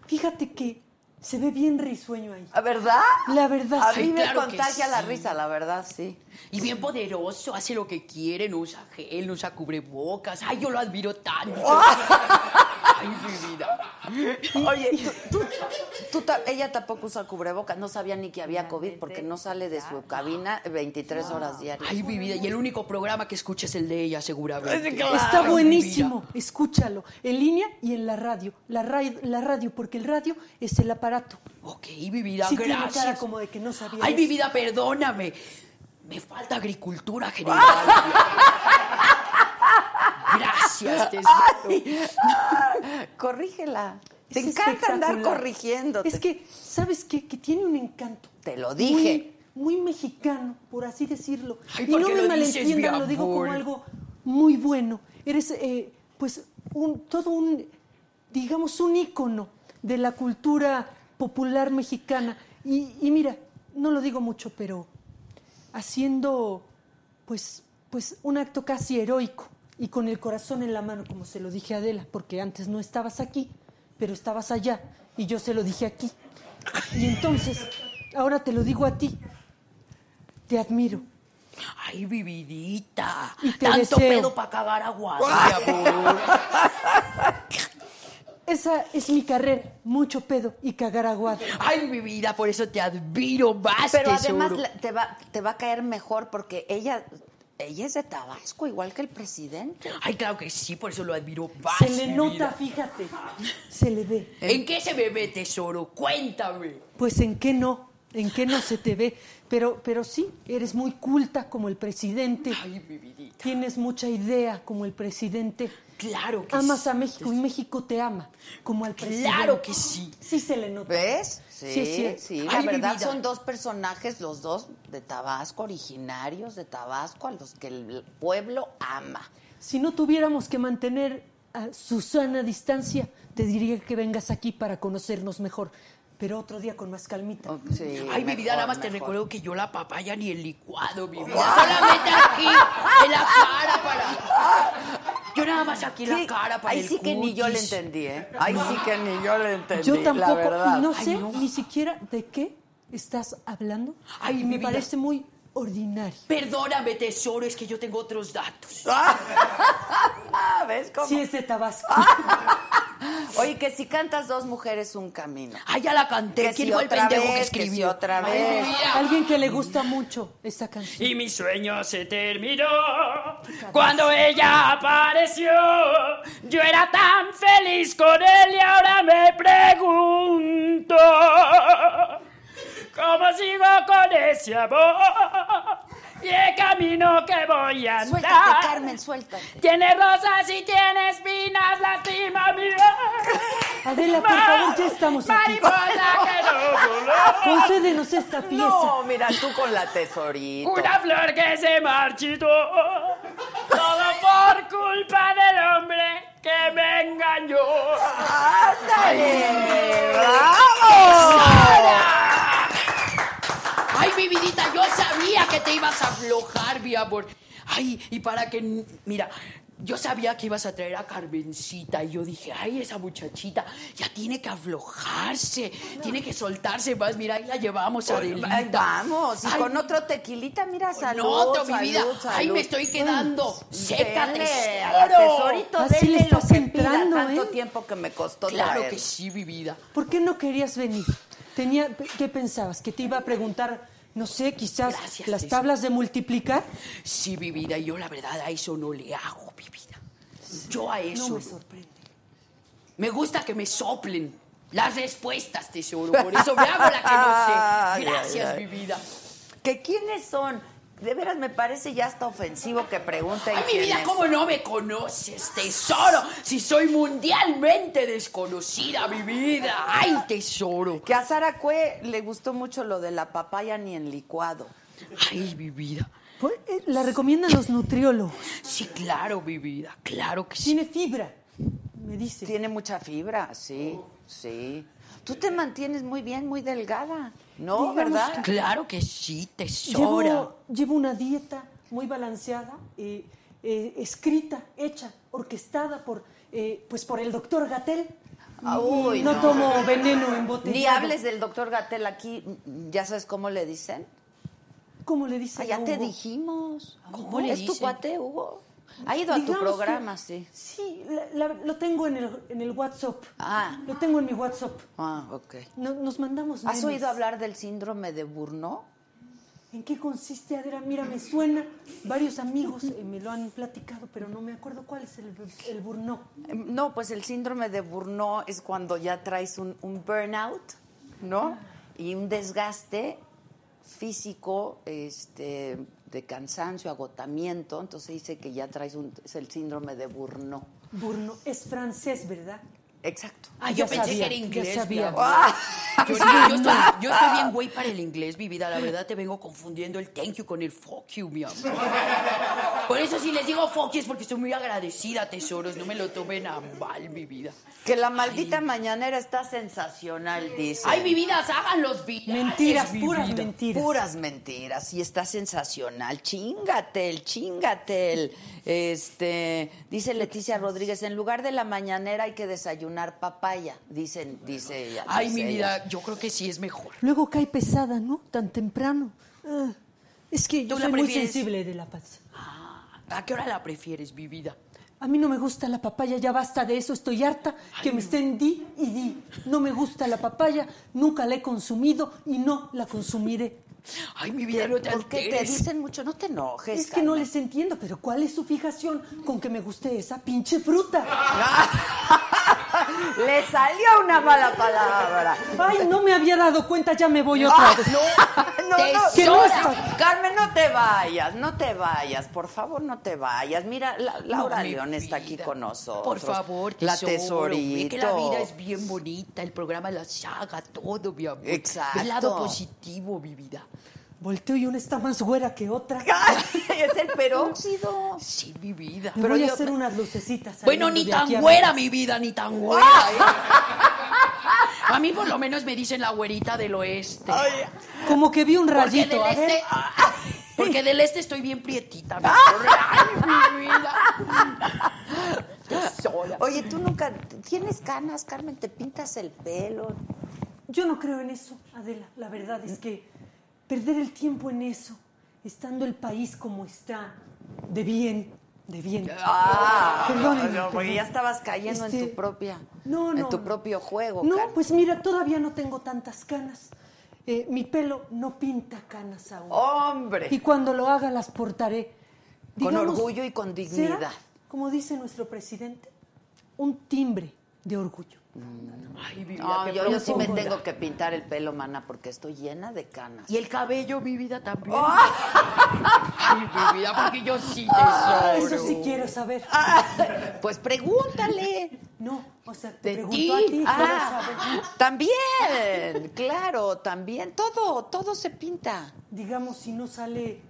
Fíjate que se ve bien risueño ahí. ¿A ¿Verdad? La verdad, A sí. mí me claro contagia la risa, la verdad, sí. Y bien poderoso, hace lo que quiere, no usa gel, no usa cubrebocas. Ay, yo lo admiro tanto. <laughs> Ay, mi vida. Oye, tú, tú- tú ta- ella tampoco usa cubrebocas, no sabía ni que había COVID porque no sale de su cabina 23 horas diarias. Ay, mi vida. Y el único programa que escucha es el de ella, seguramente. Está mi buenísimo, escúchalo, en línea y en la radio. La, ra- la radio, porque el radio es el aparato. Ok, mi vida, Sí tiene gracias. cara como de que no sabía Ay, mi eso. vida, perdóname. Me falta agricultura general. <laughs> Gracias, <laughs> te Corrígela. Te Es encanta andar corrigiéndote. Es que, ¿sabes qué? Que tiene un encanto. Te lo dije. Muy, muy mexicano, por así decirlo. Ay, y ¿por no me malentiendan, lo digo como algo muy bueno. Eres, eh, pues, un, todo un, digamos, un ícono de la cultura popular mexicana. Y, y mira, no lo digo mucho, pero haciendo, pues, pues, un acto casi heroico y con el corazón en la mano, como se lo dije a Adela, porque antes no estabas aquí, pero estabas allá y yo se lo dije aquí. Y entonces, ahora te lo digo a ti. Te admiro. Ay, vividita. Y te Tanto deseo. pedo para cagar agua, mi amor. Esa es mi carrera, mucho pedo y cagar aguado. Ay, mi vida, por eso te admiro más, Pero tesoro. además la- te va, te va a caer mejor porque ella, ella es de Tabasco, igual que el presidente. Ay, claro que sí, por eso lo admiro Se le nota, vida. fíjate. Se le ve. ¿En qué se me ve, tesoro? Cuéntame. Pues en qué no, en qué no se te ve. Pero, pero sí, eres muy culta como el presidente. Ay, mi vidita. Tienes mucha idea como el presidente. Claro que Amas sí. a México y México te ama como al presidente. Claro que sí. Sí se le nota. ¿Ves? Sí, Sí, sí. La verdad son dos personajes, los dos de Tabasco, originarios de Tabasco, a los que el pueblo ama. Si no tuviéramos que mantener a Susana a distancia, te diría que vengas aquí para conocernos mejor. Pero otro día con más calmita. Oh, Sí, Ay, mi vida, nada más te recuerdo que yo la papaya ni el licuado, mi vida. Solamente aquí, en la cara para... <laughs> Yo nada más aquí en la cara para Ahí el sí que ni yo le entendí, ¿eh? Ahí sí que ni yo le entendí, Yo la tampoco, verdad. y no Ay, sé no. ni siquiera de qué estás hablando. Ay, mi me vida. parece muy ordinario. Perdóname, tesoro, es que yo tengo otros datos. <laughs> Ah, ¿ves cómo? Sí, es de Tabasco. <laughs> Oye, que si cantas dos mujeres, un camino. Ay, ya la canté. Que ¿Quién si fue el otra pendejo que vez, que escribió? si otra vez. Alguien que le gusta mucho esta canción. Y mi sueño se terminó cuando ella apareció. Yo era tan feliz con él y ahora me pregunto cómo sigo con ese amor el camino que voy a Suéltate, andar. Carmen, suéltate. Tiene rosas y tiene espinas, lastima mi <laughs> Adela, por favor, ya estamos aquí. mariposa que no voló. Concédenos esta pieza. No, mira, tú con la tesorita. Una flor que se marchitó. Todo por culpa del hombre que me engañó. ¡Ándale! ¡Bravo! Ay, mi vidita, yo sabía que te ibas a aflojar, mi amor. Ay, y para que, mira, yo sabía que ibas a traer a Carmencita y yo dije, ay, esa muchachita ya tiene que aflojarse, tiene que soltarse más. Mira, ahí la llevamos a vamos, y Ay, con otro tequilita, mira, con salud, otro, mi salud, vida. salud. Ay, me estoy quedando seca, Dele, tesoro. tesorito, Así le dele lo estás que entrando, pida, tanto ¿eh? tiempo que me costó Claro traer. que sí, mi vida. ¿Por qué no querías venir? Tenía, ¿Qué pensabas? ¿Que te iba a preguntar, no sé, quizás Gracias, las tablas de multiplicar? Sí, mi vida, yo la verdad a eso no le hago, mi vida. Yo a eso. No me sorprende. Me gusta que me soplen las respuestas, tesoro. Por eso me hago la que no <laughs> Ay, sé. Gracias, ay, ay. mi vida. ¿Que quiénes son? De veras me parece ya hasta ofensivo que pregunten Ay, mi vida, ¿cómo no me conoces, tesoro? Si soy mundialmente desconocida, mi vida. Ay, tesoro. Que a Sara Cue le gustó mucho lo de la papaya ni en licuado. Ay, mi vida. Pues, eh, La recomiendan los nutriólogos. Sí, claro, mi vida. Claro que sí. Tiene fibra, me dice. Tiene mucha fibra, sí, sí. Tú te mantienes muy bien, muy delgada, ¿no? Digamos ¿Verdad? Claro que sí, tesoro. Llevo, llevo una dieta muy balanceada, eh, eh, escrita, hecha, orquestada por, eh, pues por el doctor Gatel. Ah, uy, no, no. tomo veneno embotellado. Ni hables del doctor Gatel aquí, ¿ya sabes cómo le dicen? ¿Cómo le dice Ah, ya a te dijimos. ¿Cómo le ¿Es tu dicen? cuate, Hugo? Ha ido a tu programa, que- sí. Sí, la- la- lo tengo en el, en el WhatsApp. Ah. Lo tengo en mi WhatsApp. Ah, ok. No- nos mandamos ¿Has memes. oído hablar del síndrome de Burnout? ¿En qué consiste, Adela? Mira, me suena. Varios amigos eh, me lo han platicado, pero no me acuerdo cuál es el, el burnout. Em, No, pues el síndrome de Burnout es cuando ya traes un, un burnout, ¿no? Y un desgaste físico, este, de cansancio, agotamiento. Entonces dice que ya traes un, es el síndrome de Burnout. Burnout es francés, ¿verdad? Exacto. Ah, yo Ya pensé sabía, que era ya inglés. sabía. mi amor. Yo, estoy, yo estoy bien güey para el inglés, mi vida. La verdad te vengo confundiendo el thank you con el fuck you, mi amor. Por eso si les digo fuck you es porque estoy muy agradecida, tesoros. No me lo tomen a mal, mi vida. Que la maldita mañanera está sensacional, dice. Ay, mi vida, hagan los virales, Mentiras, puras vida. mentiras. Puras mentiras, y está sensacional. Chingatel, chingatel. Este, dice Leticia Rodríguez, en lugar de la mañanera hay que desayunar papaya, dicen, dice ella. Ay, dice mi ella. vida, yo creo que sí es mejor. Luego cae pesada, ¿no? Tan temprano. Ah, es que yo ¿Tú la soy muy prefieres? sensible de la panza. ¿A qué hora la prefieres, mi vida? A mí no me gusta la papaya, ya basta de eso, estoy harta que me estén di y di. No me gusta la papaya, nunca la he consumido y no la consumiré. Ay, mi vida, no te ¿Por qué te dicen mucho? No te enojes. Es que no les entiendo, pero ¿cuál es su fijación con que me guste esa pinche fruta? <laughs> <laughs> Le salió una mala palabra. Ay, no me había dado cuenta, ya me voy otra vez. No, <laughs> no, Que no está- Carmen, no te vayas, no te vayas, por favor, no te vayas. Mira, la- Laura No, mi León está aquí vida. con nosotros. Por favor, la tesoro. tesorito. Que la vida es bien bonita, el programa la saga, todo, mi amor. Exacto. El lado positivo, mi vida. Volteo y una está más güera que otra. <laughs> es el peróxido. Sí, mi vida. Me Pero voy a yo- hacer unas lucecitas. Bueno, ni tan a- güera, mi vida, ni tan güera, ¿eh? A mí por lo menos me dicen la güerita del oeste. Como que vi un Porque rayito, del a ver. este... Porque del este estoy bien prietita, mi amor. Ay, mi vida. Oye, tú nunca tienes canas, Carmen, te pintas el pelo. Yo no creo en eso, Adela. La verdad es que perder el tiempo en eso, estando el país como está, de bien, de bien. Ah, Perdónenme, no, porque perdón. ya estabas cayendo en Este, tu propia, no, en no, tu no. propio juego. No, pues mira, todavía no tengo tantas canas. Eh, mi pelo no pinta canas aún. Hombre. Y cuando lo haga las portaré. Con orgullo y con ¿será, dignidad. como dice nuestro presidente, un timbre de orgullo. Ay, qué yo, yo sí me profunda. tengo que pintar el pelo, mana, porque estoy llena de canas. Y el cabello, mi vida, también. ¡Ah! Ay, mi vida, porque yo sí <laughs> Ah, tesoro. eso sí quiero saber. Pues pregúntale. No, o sea, te De pregunto a ti. Ah, saber. también, claro, también. Todo, todo se pinta. Digamos, si no sale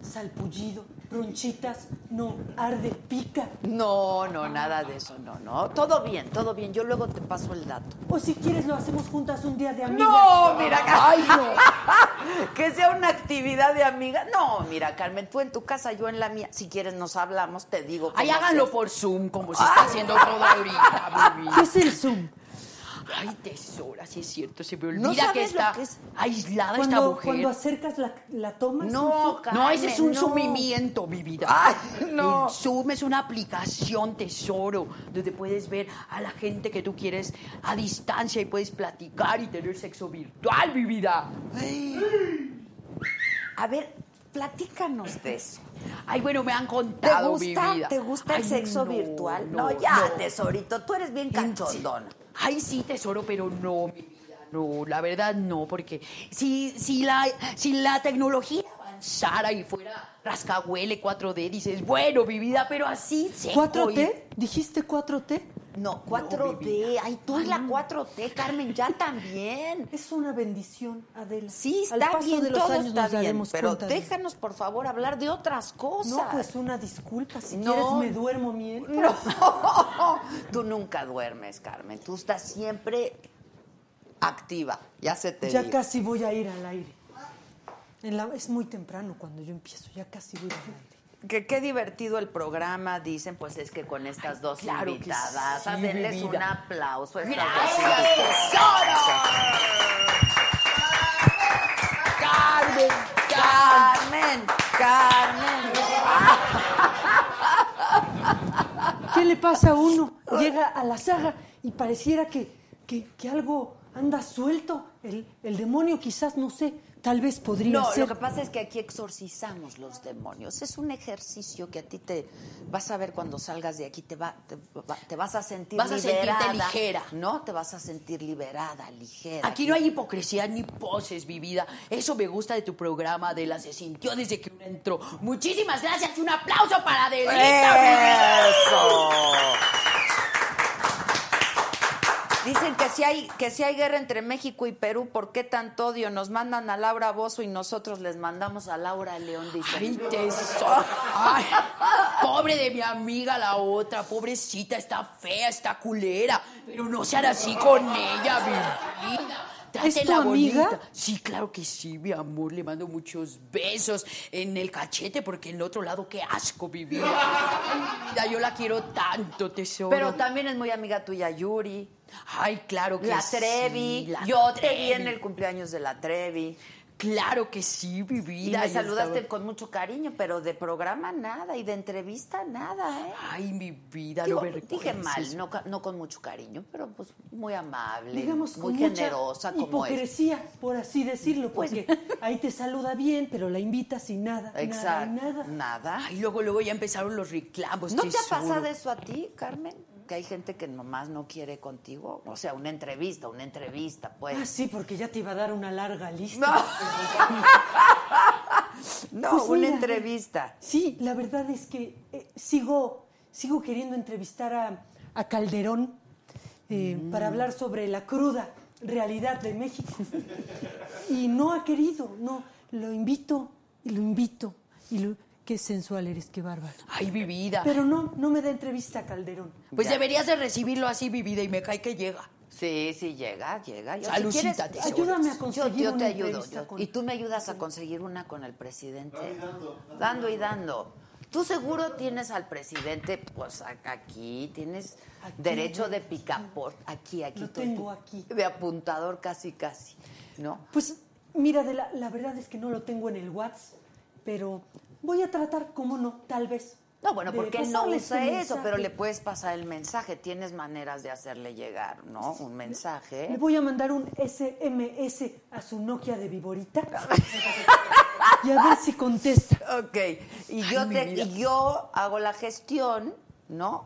salpullido, ronchitas, no arde, pica. No, no, nada de eso, no, no. Todo bien, todo bien. Yo luego te paso el dato. O si quieres lo hacemos juntas un día de amigas. No, mira, <laughs> Ay, no. <laughs> que sea una actividad de amiga. No, mira, Carmen, tú en tu casa, yo en la mía. Si quieres nos hablamos, te digo. Ay, háganlo por Zoom, como se está haciendo todo ahorita. <laughs> ¿Qué es el Zoom? Ay, tesora, sí es cierto, se me ¿No olvida sabes que lo está que es? aislada esta mujer. cuando acercas la, la toma. No, No, ese es un Carmen, no. sumimiento, mi vida. Ay, no. El Zoom es una aplicación, tesoro, donde puedes ver a la gente que tú quieres a distancia y puedes platicar y tener sexo virtual, mi vida. A ver, platícanos de eso. Ay, bueno, me han ¿Te contado, mi gusta, vida. ¿Te gusta el Ay, sexo no, virtual? no, No, ya, no. tesorito, tú eres bien cachondona. Ay, sí, tesoro, pero no, mi vida, no, la verdad no, porque si, si, la, si la tecnología avanzara y fuera rascahuele 4D, dices, bueno, mi vida, pero así seco y- ¿4T? ¿Dijiste 4T? No, 4D. Ay, tú y la 4T, Carmen, ya <laughs> también. Es una bendición, Adela. Sí, Al está paso bien, de los todo años está bien. Pero déjanos, por favor, hablar de otras cosas. No, pues una disculpa. Si No. quieres me duermo mientras. No, <laughs> tú nunca duermes, Carmen. Tú estás siempre activa. Ya se te Ya digo. casi voy a ir al aire. En la- es muy temprano cuando yo empiezo, ya casi voy al aire. Que qué divertido el programa, dicen, pues es que con estas dos claro invitadas, sí, denles un aplauso a estas ¡Gracias, dos Carmen, Carmen, Carmen. ¿Qué le pasa a uno? Llega a la saga y pareciera que, que, que algo anda suelto. El, el demonio quizás, no sé, tal vez podría No, ser. lo que pasa es que aquí exorcizamos los demonios. Es un ejercicio que a ti te vas a ver cuando salgas de aquí, te, va, te, va- te vas a sentir Vas a sentirte liberada. ligera. No, te vas a sentir liberada, ligera. Aquí no hay hipocresía ni poses, mi vida. Eso me gusta de tu programa, Adela. Se sintió desde que uno entró. Muchísimas gracias y un aplauso para vida. ¡Eso! Dicen que si hay que si hay guerra entre México y Perú, ¿por qué tanto odio? Nos mandan a Laura Bozo y nosotros les mandamos a Laura León, dicen. Ay, tesoro. Ay, pobre de mi amiga la otra, pobrecita, está fea, está culera. Pero no sean así con ella, mi vida. ¿Es tu Trátela amiga? bonita. Sí, claro que sí, mi amor. Le mando muchos besos en el cachete porque en el otro lado, qué asco, vida, yo la quiero tanto, tesoro. Pero también es muy amiga tuya Yuri. Ay, claro que La sí. Trevi. la Yo te vi en el cumpleaños de la Trevi. Claro que sí, mi Y vida. me yo saludaste estaba- con mucho cariño, pero de programa nada y de entrevista nada, ¿eh? Ay, mi vida, Digo, no me dije mal, no, con mucho cariño, pero pues muy amable, digamos, muy con mucha generosa como es. hipocresía, por así decirlo, Pues- porque ahí te saluda bien, pero la invitas y nada, nada, y Exacto. nada. Nada. Ay, luego, luego ya empezaron los reclamos. ¿No te ha pasado eso a ti, Carmen? Que hay gente que nomás no quiere contigo. O sea, una entrevista, una entrevista, pues. Ah, sí, porque ya te iba a dar una larga lista. No. <laughs> No, Pues una mira, entrevista. Sí, la verdad es que eh, sigo, sigo queriendo entrevistar a, a Calderón eh, Mm. para hablar sobre la cruda realidad de México. Y no ha querido, no, lo invito y lo invito. Y lo, qué sensual eres, qué bárbaro. Ay, mi vida. Pero no, no me da entrevista a Calderón. Pues Ya. deberías de recibirlo así, mi vida, y me cae que llega. Sí, sí, llega, llega. Yo, si quieres. Ayúdame a yo, conseguir yo te una ayudo. entrevista yo- con- Y tú me ayudas a conseguir una con el presidente. Dando y dando. Tú seguro tienes al presidente, pues aquí, tienes Aquí, derecho de aquí. picaporte. Aquí, aquí. Lo tú- tengo aquí. De apuntador casi, casi. ¿No? Pues mira, de la, la verdad es que no lo tengo en el WhatsApp, pero voy a tratar, cómo no, tal vez. No, bueno, porque no usa eso, pero le puedes pasar el mensaje. Tienes maneras de hacerle llegar, ¿no? Un Le mensaje. voy a mandar un SMS a su Nokia de Viborita <laughs> y a ver si contesta. Ok, y yo, te- y yo hago la gestión, ¿no?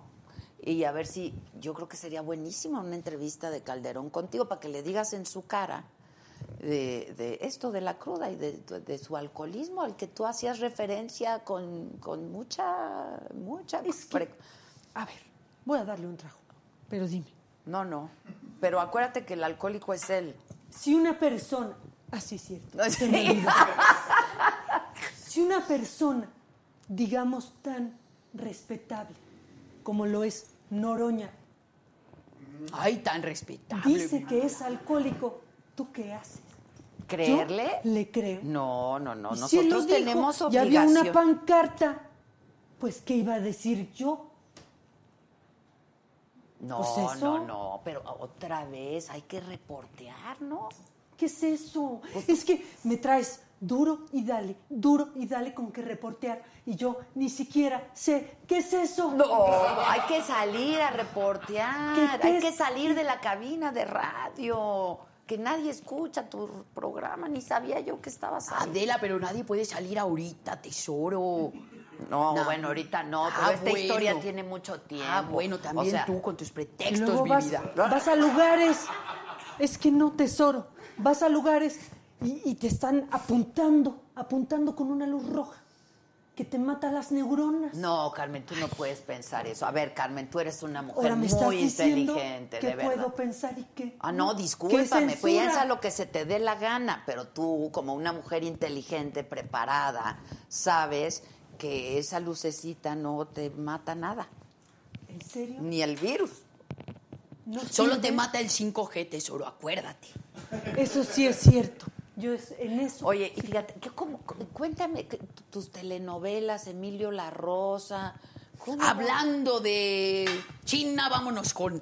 Y a ver si, yo creo que sería buenísima una entrevista de Calderón contigo para que le digas en su cara de, de esto de la cruda y de, de su alcoholismo al que tú hacías referencia con, con mucha, mucha... Es que- A ver, voy a darle un trago, pero dime, No, no, pero acuérdate que el alcohólico es él. si una persona, ah sí, cierto, <laughs> sí. si una persona digamos, tan respetable como lo es Noroña. Ay, tan respetable. Dice que es alcohólico. ¿Tú qué haces? ¿Creerle? Yo le creo. No, no, no. Y si él lo Nosotros dijo, tenemos Ya había obligación. una pancarta. Pues, ¿qué iba a decir yo? No, Pues eso. no, no, pero otra vez hay que reportear, ¿no? ¿Qué es eso? Pues es que me traes duro y dale, duro y dale con que reportear. Y yo ni siquiera sé qué es eso. No, hay que salir a reportear, ¿Qué- qué hay que salir de la cabina de radio, que nadie escucha tu programa, ni sabía yo que estabas ahí. Adela, pero nadie puede salir ahorita, tesoro. No, No. bueno, ahorita no, pero Ah, esta bueno. historia tiene mucho tiempo. Ah, bueno, también O sea, tú con tus pretextos, luego mi vas, vida. <laughs> vas a lugares. Es que no, tesoro. Vas a lugares y, y te están apuntando, apuntando con una luz roja que te mata las neuronas. No, Carmen, tú no puedes pensar eso. A ver, Carmen, tú eres una mujer Ahora me estás muy inteligente, que de verdad. puedo pensar y qué. Ah, no, ¿Qué discúlpame, piensa lo que se te dé la gana, pero tú, como una mujer inteligente, preparada, sabes que esa lucecita no te mata nada, ¿En serio? ni el virus. No Solo sirve. te mata el 5G, tesoro, acuérdate. Eso sí es cierto. Yo es, en eso. Oye, y fíjate, ¿qué, cómo, cuéntame que tus telenovelas, Emilio La Rosa. ¿cómo va? Hablando de China, vámonos con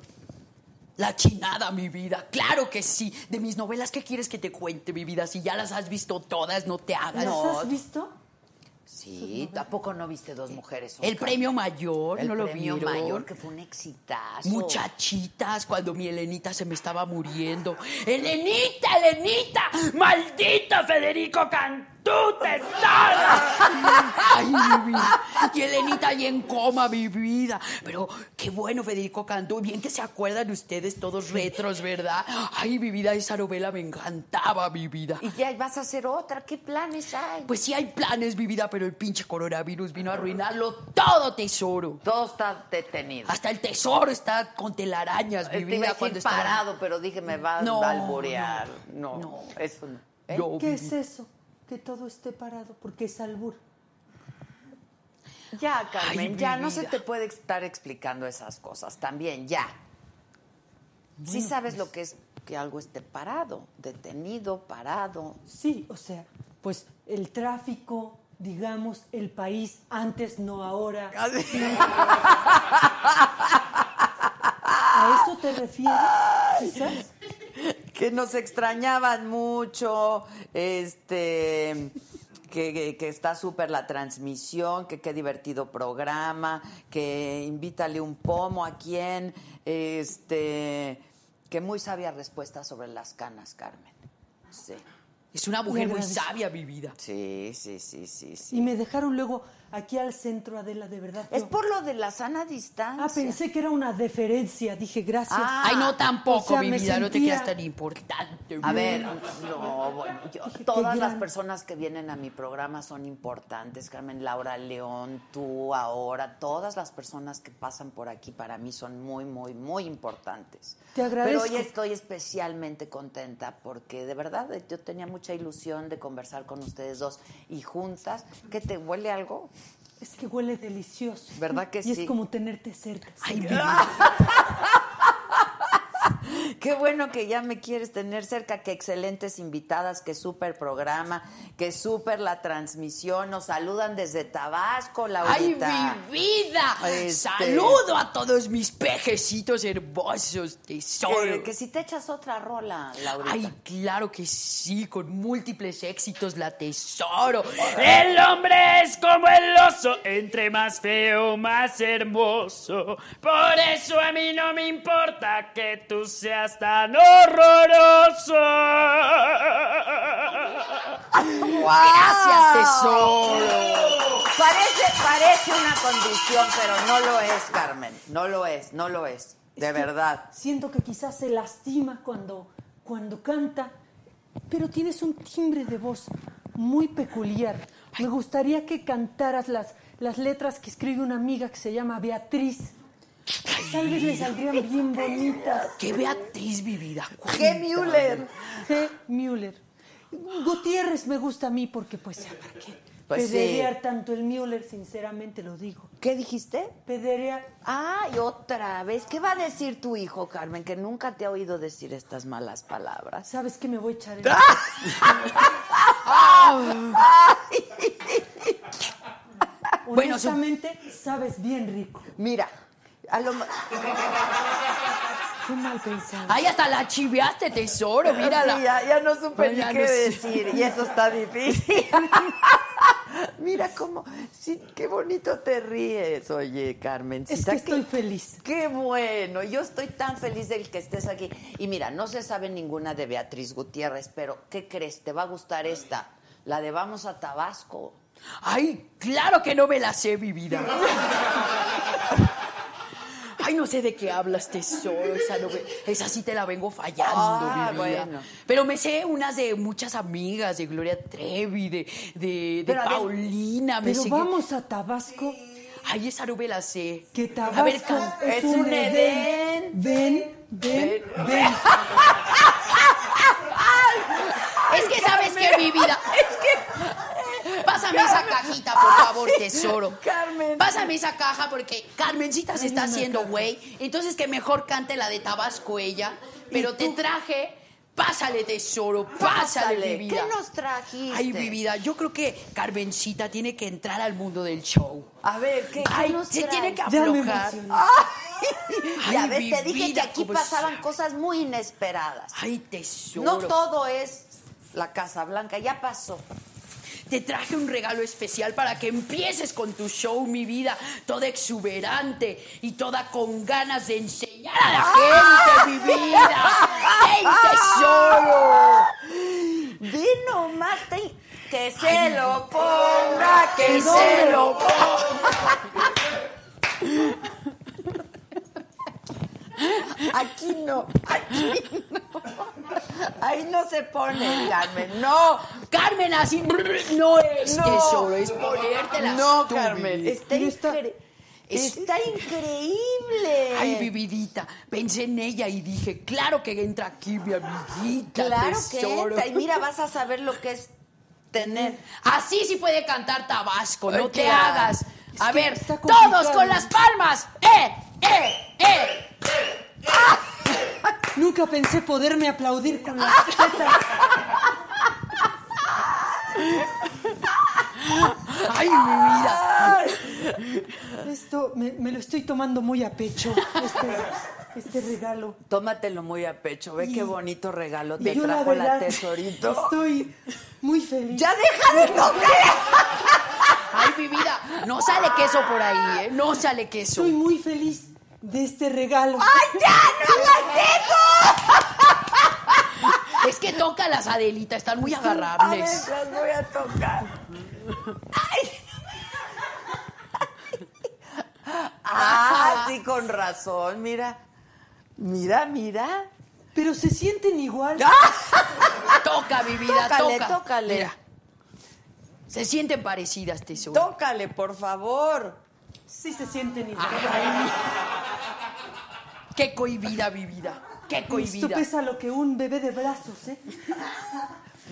la chinada, mi vida. Claro que sí. De mis novelas, ¿qué quieres que te cuente, mi vida? Si ya las has visto todas, no te hagas. ¿Las no. has visto? Sí, ¿tampoco no viste dos mujeres? El premio mayor, El ¿no lo premio vieron? mayor, que fue un exitazo. Muchachitas, cuando mi Elenita se me estaba muriendo. ¡Elenita, Elenita! ¡Maldito Federico Cantú, tesoro! <laughs> ¡Ay, mi vida! Y Elenita ahí en coma, mi vida. Pero qué bueno, Federico Cantú. Bien que se acuerdan ustedes todos retros, ¿verdad? Ay, mi vida, esa novela me encantaba, mi vida. Y ya vas a hacer otra. ¿Qué planes hay? Pues sí hay planes, mi vida, pero el pinche coronavirus vino a arruinarlo todo, tesoro. Todo está detenido. Hasta el tesoro está con telarañas, mi Te vida, cuando estaba- parado, pero dije, me va, No, a alburear. No, no. eso no. ¿Eh? No, ¿Qué es eso? Que todo esté parado porque es albur. Ya, Carmen, Ay, ya no se te puede estar explicando esas cosas. También, ya. sí sabes lo que es que algo esté parado, detenido, parado. Sí, o sea, pues el tráfico, digamos, el país antes, no ahora. <laughs> ¿A eso te refieres? Quizás. Que nos extrañaban mucho, este, que, que- que está súper la transmisión, que qué divertido programa, que invítale un pomo a quien, este, que muy sabia respuesta sobre las canas, Carmen. Sí. Es una mujer muy sabia, mi vida. Sí, sí, sí, sí, sí. Y me dejaron luego aquí al centro, Adela, de verdad. Es yo- por lo de la sana distancia. Ah, pensé que era una deferencia. Dije, gracias. Ah, Ay, no, tampoco, o sea, mi vida, no te creas tan importante. A ver, no, bueno, yo- todas las personas que vienen a mi programa son importantes, Carmen, Laura León, tú ahora, todas las personas que pasan por aquí para mí son muy, muy, muy importantes. Te agradezco. Pero hoy estoy especialmente contenta porque de verdad yo tenía mucha ilusión de conversar con ustedes dos y juntas. ¿Qué te huele algo? Es que huele delicioso. ¿Verdad que y sí? es como tenerte cerca. Ay. <laughs> Qué bueno que ya me quieres tener cerca, qué excelentes invitadas, qué súper programa, qué súper la transmisión. Nos saludan desde Tabasco, ¡Ay, Laurita. mi vida! Este- Saludo a todos mis pejecitos hermosos, tesoro. Que, que si te echas otra rola, Laurita. Ay, claro que sí, con múltiples éxitos la tesoro. El hombre es como el oso, entre más feo, más hermoso. Por eso a mí no me importa que tú seas tan horroroso. Gracias, tesoro. Parece, parece una condición, pero no lo es, Carmen. No lo es, no lo es. De Es que verdad. Siento que quizás se lastima cuando, cuando canta, pero tienes un timbre de voz muy peculiar. Me gustaría que cantaras las, las letras que escribe una amiga que se llama Beatriz. Tal vez le saldrían bien bonitas. ¡Qué Beatriz, mi vida! ¡Qué Müller! G. Müller. Gutiérrez me gusta a mí porque, pues, ya, ¿para qué? Pues sí. Pederear tanto el Müller, sinceramente lo digo. ¿Qué dijiste? Pederear. Ay, otra vez. ¿Qué va a decir tu hijo, Carmen? Que nunca te ha oído decir estas malas palabras. ¿Sabes qué me voy a echar? <laughs> Bueno, su- Honestamente, sabes bien rico. Mira, a lo ma- Qué mal pensado. Ay, hasta la chiveaste, tesoro, mírala. Sí, ya, ya no supe ni qué no sé. decir y eso está difícil. <laughs> Mira cómo, sí, qué bonito te ríes, oye, Carmen. Es que estoy feliz. Qué bueno, yo estoy tan feliz de que estés aquí. Y mira, no se sabe ninguna de Beatriz Gutiérrez, pero ¿qué crees? Te va a gustar esta, la de Vamos a Tabasco. Ay, claro que no me la sé, mi vida. <laughs> Ay, no sé de qué hablas, tesoro. Esa, no esa sí te la vengo fallando, Ah, mi vida. bueno. Pero me sé unas de muchas amigas, de Gloria Trevi, de, de, de a ver, Paulina. me Pero sé que- vamos a Tabasco, Ay, esa no me la sé. que A Tabasco ver, can- es, es un Edén. Ven, ven, ven. <laughs> Es que sabes que mi vida. Pásame esa cajita, por favor, <laughs> tesoro. Carmen. Pásame esa caja porque Carmencita se está haciendo güey. Entonces que mejor cante la de Tabasco ella. Pero te traje. Pásale, tesoro. Pásale, mi vida. ¿Qué nos trajiste? Ay, mi vida, yo creo que Carmencita tiene que entrar al mundo del show. A ver, ¿qué, qué Ay, nos se traes? tiene que Ya aflojar. Ya Ay, ves, mi te dije que aquí pasaban cosas muy inesperadas. Ay, tesoro. No todo es la Casa Blanca, ya pasó. Te traje un regalo especial para que empieces con tu show, mi vida, toda exuberante y toda con ganas de enseñar a la gente, mi vida. ¡Ven, tesoro! Di nomás te- que se lo ponga, que, Que se lo lo <laughs> Aquí no, aquí no. Ahí no se pone, Carmen, no. Carmen, así no es No. tesoro, es ponértelas No, Carmen, está, incre- está increíble. Ay, mi vidita, pensé en ella y dije, claro que entra aquí mi amiguita, Claro que entra. Y mira, vas a saber lo que es tener. Así sí puede cantar Tabasco, no Ay, te hagas. A ver, todos con las palmas. ¡Eh, eh, eh! <laughs> Nunca pensé poderme aplaudir con las tetas. <laughs> ¡Ay, mi vida! Esto me, me lo estoy tomando muy a pecho, este, este regalo. Tómatelo muy a pecho. Ve Y- qué bonito regalo te la trajo la, verdad, tesorito. Estoy muy feliz. ¡Ya deja de <laughs> tocar! ¡Ay, mi vida! No sale queso por ahí, ¿eh? No sale queso. Estoy muy feliz de este regalo. ¡Ay, ya! ¡No hagas eso! Es que toca las Adelita, están muy A ver, agarrables. las voy a tocar. ¡Ay! Ah, sí, con razón. Mira. Mira, mira. Pero se sienten igual. Toca, mi vida, Tócale, toca. tócale. Mira. Se sienten parecidas, tesoro. Tócale, por favor. Sí se sienten igual. ¡Qué cohibida, mi vida! ¡Qué Esto cohibida! pesa lo que un bebé de brazos, ¿eh?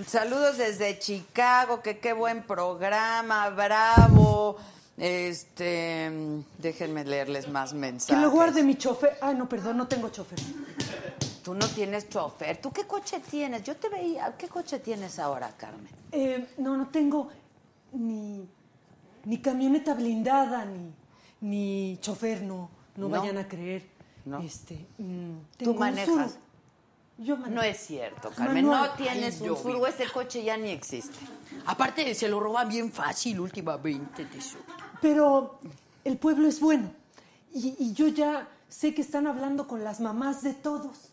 Saludos desde Chicago, que qué buen programa, bravo. Este, déjenme leerles más mensajes. Que lo guarde mi chofer. Ay, no, perdón, no tengo chofer. Tú no tienes chofer. ¿Tú qué coche tienes? Yo te veía. ¿Qué coche tienes ahora, Carmen? Eh, no, no tengo ni, ni camioneta blindada, ni, ni chofer, no, no, ¿No? vayan a creer. No. Este, mm, ¿Tú manejas? Yo manejo. No es cierto, Carmen. No tienes Ay, un yo Suru. Ese coche ya ni existe. Aparte, se lo roban bien fácil últimamente. Pero el pueblo es bueno. Y, y yo ya sé que están hablando con las mamás de todos.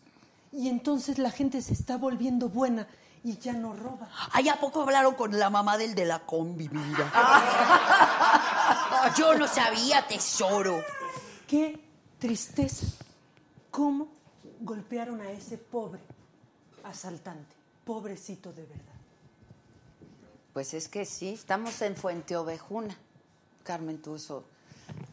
Y entonces la gente se está volviendo buena y ya no roba. Ay, ¿a poco hablaron con la mamá del de la combi, mi vida? Yo no sabía, tesoro. Qué tristeza. ¿Cómo golpearon a ese pobre asaltante? Pobrecito de verdad. Pues es que sí, estamos en Fuente Ovejuna. Carmen, tú eso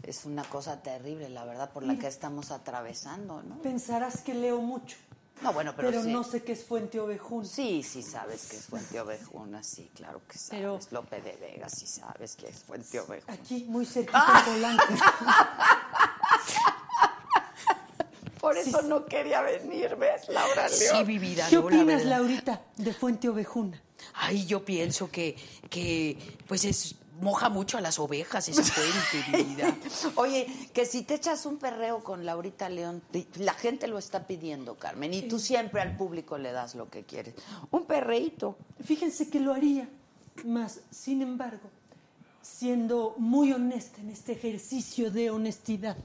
es una cosa terrible, la verdad, por la Mira. que estamos atravesando, ¿no? Pensarás que leo mucho. No, bueno, pero, sí. no sé qué es Fuente Ovejuna. Sí, sí sabes que es Fuente Ovejuna, sí, claro que sabes. Pero- Lope de Vega, sí sabes que es Fuente Ovejuna. Aquí, muy cerquita en Polanco. <laughs> Por eso no quería venir, ¿ves, Laura León? Sí, mi vida. ¿Qué opinas, verdad. Laurita, de Fuente Ovejuna? Ay, yo pienso que, que pues es moja mucho a las ovejas esa fuente, mi vida. <laughs> Oye, que si te echas un perreo con Laurita León, la gente lo está pidiendo, Carmen, y tú siempre al público le das lo que quieres. Un perreíto. Fíjense que lo haría, más, sin embargo, siendo muy honesta en este ejercicio de honestidad,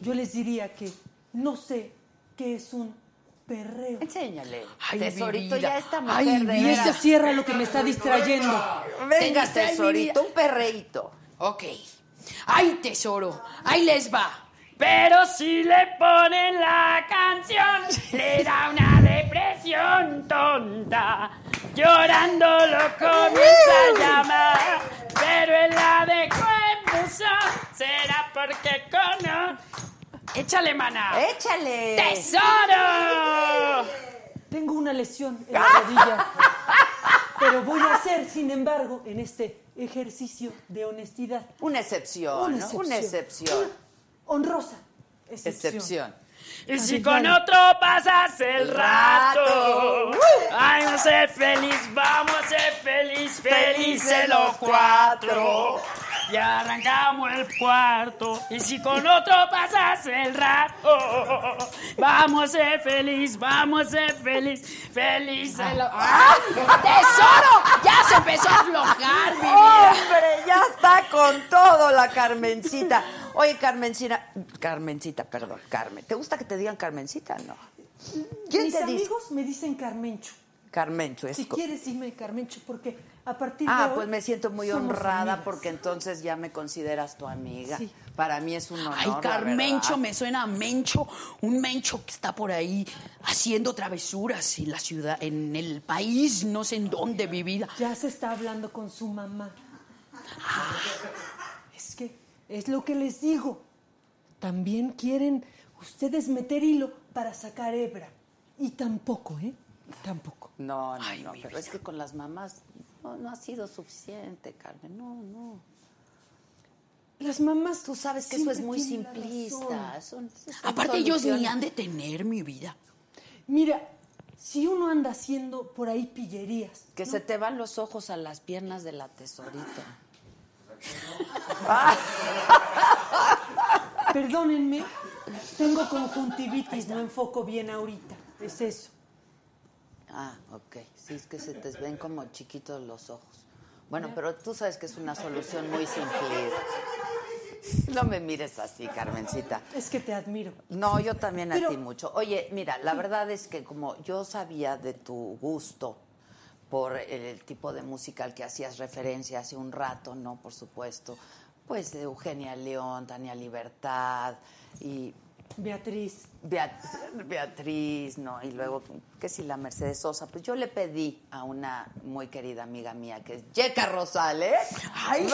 yo les diría que no sé qué es un perreo. Enséñale. Ay, Tesorito, ya esta mujer Ay, de Esto veras. cierra lo que me está distrayendo. Venga, tesorito, un perreíto. Ok. Ay, tesoro. Ahí les va. Pero si le ponen la canción, le da una depresión tonta. Llorando lo comienza a llamar, pero él la dejó en buzón. Será porque cono. Échale, mana. ¡Échale! ¡Tesoro! Tengo una lesión en la rodilla, pero voy a hacer, sin embargo, en este ejercicio de honestidad, Una excepción, Una ¿no? excepción. Una excepción. honrosa excepción. Excepción. Y si Ay, con vale. otro pasas el rato, ay, vamos a ser feliz, vamos a ser feliz, felices los cuatro. Y arrancamos el cuarto. Y si con otro pasas el rato, vamos a ser feliz, vamos a ser feliz, felices los ¡Ah! ¡Tesoro! Ya se empezó a aflojar, mi vida. ¡Hombre, ya está con todo la Carmencita! Oye, Carmencita, Carmencita, perdón, Carmen. ¿Te gusta que te digan Carmencita? No. ¿Quién Mis te dice? amigos me dicen Carmencho. Carmencho, es Si quieres, dime Carmencho, porque a partir de Ah, hoy pues me siento muy honrada amigas. porque entonces ya me consideras tu amiga. Sí. Para mí es un honor. Ay, Carmencho, me suena a Mencho, un Mencho que está por ahí haciendo travesuras en la ciudad, en el país, no sé en dónde, mi vida. Ya se está hablando con su mamá. Es que es lo que les digo. También quieren ustedes meter hilo para sacar hebra. Y tampoco, ¿eh? Tampoco. No, no, Ay, no, pero es que con las mamás no, no ha sido suficiente, Carmen. No, no. Las mamás. Tú sabes que eso es muy simplista. razón. son- son Aparte, ellos ni han de tener mi vida. Mira, si uno anda haciendo por ahí pillerías. Que se te van los ojos a las piernas de la tesorita. Perdónenme, tengo conjuntivitis, no enfoco bien ahorita. Es eso. Ah, ok. Sí, es que se te ven como chiquitos los ojos. Bueno, pero tú sabes que es una solución muy simple. No me mires así, Carmencita. Es que te admiro. No, yo también a ti mucho. Oye, mira, la verdad es que como yo sabía de tu gusto por el, tipo de música al que hacías referencia hace un rato, ¿no? Por supuesto. Pues de Eugenia León, Tania Libertad y Beatriz. Beat- Beatriz, ¿no? Y luego, que si la Mercedes Sosa, pues yo le pedí a una muy querida amiga mía que es Yeca Rosales. ¡Ay,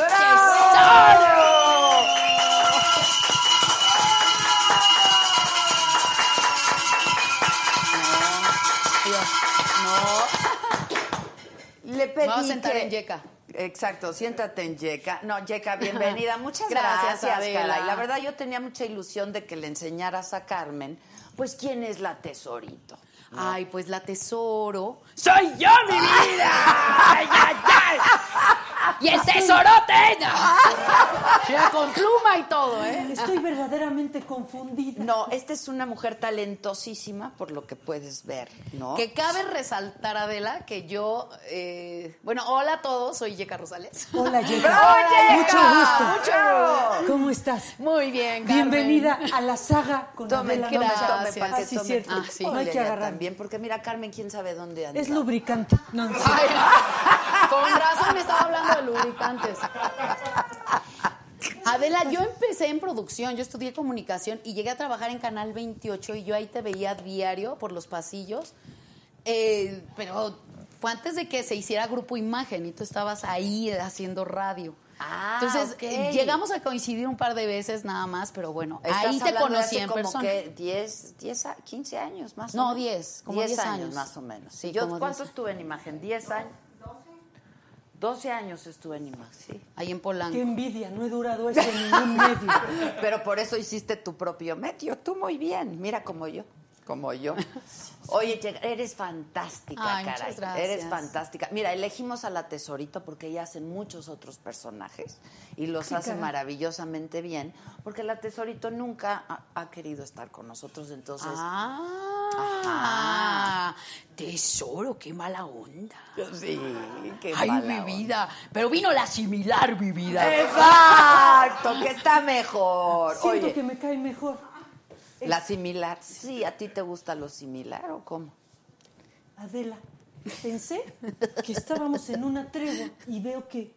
No. Le pedí voy a sentar que- en Yeca. Exacto, siéntate en Yeca. No, Yeca, bienvenida. Muchas Gracias, gracias, Adela. La verdad, yo tenía mucha ilusión de que le enseñaras a Carmen, pues, quién es la tesorito. Ay, pues la tesoro. ¡Soy yo, mi vida! ¡Ay, ay, ay! <laughs> ¡Y el tesorote! Mira, <laughs> con pluma y todo, ¿eh? Estoy verdaderamente confundida. No, esta es una mujer talentosísima, por lo que puedes ver, ¿no? Que cabe resaltar, Adela, que yo. eh, bueno, hola a todos, soy Yeca Rosales. Hola, Yeca. <laughs> ¡Hola, Mucho gusto. ¡Mucho! ¿Cómo estás? Muy bien, Carmen. Bienvenida a la saga con Tomen, Adela tome, tome, Gracias. que Ah, sí, tome. cierto. Ah, sí. No hay que agarrar. También, porque mira, Carmen, quién sabe dónde anda. Es lubricante. No, no sé. Ay, con razón me estaba hablando de lubricantes. Adela, yo empecé en producción, yo estudié comunicación y llegué a trabajar en Canal 28 y yo ahí te veía diario por los pasillos, Eh, pero fue antes de que se hiciera Grupo Imagen y tú estabas ahí haciendo radio. Ah, Entonces, ok. eh, llegamos a coincidir un par de veces nada más, pero bueno, Estás ahí te hablando de conocí hace en como persona. que 10, 10, a- 15 años más No, o menos. 10, como 10 años. más o menos. Sí, Yo, ¿Cuánto 10. estuve en imagen? ¿10 años? 12 años estuve en imagen, sí. Ahí en Polanco. Qué envidia, no he durado eso en ningún medio. <laughs> Pero por eso hiciste tu propio medio. Tú muy bien. Mira como yo. Como yo. <laughs> Oye, eres fantástica, Ay, muchas caray. gracias. Eres fantástica. Mira, elegimos a la tesorita porque ella hace muchos otros personajes y los Qué hace caray. maravillosamente bien. Porque la tesorito nunca ha, ha querido estar con nosotros. Entonces. Ah, tesoro, qué mala onda. Sí, qué Ay, mala mi onda. vida. Pero vino la similar, mi vida. Exacto, que está mejor. Siento Oye, que me cae mejor. La similar. Sí, ¿a ti te gusta lo similar o cómo? Adela, pensé que estábamos en una tregua y veo que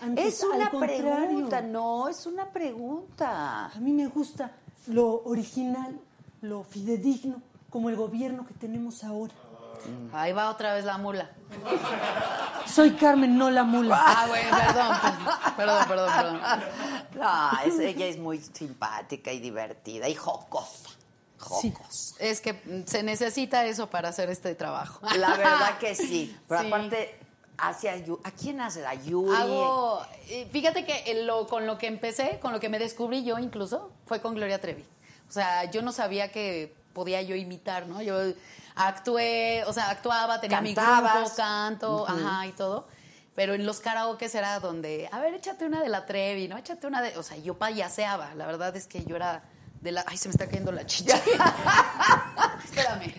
antes, Es una al pregunta, no, es una pregunta. A mí me gusta lo original, lo fidedigno, como el gobierno que tenemos ahora. Ahí va otra vez la mula. Soy Carmen, no la mula. Ah, güey, perdón, perdón, perdón, perdón. No, es- ella es muy simpática y divertida y jocosa. Jocosa. Es que se necesita eso para hacer este trabajo. La verdad que sí. Pero Sí. aparte, hace a, Yu- ¿a quién hace? ¿A Yuri? Hago, eh, fíjate que lo, con lo que empecé, con lo que me descubrí yo incluso, fue con Gloria Trevi. O sea, yo no sabía que podía yo imitar, ¿no? Yo actué, o sea, actuaba, tenía mi grupo, canto, ajá, y todo. Pero en los karaokes era donde, a ver, échate una de la Trevi, ¿no? Échate una de... O sea, yo payaseaba. La verdad es que yo era de la... Ay, se me está cayendo la chicha. <laughs> Espérame.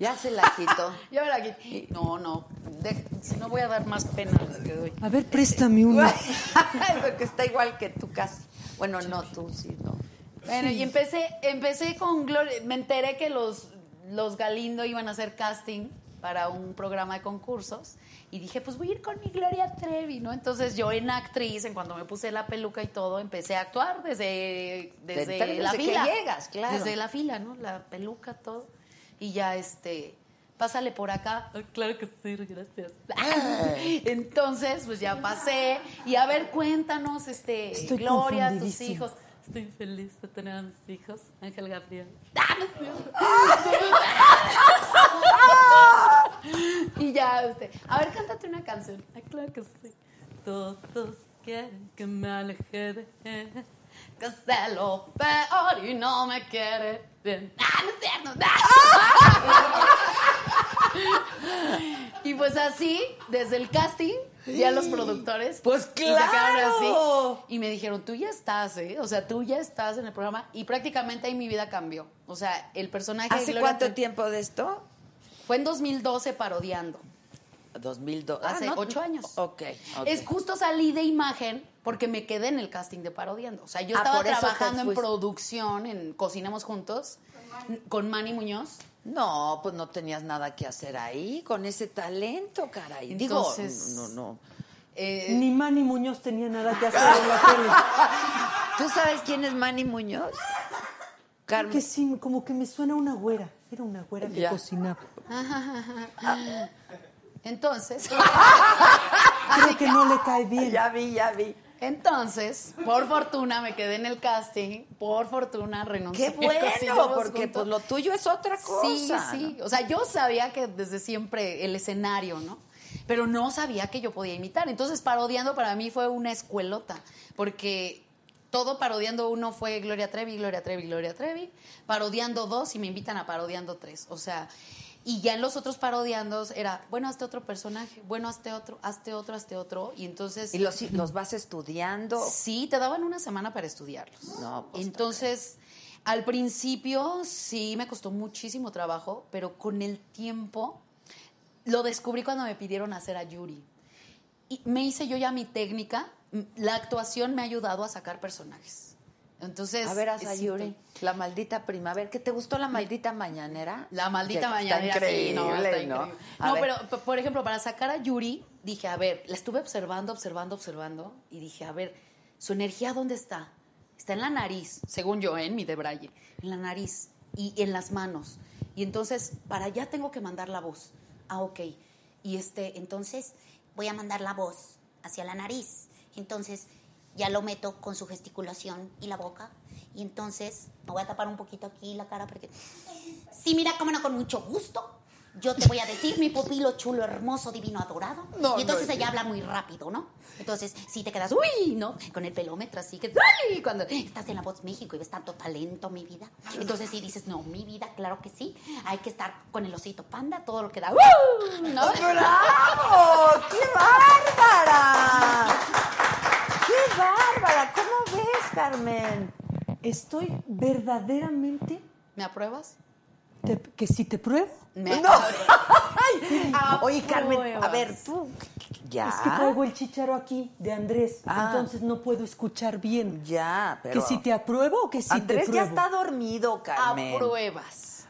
Ya se la quitó. <laughs> Ya me la quité. No, no. de- si no voy a dar más pena que doy. A ver, préstame una. <laughs> Porque está igual que tú casi. Bueno, no, tú sí, no. Bueno, y empecé, empecé con Gloria. Me enteré que los, los Galindo iban a hacer casting para un programa de concursos. Y dije, pues voy a ir con mi Gloria Trevi, ¿no? Entonces yo en actriz, en cuando me puse la peluca y todo, empecé a actuar desde, desde, Desde- la desde que fila. llegas, claro. Desde la fila, ¿no? La peluca, todo. Y ya, este, pásale por acá. Ay, claro que sí, gracias. <laughs> Entonces, pues ya pasé. Y a ver, cuéntanos, este, Estoy Gloria, tus hijos. Estoy feliz de tener a mis hijos, Ángel Gabriel. y ya, este, a ver, cántate una canción. Ay, claro que sí. Todos quieren que me aleje de él, que sé lo peor y no me quiere bien. ¡Ah, no es cierto! y pues así, desde el casting, ya los productores. Pues y claro. así. Y me dijeron, tú ya estás, ¿eh? O sea, tú ya estás en el programa. Y prácticamente ahí mi vida cambió. O sea, el personaje ¿Hace cuánto tiempo de esto? Fue en 2012 parodiando. 2002. Hace Ah, no, ocho años. Ok. ok. Es justo salí de imagen porque me quedé en el casting de parodiando. O sea, yo Ah, estaba trabajando en producción, en Cocinemos Juntos, con Manny Muñoz. No, pues no tenías nada que hacer ahí con ese talento, caray. Entonces- Digo, no, no. Eh, Ni Manny Muñoz tenía nada que hacer en la tele. <laughs> ¿Tú sabes quién es Manny Muñoz? Carmen. Que sí, como que me suena una güera. Era una güera que Ya. cocinaba. <laughs> Entonces, Creo que no le cae bien. <laughs> Ya vi, ya vi. Entonces, por fortuna me quedé en el casting, por fortuna renuncié. Qué bueno, porque Juntos. pues lo tuyo es otra cosa. Sí, sí. O sea, yo sabía que desde siempre el escenario, ¿no? Pero no sabía que yo podía imitar. Entonces, parodiando para mí fue una escuelota, porque todo parodiando uno fue Gloria Trevi, Gloria Trevi, Gloria Trevi, parodiando dos y me invitan a parodiando tres. O sea, y ya en los otros parodiandos era, bueno, hazte otro personaje, bueno, hazte otro, hazte otro, hazte otro. Y entonces... ¿Y los, los vas estudiando? Sí, te daban una semana para estudiarlos. No, pues, Entonces, al principio sí me costó muchísimo trabajo, pero con el tiempo lo descubrí cuando me pidieron hacer a Yuri. Y me hice yo ya mi técnica. La actuación me ha ayudado a sacar personajes. Entonces, A ver, haz a es Yuri. La maldita primavera. ¿Qué te gustó la maldita mañanera? La maldita Está mañanera, sí, no, está increíble, ¿no? increíble. A No, ver. pero por ejemplo, para sacar a Yuri, dije, a ver, la estuve observando, observando, observando, y dije, a ver, ¿su energía dónde está? Está en la nariz, según yo, ¿eh? en mi de Braille, en la nariz y en las manos. Y entonces, para allá tengo que mandar la voz. Ah, ok. Y este, entonces, voy a mandar la voz hacia la nariz. Entonces, ya lo meto con su gesticulación y la boca. Y entonces me voy a tapar un poquito aquí la cara porque... Sí, mira, cómo no, con mucho gusto. Yo te voy a decir, mi pupilo chulo, hermoso, divino, adorado. No, y entonces no, ella no. habla muy rápido, ¿no? Entonces, si te quedas, uy, ¿no? Con el pelómetro así que, uy, cuando estás en La Voz México y ves tanto talento, mi vida. Entonces, si dices, no, mi vida, claro que sí. Hay que estar con el osito panda, todo lo que da, ¡uh! ¿no? ¡Bravo! ¡Qué bárbara! ¡Qué bárbara! ¿Cómo ves, Carmen? Estoy verdaderamente ¿Me apruebas? te- que si te pruebo. Me No. <laughs> Oye, Carmen, a ver, tú. Ya. Es que traigo el chicharo aquí de Andrés, Ah. entonces no puedo escuchar bien. Ya, pero. Que si te apruebo o que si Andrés te ya pruebo. está dormido, Carmen. Apruebas.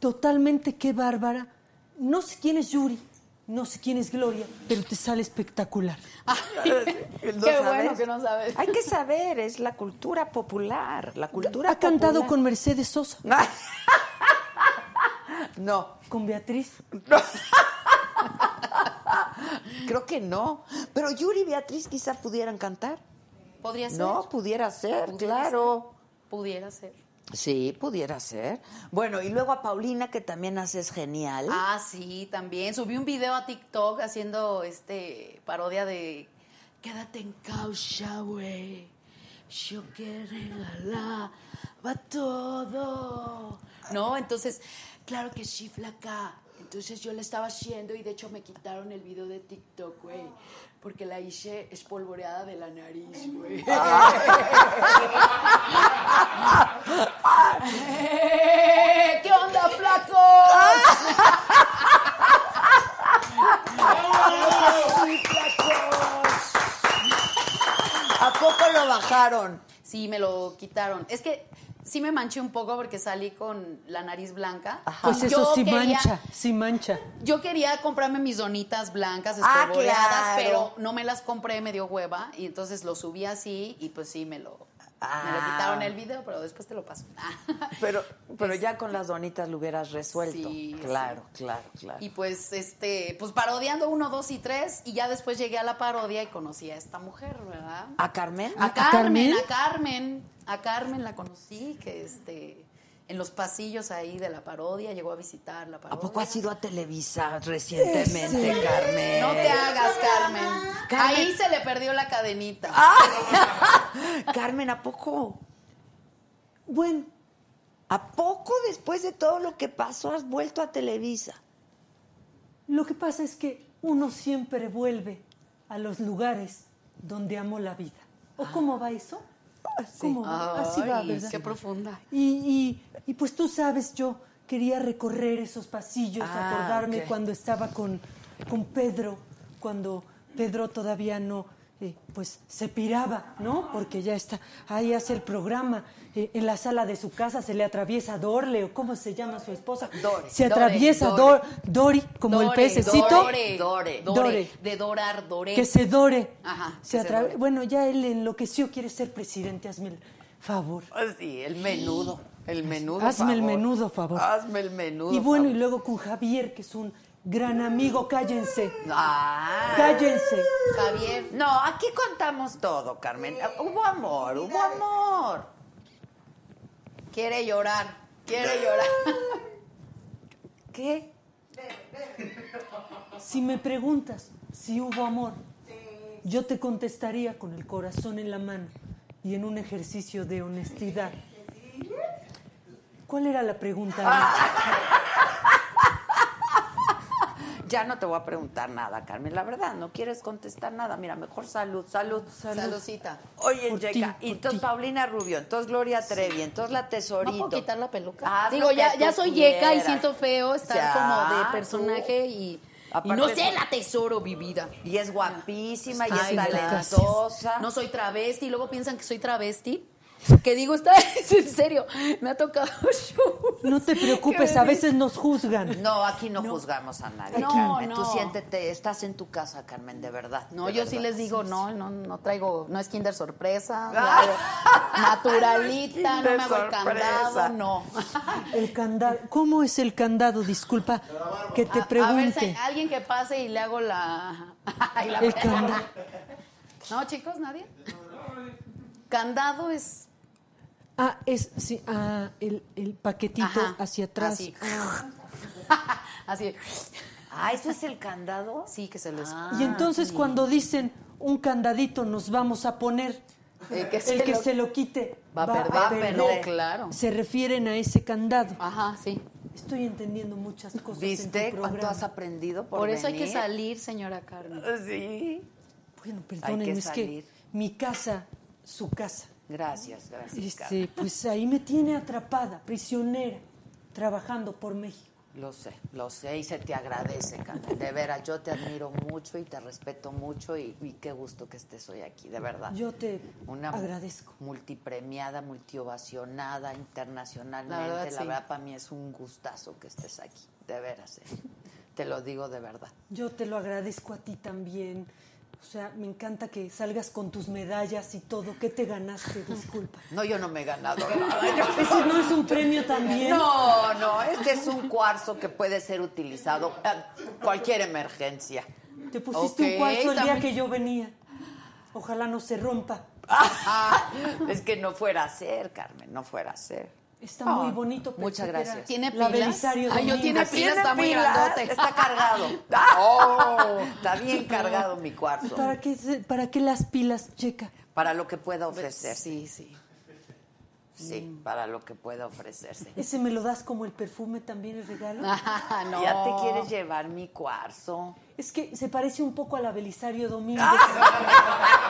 Totalmente, qué bárbara. No sé quién es Yuri, no sé quién es Gloria, pero te sale espectacular. <laughs> ¿No Qué sabes? bueno que no sabes. Hay que saber, es la cultura popular. La cultura Ha cantado con Mercedes Sosa, <laughs> No, con Beatriz. <laughs> creo que no. Pero Yuri y Beatriz quizá pudieran cantar. ¿Podría ser? No, pudiera ser, Pudiera claro. Pudiera ser. Sí, pudiera ser. Bueno, y luego a Paulina, que también haces genial. Ah, sí, también. Subí un video a TikTok haciendo este parodia de Quédate en causa, güey. Yo que regalaba todo. No, entonces, claro que sí, flaca. Entonces yo la estaba haciendo y de hecho me quitaron el video de TikTok, güey. Porque la hice espolvoreada de la nariz, güey. <laughs> <laughs> ¿Qué onda, flacos? ¿A poco lo bajaron? Sí, me lo quitaron. Es que sí me manché un poco porque salí con la nariz blanca. Pues Y eso yo sí quería- mancha, sí mancha. Yo quería comprarme mis donitas blancas Ah, claro. pero no me las compré, me dio hueva y entonces lo subí así y pues sí me lo, me lo Ah. quitaron el video, pero después te lo paso. <laughs> Pero, pero ya con las donitas lo hubieras resuelto. Sí, claro, claro, claro. Y pues este, pues parodiando uno, dos y tres y ya después llegué a la parodia y conocí a esta mujer, ¿verdad? ¿A Carmen? A Carmen, a Carmen, a Carmen la conocí, que este, en los pasillos ahí de la parodia llegó a visitar la parodia. ¿A poco has ido a Televisa recientemente, Carmen? No te hagas, Carmen. Carmen. Ahí se le perdió la cadenita. <laughs> Carmen, ¿a poco? Bueno, ¿A poco después de todo lo que pasó has vuelto a Televisa? lo que pasa es que uno siempre vuelve a los lugares donde amó la vida. ¿O cómo va eso? Así va. Qué profunda. Y, y- y pues tú sabes, yo quería recorrer esos pasillos, Ah, acordarme cuando estaba con, con Pedro, cuando Pedro todavía no, eh, pues se piraba, ¿no? Porque ya está, ahí hace el programa, eh, en la sala de su casa se le atraviesa Dorle, o cómo se llama su esposa. Dore. Se Dore, atraviesa Dore. Dor- Dori, como el Dore, pececito. Dore, Dore. Dore, Dore. De dorar, doré. Que se dore. Ajá, Se se dore. Bueno, ya él enloqueció, quiere ser presidente, hazme el favor. Ah, Sí, el menudo. El menudo. Hazme el menudo favor. Hazme el menudo. Y bueno, y luego con Javier, que es un gran amigo, cállense. Ah. Cállense. Javier. No, aquí contamos todo, Carmen. Hubo amor, hubo amor. Quiere llorar, quiere llorar. <laughs> ¿Qué? Si me preguntas si hubo amor, yo te contestaría con el corazón en la mano y en un ejercicio de honestidad. ¿Cuál era la pregunta? <laughs> Ya no te voy a preguntar nada, Carmen. La verdad, no quieres contestar nada. Mira, mejor salud, salud. Saludcita. Oye, Por y entonces. Paulina Rubio, entonces Gloria Trevi, entonces la ¿No Tesorito. puedo quitar la peluca? Haz Digo, ya, ya soy yeca y siento feo estar Ya, como de personaje y, y Aparte no sé la tesoro, mi vida. Y es guapísima y es gracias. talentosa. No soy travesti y luego piensan que soy travesti. <laughs> Que digo, está <laughs> es en serio, me ha tocado <laughs> show. No te preocupes, a veces nos juzgan. No, aquí no, juzgamos a nadie, No, Carmen. Tú no. siéntete, estás en tu casa, Carmen, de verdad. No, de yo verdad. sí les digo, no, no, no traigo, no es Kinder sorpresa, Ah. naturalita, no, me hago el candado, no. El candado. ¿Cómo es el candado? Disculpa que te A- A, ver, pregunte. alguien que pase y le hago la... y la El candado. No, chicos, nadie. Candado es Ah, es sí, ah, el, el paquetito Ajá, hacia atrás. así. <laughs> Ah. así. Ah, ¿eso es el candado? Sí, que se les. y entonces cuando dicen un candadito nos vamos a poner, El que el se que lo- se lo quite Va a perder. Va a perder. claro. Se refieren a ese candado. Ajá, sí. Estoy entendiendo muchas cosas. en ¿Viste tu cuánto has aprendido por, Por, eso hay que salir, señora Carmen. Sí. Bueno, perdónenme, es que mi casa, su casa. Gracias, gracias. Este, pues ahí me tiene atrapada, prisionera, trabajando por México. Lo sé, lo sé y se te agradece, Carmen. De veras, yo te admiro mucho y te respeto mucho y, y qué gusto que estés hoy aquí, de verdad. Yo te Una agradezco. multipremiada, multiovacionada internacionalmente. La La verdad, verdad, sí. para mí es un gustazo que estés aquí, de veras. eh. Te lo digo de verdad. Yo te lo agradezco a ti también. O sea, me encanta que salgas con tus medallas y todo. ¿Qué te ganaste? Disculpa. <laughs> No, yo no me he ganado <laughs> nada. ¿Ese no es un premio también? No, no, este es un cuarzo que puede ser utilizado a cualquier emergencia. Te pusiste un cuarzo el día que yo venía. Ojalá no se rompa. <laughs> Ah, es que no fuera a ser, Carmen, no fuera a ser. Está Ah, muy bonito. pensé Muchas gracias. ¿Tiene La pilas? Belisario Ay, yo tiene pilas, está muy pilas, grandote. Está cargado. <laughs> Oh, está bien cargado mi cuarzo. ¿Para qué, se- ¿Para qué las pilas, checa? Para lo que pueda ofrecer. Sí, sí. Sí, para lo que pueda ofrecerse. ¿Ese me lo das como el perfume también, el regalo? Ah, <laughs> no. Ya te quieres llevar mi cuarzo. Es que se parece un poco a la Belisario Domínguez. <laughs> <laughs>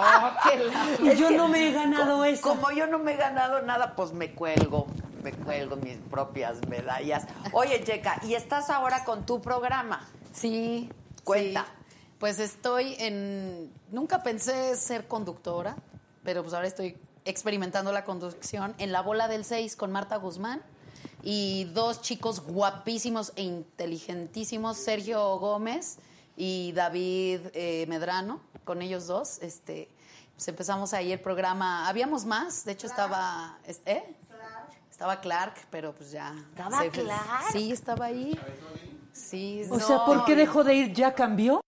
Oh, qué la- y yo no me he ganado eso. Como yo no me he ganado nada, pues me cuelgo, me cuelgo mis propias medallas. Oye, Checa, ¿y estás ahora con tu programa? Sí. Cuenta. sí. Pues estoy en. Nunca pensé ser conductora, pero pues ahora estoy experimentando la conducción en La Bola del 6 con Marta Guzmán y dos chicos guapísimos e inteligentísimos, Sergio Gómez y David eh, Medrano, con ellos dos. Este, pues empezamos ahí el programa. Habíamos más, de hecho estaba. es- ¿Eh? Estaba Clark, pero pues ya. ¿Estaba se- Clark? Sí, estaba ahí. Sí, O no, sea, ¿por qué dejó de ir? ¿Ya cambió?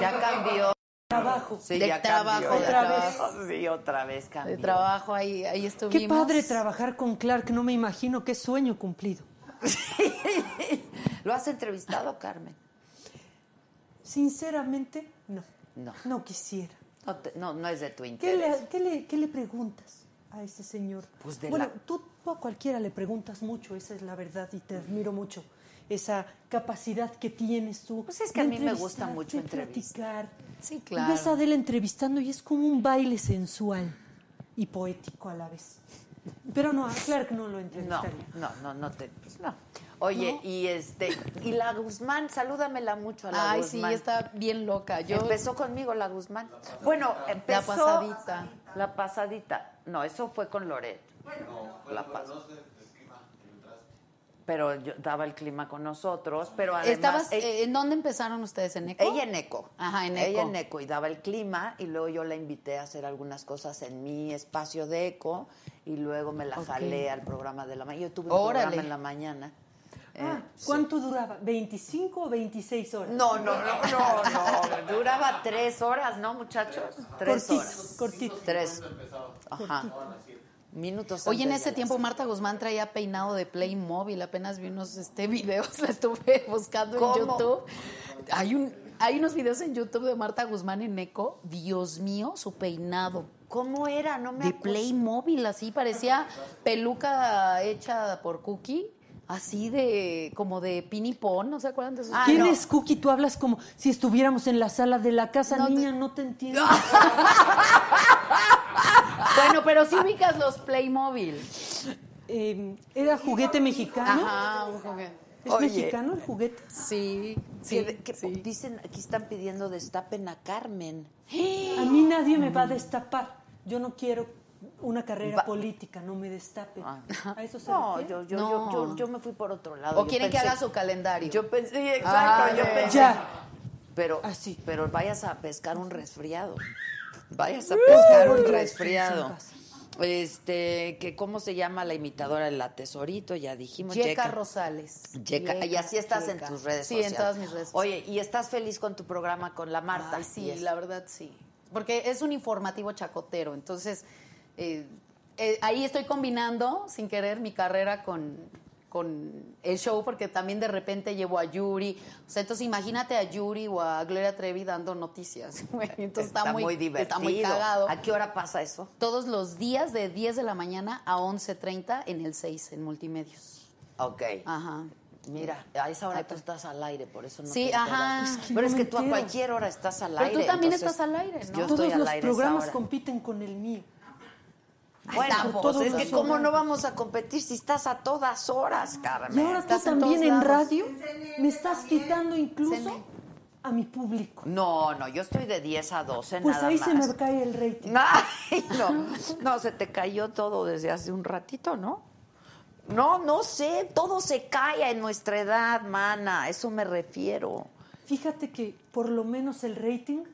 Ya cambió. Trabajo. Sí, De ya trabajo, cambió. de Otra trabajo. vez. Sí, otra vez cambió. de trabajo ahí, ahí estuvimos. Qué padre trabajar con Clark, no me imagino qué sueño cumplido. <laughs> ¿Lo has entrevistado, Carmen? Sinceramente, no. No. No quisiera. No, te- no, no es de tu ¿Qué interés. le, qué le- qué le preguntas a ese señor? Pues de bueno, la- tú, tú a cualquiera le preguntas mucho, esa es la verdad, y te admiro mucho. Esa capacidad que tienes tú. Pues es que a mí me gusta mucho entrevistar. platicar. Sí, Y claro. ves a Adela entrevistando y es como un baile sensual y poético a la vez. Pero no, a Clark no lo No, entrevistaría. no, no, no te. pues no. Oye, y este, y la Guzmán, salúdamela mucho a la Ay, sí, Guzmán. está bien loca. Yo Empezó conmigo la Guzmán. Bueno, empezó. pasadita. La pasadita. No, eso fue con Loret. la pas- Pero yo daba el clima con nosotros, pero además. estabas ella, eh, ¿En dónde empezaron ustedes en Eco? ella en Eco. Ajá, en Ella Eco. en Eco y daba el clima y luego yo la invité a hacer algunas cosas en mi espacio de Eco y luego me la Ok. jalé al programa de la mañana. Yo tuve un Órale. programa en la mañana. Ah, Eh, ¿Cuánto duraba? ¿25 o 26 horas? No, no, no, no, no. Duraba tres horas, ¿no, muchachos? Tres Cortito, horas. cortito. Tres. Ajá. Minutos Oye, en ese tiempo Marta Guzmán traía peinado de Playmobil. Apenas vi unos este, <laughs> videos, la estuve buscando ¿Cómo? en YouTube. Hay, un, hay unos videos en YouTube de Marta Guzmán en Eco. Dios mío, su peinado. ¿Cómo era? No me De acuerdo. Playmobil, así parecía peluca hecha por Cookie. Así de, como de pinipón, ¿no se acuerdan de esos? Ah, ¿Quién no. es Cookie? Tú hablas como si estuviéramos en la sala de la casa. No te- Niña, no te entiendo. <laughs> <laughs> Bueno, pero sí ubicas los Playmobil. Eh, ¿Era juguete mexicano? Ajá, un juguete. ¿Es Oye. mexicano el juguete? Sí, Que- sí, que sí. Dicen, aquí están pidiendo destapen a Carmen. A mí nadie me va a destapar. Yo no quiero una carrera Va- política, no me destapen. Ah. ¿A eso se No, yo, yo, No. yo, yo, yo me fui por otro lado. O Yo quieren que haga su calendario. Yo pensé, sí, exacto, Ah, yo pensé. Ya. Pero, Así. pero vayas a pescar un resfriado. Vayas a pescar un resfriado. Este, que cómo se llama la imitadora de la tesorito, ya dijimos. Yeca Yeca. Rosales. Yeca. Y así estás en tus redes sí, sociales. en todas mis redes Oye, ¿y estás feliz con tu programa con la Marta? Ay, sí, la verdad sí. porque es un informativo chacotero. Entonces, eh, eh, ahí estoy combinando, sin querer, mi carrera con, con el show, porque también de repente llevo a Yuri. O sea, entonces imagínate a Yuri o a Gloria Trevi dando noticias. <laughs> güey. Entonces está, muy, divertido. Está muy cagado. ¿A qué hora pasa eso? Todos los días de 10 de la mañana a 11.30 en el 6, en Multimedios. Ok. Ajá. Mira, a esa hora tú estás al aire, por eso no Sí, te ajá. Es que Pero no es que tú a cualquier hora estás al Pero aire. tú también entonces, estás al aire, ¿no? Yo Todos estoy al los aire programas compiten con el mío. Bueno, Por pues todos es que cómo no vamos a competir si estás a todas horas, Carmen. Y ahora tú también en radio me estás quitando incluso a mi público. No, no, yo estoy de 10 a 12 Pues nada ahí más. se me cae el rating. Ay, no, no, se te cayó todo desde hace un ratito, ¿no? No, no sé, todo se cae en nuestra edad, mana, a eso me refiero. Fíjate que por lo menos el rating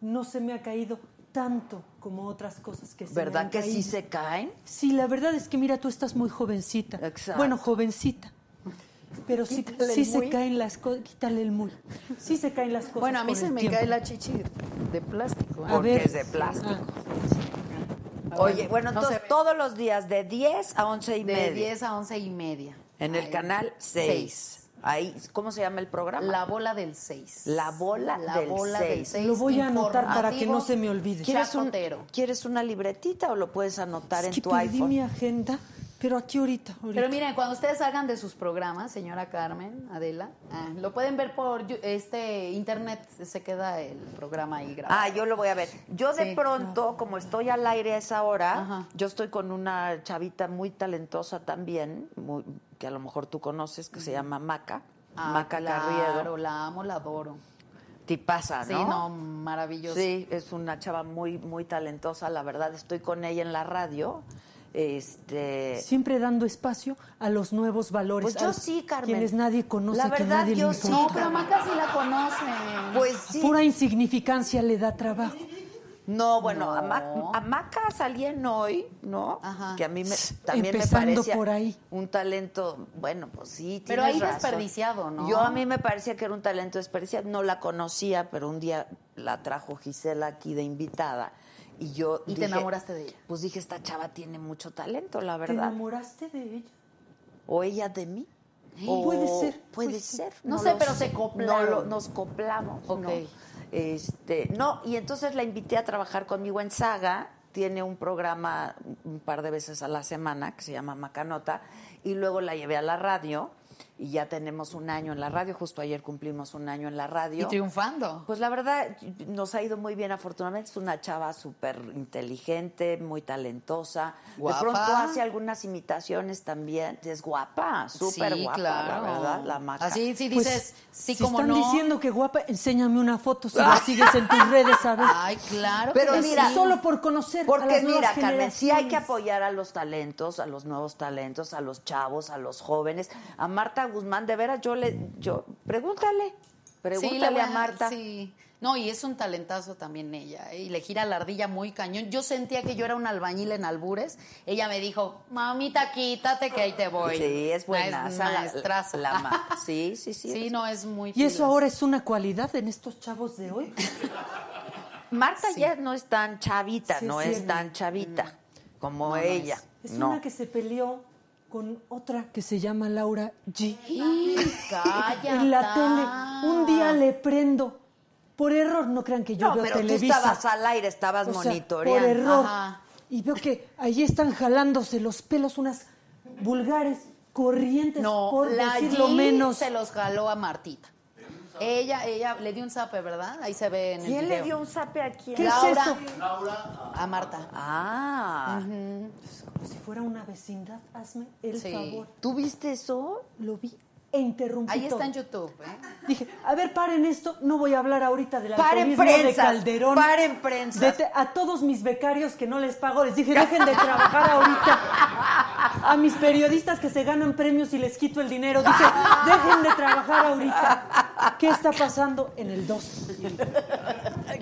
no se me ha caído tanto como otras cosas que se ¿Verdad han que sí caído. se caen? Sí, la verdad es que mira, tú estás muy jovencita. Exacto. Bueno, jovencita. Pero sí, sí el se caen las cosas. Quítale el muy. Sí se caen las cosas. Bueno, a mí se el me tiempo. cae la chichi de plástico. ¿eh? Porque ver. es de plástico. Ah, Oye, bueno, no entonces todos los días de 10 a 11 y De media. 10 a 11 y media. En el Ahí. canal 6. Ahí, ¿cómo se llama el programa? La bola del 6. La bola La del bola del seis. seis, Lo voy a anotar para que no se me olvide. ¿Quieres, un-. ¿Quieres una libretita o lo puedes anotar Es en que tu perdí iPhone? mi agenda, pero aquí ahorita. ahorita. Pero miren, cuando ustedes salgan de sus programas, señora Carmen, Adela, ah, lo pueden ver por este internet, se queda el programa ahí grabado. Ah, yo lo voy a ver. Yo de pronto, como estoy al aire a esa hora, Ajá. yo estoy con una chavita muy talentosa también, muy- que a lo mejor tú conoces, que se llama Maca. Ah, Maca claro, Carriedo. la amo, la adoro. Tipaza, Sí, ¿no? no, maravilloso. Sí, es una chava muy, muy talentosa, la verdad. Estoy con ella en la radio. Este. Siempre dando espacio a los nuevos valores. Pues yo sí, Carmen. Quienes nadie conoce, La que verdad, nadie yo le sí. No, pero Maca sí la conoce. Pues sí. Pura insignificancia le da trabajo. No, bueno, No. a Maca salían hoy, ¿no? Ajá. Que a mí me, también Empezando me parecía por ahí. un talento, bueno, pues sí, Pero ahí razón. desperdiciado, ¿no? Yo a mí me parecía que era un talento desperdiciado, no la conocía, pero un día la trajo Gisela aquí de invitada y yo Y te enamoraste de ella. Pues dije, esta chava tiene mucho talento, la ¿Te verdad. enamoraste de ella? O ella de mí. Puede O- ser, Puede puede ser. No sé, pero se coplaron. No lo- nos coplamos. Ok. ¿no? Este, no, y entonces la invité a trabajar conmigo en Saga. Tiene un programa un par de veces a la semana que se llama Macanota. Y luego la llevé a la radio. Y ya tenemos un año en la radio. Justo ayer cumplimos un año en la radio. Y triunfando. Pues la verdad, nos ha ido muy bien, afortunadamente. Es una chava súper inteligente, muy talentosa. Guapa. De pronto hace algunas imitaciones también. Es guapa, súper Sí, guapa, claro. la verdad, la maca. Así sí Pues, dices, sí si como están no. diciendo que guapa, enséñame una foto si la sigues en tus redes, a ver. Ay, claro. Pero que mira, sí. solo por conocer a Porque las mira, Carmen, sí hay que apoyar a los talentos, a los nuevos talentos, a los chavos, a los jóvenes. A Marta Guzmán, de veras, yo le, yo, pregúntale, pregúntale Sí, a Marta. Sí. No, y es un talentazo también ella, ¿eh? y le gira la ardilla muy cañón. Yo sentía que yo era un albañil en albures. Ella me dijo, mamita, quítate que ahí te voy. Sí, es buena. Es maestraza. La, ma- <laughs> sí, sí, sí. Sí, es- no, es muy ¿Y eso ahora es una cualidad en estos chavos de hoy? <laughs> Marta ya no es tan chavita, Sí, no es tan chavita como No, no ella. Es no. una que se peleó con otra que se llama Laura G. Cállate. En la tele. Un día le prendo. Por error, no crean que yo No, veo pero tú estabas al aire, estabas O sea, monitoreando. por error. Ajá. Y veo que ahí están jalándose los pelos unas vulgares, corrientes, No, por la decirlo G menos. se los jaló a Martita. Ella, ella le dio un zape, ¿verdad? Ahí se ve en el ¿Quién video. le dio un zape a quién? ¿Qué es Laura. A Marta. Ah, Como si fuera una vecindad, hazme el Sí. favor. ¿tú viste eso? Lo vi e interrumpí Ahí está en YouTube, ¿eh? Dije, a ver, paren esto, no voy a hablar ahorita del Paren alcoholismo de prensas, Calderón. paren prensas. De te- a todos mis becarios que no les pago, les dije, dejen de trabajar ahorita. A mis periodistas que se ganan premios y les quito el dinero, dije, dejen de trabajar ahorita. ¿Qué está pasando en el 2?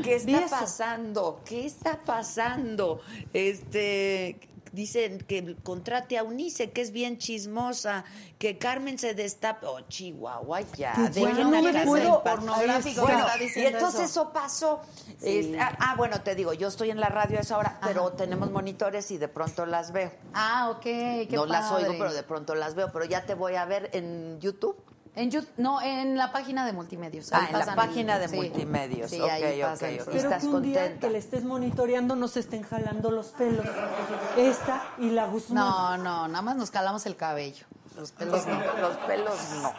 ¿Qué está pasando? ¿Qué está pasando? Este, dicen que contrate a Unice, que es bien chismosa, que Carmen se destapa. Oh, Chihuahua, ya. Ya dejen no me puedo- pornográfico Bueno, está y diciendo entonces eso. eso, pasó. Sí. Este, ah, ah, bueno, te digo, yo estoy en la radio a esa hora, pero tenemos monitores y de pronto las veo. Ah, ok. Qué no las oigo, pero de pronto las veo. Pero ya te voy a ver en YouTube. En Yout- no, en la página de multimedios. Ah, en la página de sí. multimedios. Sí, Ok, ahí ok, pasan, ok. sí. Pero ¿Estás que un día contenta? que le estés monitoreando no se estén jalando los pelos. Esta y la Guzmán. No, no, nada más nos calamos el cabello. Los pelos no. Los pelos no.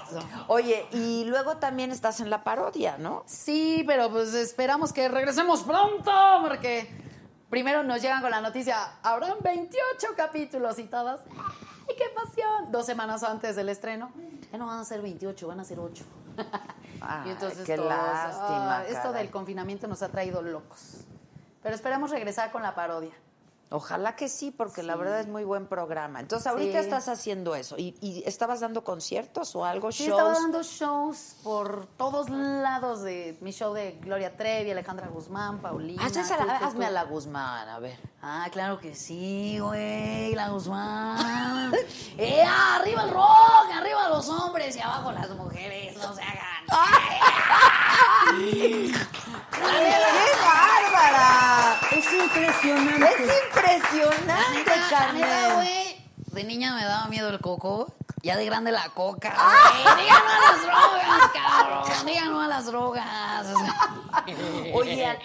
Oye, y luego también estás en la parodia, ¿no? Sí, pero pues esperamos que regresemos pronto, porque primero nos llegan con la noticia, habrán 28 capítulos y todos. ¡Ay, <laughs> qué pasión! Dos semanas antes del estreno. Ya no van a ser 28, van a ser 8. <laughs> Ay, y entonces qué todos, lástima, esto del confinamiento nos ha traído locos. Pero esperemos regresar con la parodia. Ojalá que sí, porque la verdad es muy buen programa. Entonces, ahorita Sí. estás haciendo eso. ¿Y, y estabas dando conciertos o algo? Sí, shows? estaba dando shows por todos lados de mi show de Gloria Trevi, Alejandra Guzmán, Paulina. Haces a la- hazme tú. a la Guzmán, a ver. Ah, claro que sí, güey, la Guzmán. <laughs> ¡Eh, arriba el rock! ¡Arriba los hombres y abajo las mujeres! ¡No se hagan! <laughs> ¡Qué bárbara! Es impresionante. Es impresionante, güey. De niña me daba miedo el coco. Ya de grande la coca. Digan no a las drogas, cabrón. Digan no a las drogas. Oye,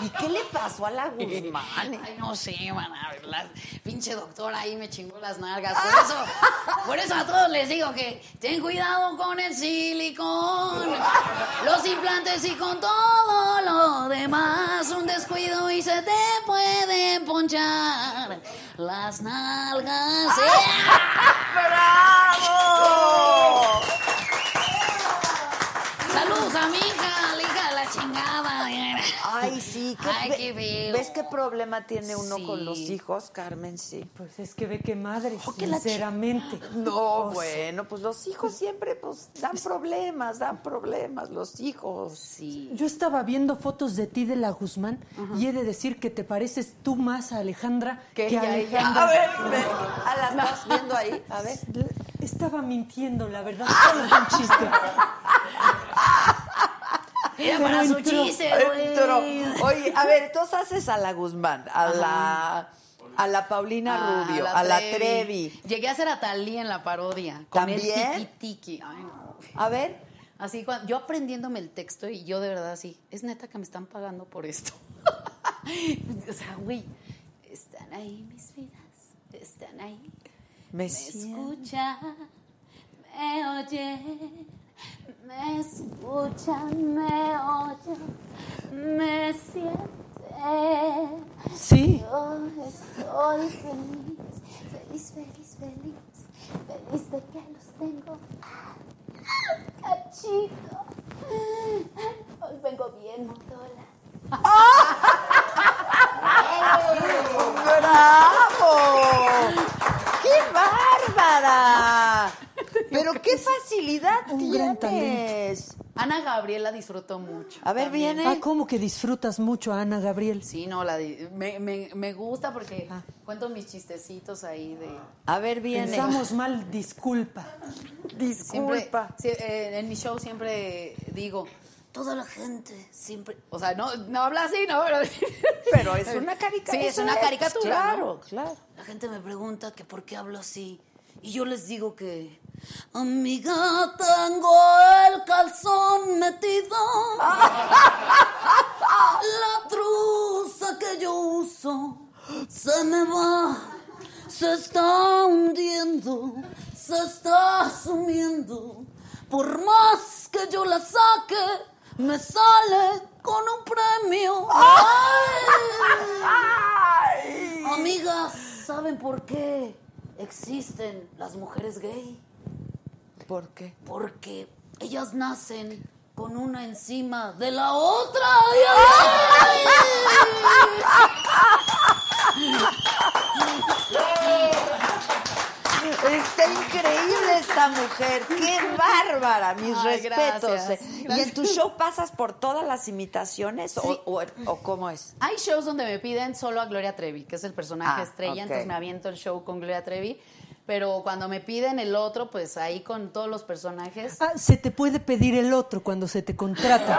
¿y qué le pasó a la Guzmán? Ay, no sé, man, a ver, la pinche doctora ahí me chingó las nalgas. Por eso, por eso a todos les digo que ten cuidado con el silicón, los implantes y con todo lo demás. Un descuido y se te pueden ponchar las nalgas. <laughs> ¡Bravo! Saludos a la chingada. Ay, sí. ¿qué- Ay, qué feo. ¿Ves qué problema tiene uno Sí. con los hijos, Carmen? Sí. Pues es que ve que madre, chi- sinceramente. No, bueno, pues los hijos siempre pues dan problemas, dan problemas, los hijos. Sí. Yo estaba viendo fotos de ti de la Guzmán y he de decir que te pareces tú más a Alejandra Que que, a. Alejandra. A ver, ve, a las estás viendo ahí, a ver. Estaba mintiendo, la verdad, solo un chiste. <laughs> Era para su chiste, güey. Oye, a ver, entonces haces a la Guzmán, a la a la Paulina Ah, Rubio, a la Trevi. Llegué a ser a Talía en la parodia. Con ¿También? el tiki tiki. Ay, no. A ver, Así, yo aprendiéndome el texto y yo de verdad así, es neta que me están pagando por esto. <laughs> o sea, güey, están ahí mis vidas, están ahí. me escuchan, me oyen, me escuchan, me oyen, me sienten. Sí. Yo estoy feliz, feliz, feliz, feliz, feliz de que los tengo. Cachito. Hoy vengo bien, motola. ¡Bravo! ¡Qué bárbara! Pero qué facilidad Un gran tienes. Ana Gabriela disfrutó mucho. A ver, también. viene. Ah, ¿cómo que disfrutas mucho a Ana Gabriel? Sí, no, la di- me, me, me gusta porque Ah. cuento mis chistecitos ahí de... A ver, viene. Pensamos mal, disculpa. Siempre, Disculpa. sí, eh, en mi show siempre digo, toda la gente siempre... O sea, no, no habla así, ¿no? Pero, <laughs> Pero es una caricatura. Sí, es una caricatura, Claro, ¿no? claro. La gente me pregunta que por qué hablo así. Y yo les digo que... Amiga, tengo el calzón metido. <laughs> La truza que yo uso se me va, se está hundiendo, se está sumiendo. Por más que yo la saque, me sale con un premio. ¡Ay! Amigas, ¿saben por qué existen las mujeres gay? ¿Por qué? Porque ellas nacen con una encima de la otra. Está increíble esta mujer. ¡Qué bárbara! Mis Ay, respetos. gracias, eh. ¿Y en tu show pasas por todas las imitaciones o, o- o cómo es? Hay shows donde me piden solo a Gloria Trevi, que es el personaje Ah, estrella, entonces me aviento el show con Gloria Trevi. Pero cuando me piden el otro, pues ahí con todos los personajes. Ah, se te puede pedir el otro cuando se te contrata.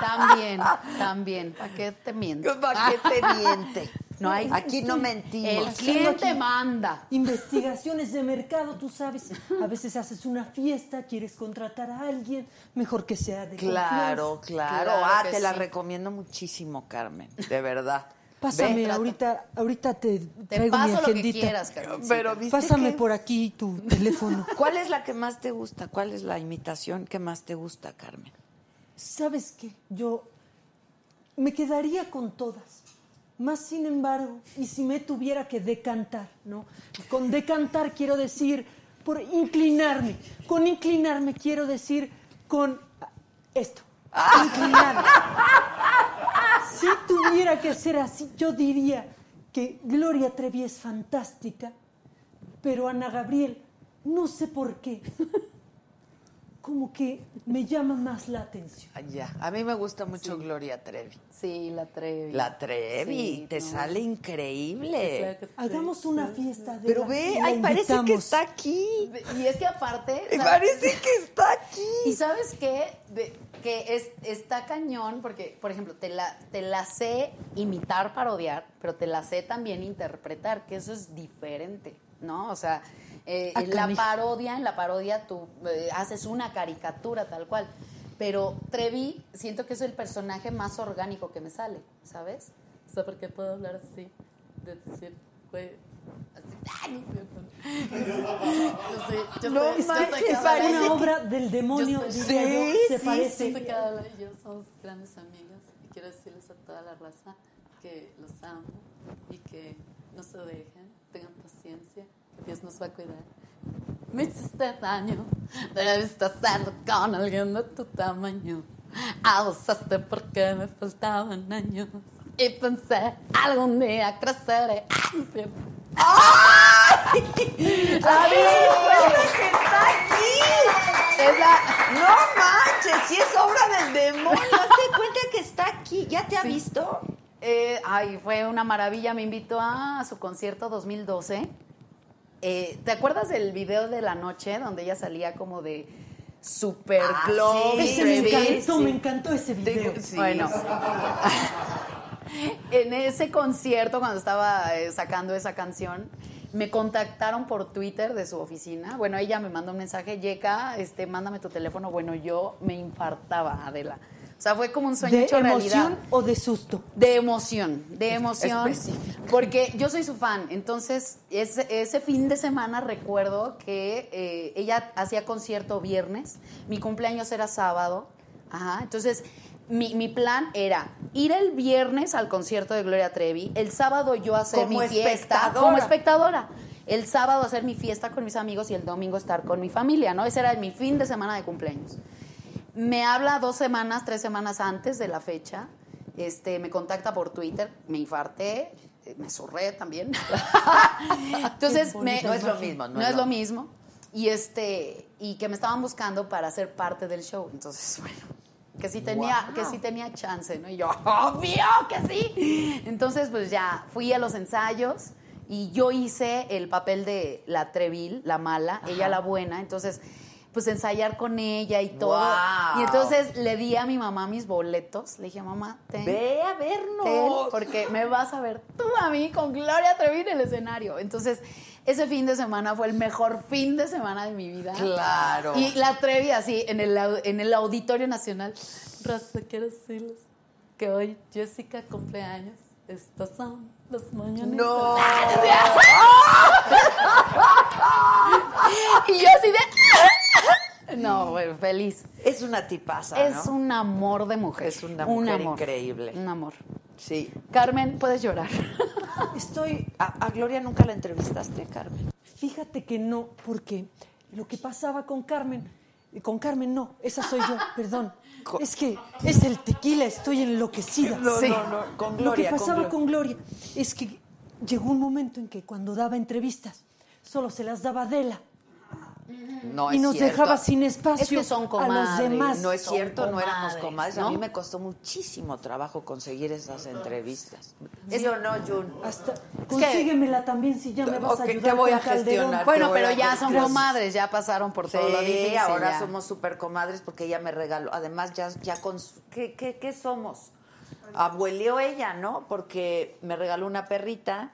También, también. ¿Para qué te miento? ¿Para qué te miente? No hay. <laughs> Aquí no mentimos. El cliente manda. Investigaciones de mercado, tú sabes. A veces haces una fiesta, quieres contratar a alguien, mejor que sea de Claro, confianza. claro. Claro ah, te la recomiendo muchísimo, Carmen. De verdad. Pásame, Ve. ahorita, ahorita te, Te traigo mi paso lo que agendita. quieras, Carmencita. Pero ¿viste Pásame que- por aquí tu teléfono. <laughs> ¿Cuál es la que más te gusta? ¿Cuál es la imitación que más te gusta, Carmen? ¿Sabes qué? Yo me quedaría con todas. Más sin embargo, y si me tuviera que decantar, ¿no? Con decantar quiero decir por inclinarme. Con inclinarme quiero decir con esto. Inclinarme. Si tuviera que ser así, yo diría que Gloria Trevi es fantástica, pero Ana Gabriel, no sé por qué, como que me llama más la atención. Ah, Ya, a mí me gusta mucho Gloria Trevi. Sí, la Trevi. La Trevi, Sí, te no. sale increíble. Hagamos una fiesta de Pero la- ve, ay, parece que está aquí. Y es que aparte. Parece que está aquí. Y sabes qué? De- que es, está cañón porque, por ejemplo, te la, te la sé imitar, parodiar, pero te la sé también interpretar, que eso es diferente, ¿no? O sea, eh, Ah, en la parodia, en la parodia tú eh, haces una caricatura tal cual. Pero Trevi, siento que es el personaje más orgánico que me sale, ¿sabes? O sea, porque puedo hablar así, de decir, güey, así, ¡ay, no No sé, manches, que parece una obra del demonio, yo diría yo, se parece. yo sé que Adela y yo somos grandes amigas y quiero decirles a toda la raza que los amo y que no se dejen, tengan paciencia, Dios nos va a cuidar. Me hiciste daño, debiste hacerlo con alguien de tu tamaño. Abusaste porque me faltaban años y pensé algún día creceré. ¡Ay! ¡La que está aquí! Es la- No manches, si es obra del demonio. Hazte cuenta que está aquí. ¿Ya te ha visto? Eh, ay, fue una maravilla. Me invitó a su concierto 2012. Eh, ¿Te acuerdas del video de la noche donde ella salía como de super Ah, glow? sí. Ese me encantó, me encantó ese video. Bueno. <laughs> en ese concierto, cuando estaba eh, sacando esa canción, me contactaron por Twitter de su oficina. Bueno, ella me mandó un mensaje, Yeka, este, mándame tu teléfono. Bueno, yo me infartaba, Adela. O sea, fue como un sueño ¿De hecho emoción realidad. o de susto? De emoción, de emoción. Específica. Porque yo soy su fan. Entonces, ese, ese fin de semana recuerdo que eh, ella hacía concierto viernes, mi cumpleaños era sábado. Ajá. Entonces, mi, mi plan era ir el viernes al concierto de Gloria Trevi, el sábado yo hacer Como mi fiesta como espectadora. El sábado hacer mi fiesta con mis amigos y el domingo estar con mi familia, ¿no? Ese era mi fin de semana de cumpleaños. Me habla dos semanas, tres semanas antes de la fecha. Este, me contacta por Twitter, me infarté, me zurré también. <laughs> Entonces, me- No es lo mismo, no no, es lo mismo. Y este, y que me estaban buscando para ser parte del show. Entonces, <laughs> bueno, que sí tenía, Wow. que sí tenía chance, ¿no? Y yo, obvio que sí. Entonces, pues ya fui a los ensayos y yo hice el papel de la Treville, la mala, ella la buena. Entonces, pues ensayar con ella y todo. Wow. Y entonces le di a mi mamá mis boletos. Le dije, mamá, ten. Ve a vernos. ten, porque me vas a ver tú a mí con Gloria Trevi en el escenario. Entonces, ese fin de semana fue el mejor fin de semana de mi vida. Claro. Y la Trevi así, en el, en el Auditorio Nacional. Raza, quiero decirles que hoy Jessica cumpleaños. Estos son los mañanitos. No. <laughs> y yo así de... No, bueno, feliz. Es una tipaza, Es ¿no? un amor de mujer. Es una Un mujer amor. increíble. Un amor. Sí. Carmen, puedes llorar. <laughs> Estoy, ¿A, a Gloria nunca la entrevistaste, Carmen? fíjate que no, porque lo que pasaba con Carmen, con Carmen no, esa soy yo, <laughs> perdón. Es que es el tequila, estoy enloquecida. No, Sí. no, no, con Lo que Gloria, con pasaba Glo- con Gloria es que llegó un momento en que cuando daba entrevistas, solo se las daba Adela. No y es nos cierto. dejaba sin espacio Es que son a los comadres. demás. No es Son cierto, no éramos comadres, comadres. ¿no? A mí me costó muchísimo trabajo conseguir esas entrevistas. ¿Sí o no, Jun? Hasta, consíguemela también si ya me vas a ayudar te voy a Calderón. gestionar. Bueno, pero ya son comadres, ya pasaron por todo lo Sí, difícil. ahora ya. somos súper comadres porque ella me regaló. Además, ya, ya con. su- ¿qué, qué, qué somos? Abueleó ella, ¿no? Porque me regaló una perrita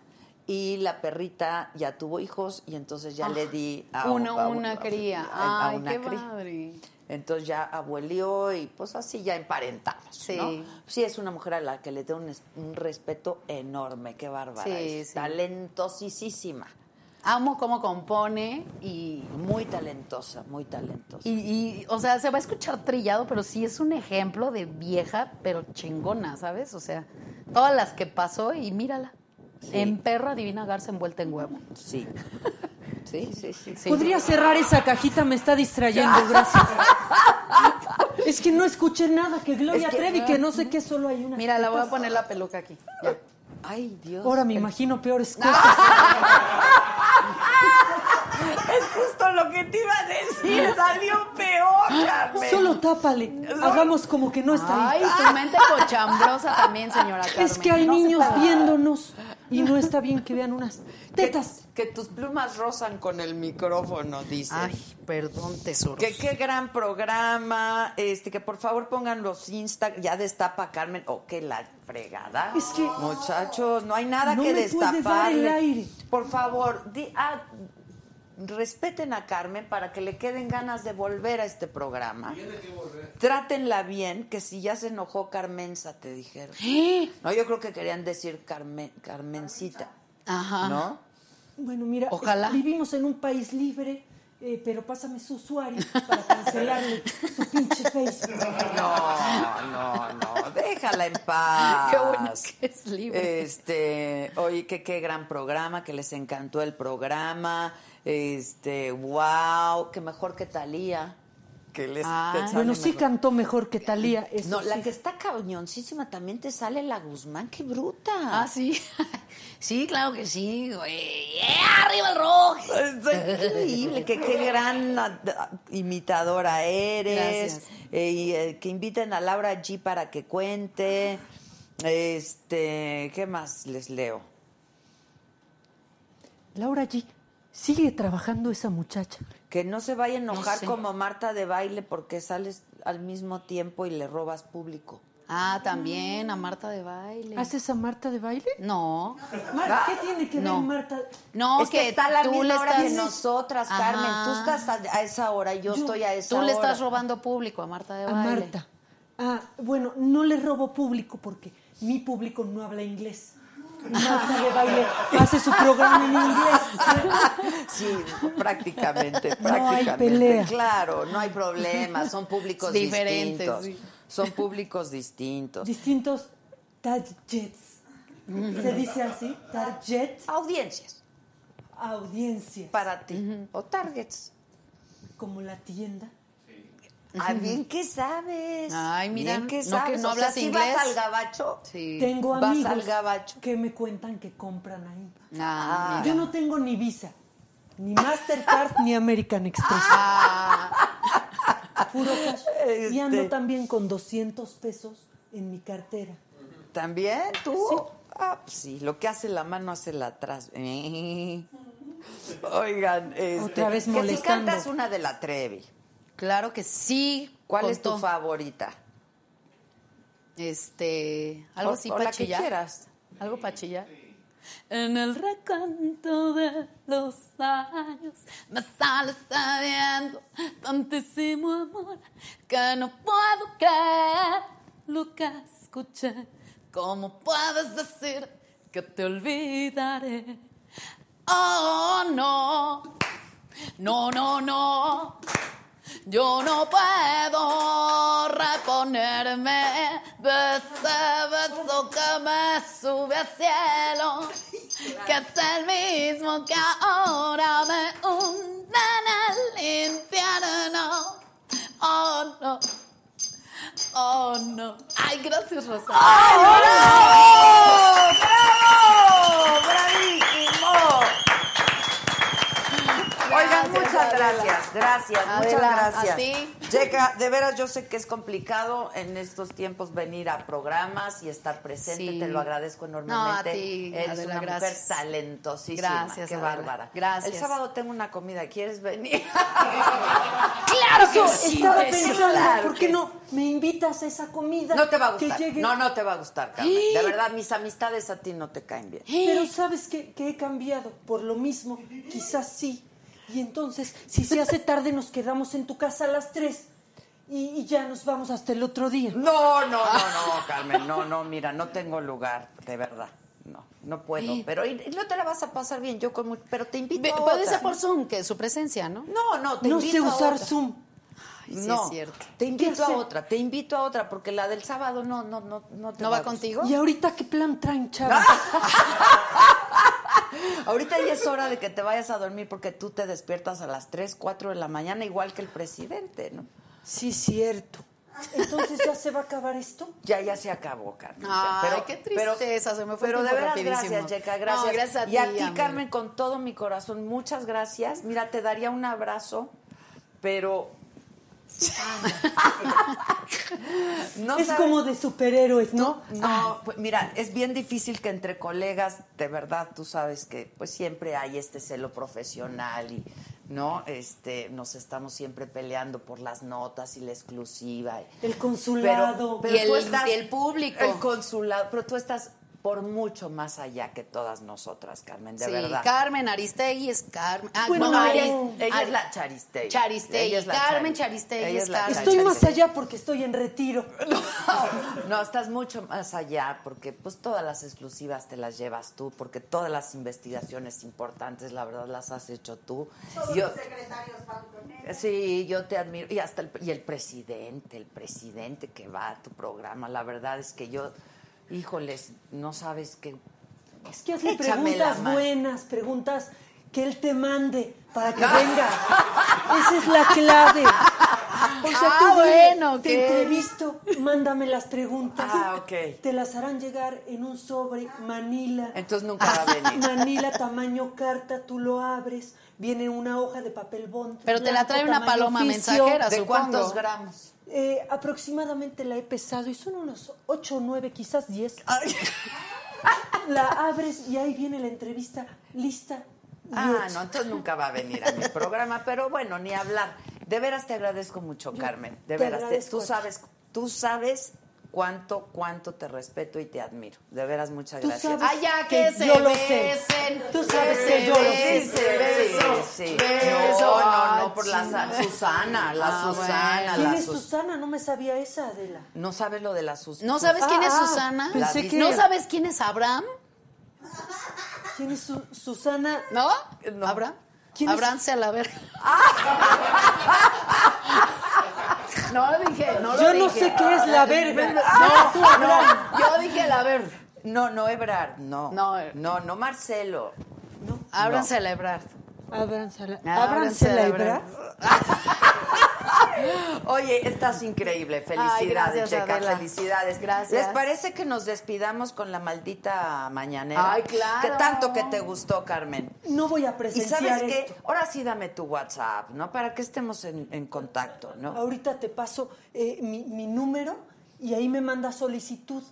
y la perrita ya tuvo hijos y entonces ya Ah, le di a Uno, a una cría. a- una qué cría. padre. Entonces ya abuelió y pues así ya emparentamos, Sí. ¿no? Sí, es una mujer a la que le tengo un, es- un respeto enorme, qué bárbara. Sí, es sí. talentosísima. Amo cómo compone y, Muy talentosa, muy talentosa. y, y, o sea, se va a escuchar trillado, pero sí es un ejemplo de vieja, pero chingona, ¿sabes? O sea, todas las que pasó y mírala. En perra divina garza envuelta en huevo. Sí. <laughs> Sí, sí, sí. Sí. Podría cerrar esa cajita, me está distrayendo, gracias. <laughs> es que no escuché nada, que Gloria Es que- Trevi, que no sé qué, solo hay una. Mira, la voy a poner la peluca aquí. Ya. Ay, Dios. Ahora me imagino peores cosas. <laughs> Es justo lo que te iba a decir. Salió peor, Carmen. Solo tápale. Hagamos como que no está Ay, ahí. tu mente cochambrosa también, señora Carmen. Es que hay No niños viéndonos y no está bien que vean unas tetas. Que tus plumas rozan con el micrófono, dice. Ay, perdón, tesoro. Que qué gran programa. Este, que por favor pongan los Insta. Ya destapa Carmen. Oh, que la fregada. Es que- Muchachos, no hay nada No que me puede dar destapar. el aire. Por favor, di- ah, respeten a Carmen para que le queden ganas de volver a este programa. Trátenla bien, que si ya se enojó Carmenza, te dijeron. <gasps> No, yo creo que querían decir Carmen, Carmencita. Ajá. ¿No? Bueno, mira, Ojalá. vivimos en un país libre, eh, pero pásame su usuario para cancelarle <laughs> su pinche Facebook. No, no, no, déjala en paz. <laughs> Qué bueno que es libre. Este, oye, que qué gran programa, que les encantó el programa. Este, wow, que mejor que Talía. Que les Ah. Bueno, sí mejor. cantó mejor que Talía. eso No, la que está cañoncísima también te sale la Guzmán, qué bruta. Ah, sí. <laughs> Sí, claro que sí, güey. ¡Eh, ¡Arriba el rojo! Está increíble, que qué gran imitadora eres. Gracias. Eh, y eh, que inviten a Laura G para que cuente. Este, ¿qué más les leo? Laura G. Sigue trabajando esa muchacha. Que no se vaya a enojar sé. como Marta de baile porque sales al mismo tiempo y le robas público. Ah, también a Marta de baile. ¿Haces a Marta de baile? No. Mar- ¿Qué tiene que ver No. Marta? No, es que, está a la tú misma le hora estás... que nosotras, Ajá. Carmen. Tú estás a, a esa hora y yo, estoy a esa Tú hora. le estás robando público a Marta de A baile. Marta. Ah, bueno, no le robo público porque mi público no habla inglés. Marta de baile hace su programa en inglés. Sí, prácticamente, No hay prácticamente. pelea. Claro, no hay problema, son públicos Diferentes, distintos. sí. Son públicos distintos. Distintos targets. ¿Se dice así? Target, Audiencias audiencia. para ti o targets. Como la tienda. Ah, bien que sabes. Ay, mira, bien que ¿no que sabes. no O sea, hablas ¿sí inglés? vas al gabacho? Sí. Tengo ¿Vas amigos al gabacho? que me cuentan que compran ahí. Ah, Yo mira. no tengo ni Visa, ni Mastercard, ni American Express. <laughs> Puro cash. Y ando Este. también con 200 pesos en mi cartera. ¿También tú? Ah, pues sí, lo que hace la mano hace la atrás. Oigan, este, Otra vez que si molestando. cantas una de la Trevi. Claro que sí. ¿Cuál es tu favorita? Este, algo O- así para chillar. quieras. Algo para chillar. En el recanto de los años me sale sabiendo tantísimo amor que no puedo creer lo que escuché. ¿Cómo puedes decir que te olvidaré? Oh, no, no, no, no. Yo no puedo reponerme de ese beso que me sube al cielo, que es el mismo que ahora me hunde en el infierno. Oh no, oh no. Ay, gracias, Rosa. ¡Bravo! Gracias, Adela, muchas gracias. a ti. Checa, de veras yo sé que es complicado en estos tiempos venir a programas y estar presente, Sí. te lo agradezco No, enormemente. a ti, Eres Adela, una gracias. mujer talentosísima, Gracias, qué Adela. bárbara. Gracias. El sábado tengo una comida, ¿quieres venir? <laughs> ¡Claro que Eso, sí! estaba pensando, claro ¿por qué que- no me invitas a esa comida? No te va a gustar. llegue- No, no te va a gustar, Carmen. De verdad, mis amistades a ti no te caen bien. Pero sabes que, que he cambiado por lo mismo, quizás sí. Y entonces, si se hace tarde, nos quedamos en tu casa a las tres y, y ya nos vamos hasta el otro día. No, no, no, no, Carmen, no, no, mira, no tengo lugar, de verdad. No, no puedo. Pero y- y no te la vas a pasar bien, yo con mu- pero te invito Ve- a Puede ser por Zoom, que su presencia, ¿no? No, no, te No invito sé a usar otra. Zoom. sí no, es cierto. te invito ¿Qué a otra, te invito a otra, porque la del sábado no, no, no, no te ¿No va contigo? ¿Y ahorita qué plan traen, chavos? <laughs> Ahorita ya es hora de que te vayas a dormir porque tú te despiertas a las 3, 4 de la mañana, igual que el presidente, ¿no? Sí, cierto. Entonces, ¿ya se va a acabar esto? Ya, ya se acabó, Carmen. Ay, qué tristeza, se me fue Pero de veras, rapidísimo. gracias, Checa, gracias. No, gracias a y a ti. Carmen, con todo mi corazón, muchas gracias. Mira, te daría un abrazo, pero... no es sabes- como de superhéroes, ¿no? No, pues, mira, es bien difícil que entre colegas, de verdad, tú sabes que pues siempre hay este celo profesional y no, este, nos estamos siempre peleando por las notas y la exclusiva. El consulado. Pero Y el- tú estás- y el público. El consulado, pero tú estás por mucho más allá que todas nosotras, Carmen, de sí, verdad. Carmen Aristegui es Carmen. Ah, Bueno, no, no, ella, Ella ah, es la Charistegui. Charistegui. Ella es la Carmen Chari- Charistegui ella es la Carmen. Estoy más allá porque estoy en retiro. <laughs> No, estás mucho más allá, porque pues todas las exclusivas te las llevas tú, porque todas las investigaciones importantes, la verdad, las has hecho tú. Yo- Sí, yo te admiro. Y hasta el, y el presidente, el presidente que va a tu programa, la verdad es que yo, híjoles, no sabes qué. Es que hazle Échame preguntas buenas, preguntas que él te mande para que <laughs> venga. Esa es la clave. O sea, Ah, tú bueno, te ¿qué? entrevisto, mándame las preguntas. Ah, ok. Te las harán llegar en un sobre Manila. Entonces nunca va a venir. <laughs> Manila tamaño carta, tú lo abres, viene una hoja de papel bond. Pero te la trae una paloma oficio. mensajera, ¿De supongo. cuántos gramos? Eh, aproximadamente la he pesado y son unos 8 o 9, quizás 10. <laughs> La abres y ahí viene la entrevista lista. Ah, no, entonces nunca va a venir a mi <laughs> programa, pero bueno, ni hablar. De veras te agradezco mucho, Carmen. De te veras, te- tú sabes, tú sabes cuánto, cuánto te respeto y te admiro. De veras, muchas gracias. sabes Ay, ya que, que se yo lo sé. besen. Tú sabes que yo lo sé. Sí, sí. No, no, Ah, no, por la Sa- Susana, la Ah, Susana, bueno. ¿Quién la es Sus- Susana? No me sabía esa, Adela. No sabes lo de la Susana. ¿No sabes quién es Ah, Susana? pensé que- ¿No sabes quién es Abraham? ¿Quién es Su- Susana? ¿No? No. ¿Abraham? ¿Quién es? Abraham se a la verga. No dije, no lo Yo no dije. sé qué es la verga. <laughs> No, Tú, Abraham. no, yo dije la verga. No, no, Ebrard, no. No. no, no Marcelo. No. se a la Ebrard. Ábransela. Ah, Ábransela, ábransela, Ebra. <gasps> Oye, estás increíble. Felicidades, gracias, Checa, Adela. felicidades. Gracias. ¿Les parece que nos despidamos con la maldita mañanera? Ay, claro. ¿Qué tanto que te gustó, Carmen? No voy a Y presenciar sabes qué, esto. ahora sí dame tu WhatsApp, ¿no? Para que estemos en, en contacto, ¿no? Ahorita te paso eh, mi, mi número y ahí me manda solicitud.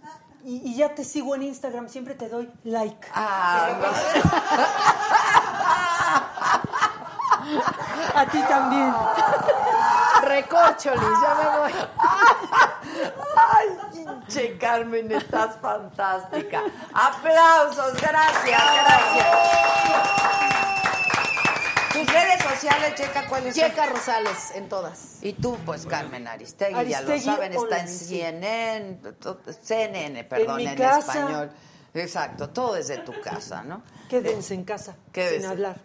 Y, y ya te sigo en Instagram, siempre te doy like. Ah, <laughs> A ti también. <laughs> Recorcholis, ya me voy. Ay, pinche Carmen, estás fantástica. Aplausos, gracias, gracias. Tus redes sociales, Checa, ¿cuáles son? Checa Rosales en todas. Y tú, pues Carmen Aristegui, ya lo saben, está en. CNN, CNN, perdón, mi en, casa. español. Exacto, todo desde tu casa, ¿no? Quédense en casa, Quédese. sin hablar.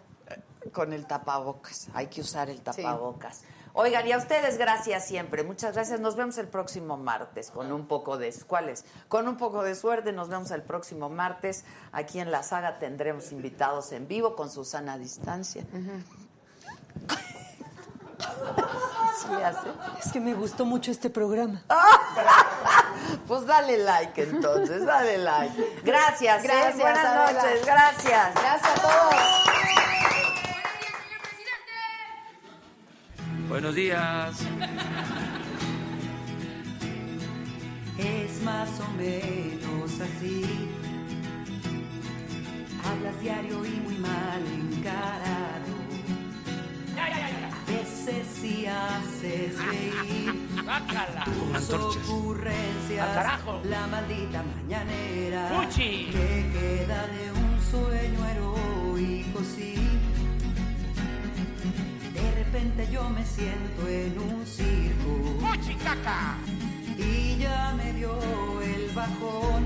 Con el tapabocas, hay que usar el tapabocas. Oigan, y a ustedes gracias siempre, muchas gracias. Nos vemos el próximo martes con un poco de... ¿Cuáles? Con un poco de suerte nos vemos el próximo martes. Aquí en la saga tendremos invitados en vivo con Susana a distancia. Sí le hace. Es que me gustó mucho este programa. <laughs> Pues dale like entonces, dale like. Gracias, ¿eh? Gracias, buenas Adela. noches, gracias. Gracias a todos. Buenos días. Es más o menos así. Hablas diario y muy mal encarado. A veces sí haces reír. Tus ocurrencias, ¡Al carajo! la maldita mañanera ¡Fuchi! que queda de un sueño heroico, sí. De repente yo me siento en un circo. Y ya me dio el bajón.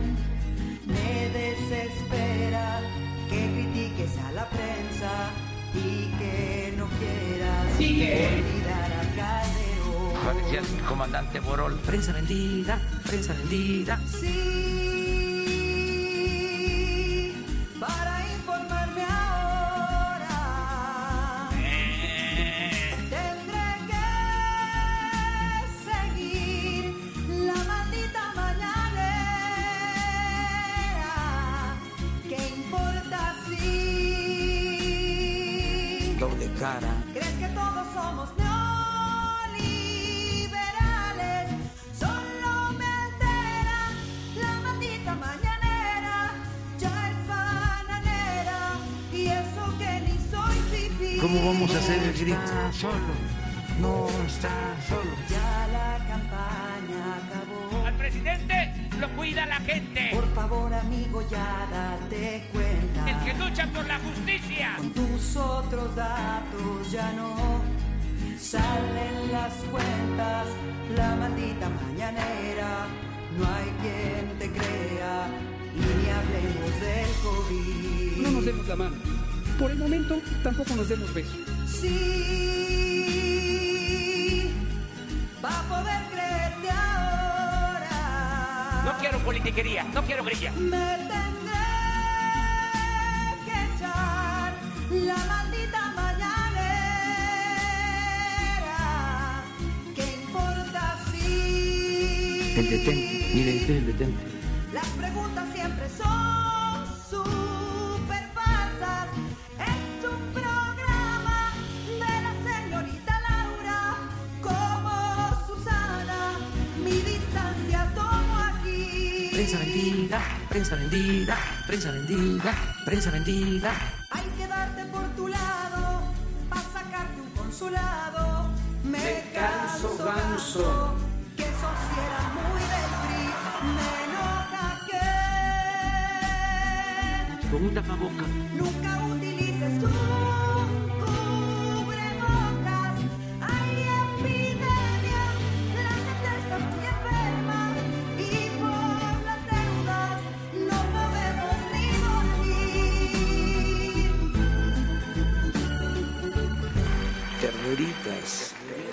Me desespera que critiques a la prensa y que no quieras Sigue. olvidar a Calderón. Parecía el comandante Borol. Prensa vendida, prensa vendida. Sí, Doble cara. crees que todos somos neoliberales? Solo me altera la maldita mañanera. Ya es bananera y eso que ni soy fifí. ¿Cómo vamos a hacer el grito? Solo. No está solo. Ya la presidente lo cuida la gente. Por favor, amigo, ya date cuenta. El que lucha por la justicia. Con tus otros datos ya no salen las cuentas. La maldita mañanera, no hay quien te crea. Y ni hablemos del COVID. No nos demos la mano. Por el momento, tampoco nos demos besos. Sí, va a poder. No quiero politiquería, no quiero grilla. Me tendré que echar la maldita mañanera. ¿Qué importa si El detente. Mire, este es el detente. las preguntas siempre son súper Prensa vendida, prensa vendida, prensa vendida, prensa vendida. Hay que darte por tu lado, para sacarte un consulado. Me, Me canso, ganso. que era muy del PRI. Me enoja que Con un tapabocas. nunca utilices un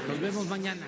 Nos vemos mañana.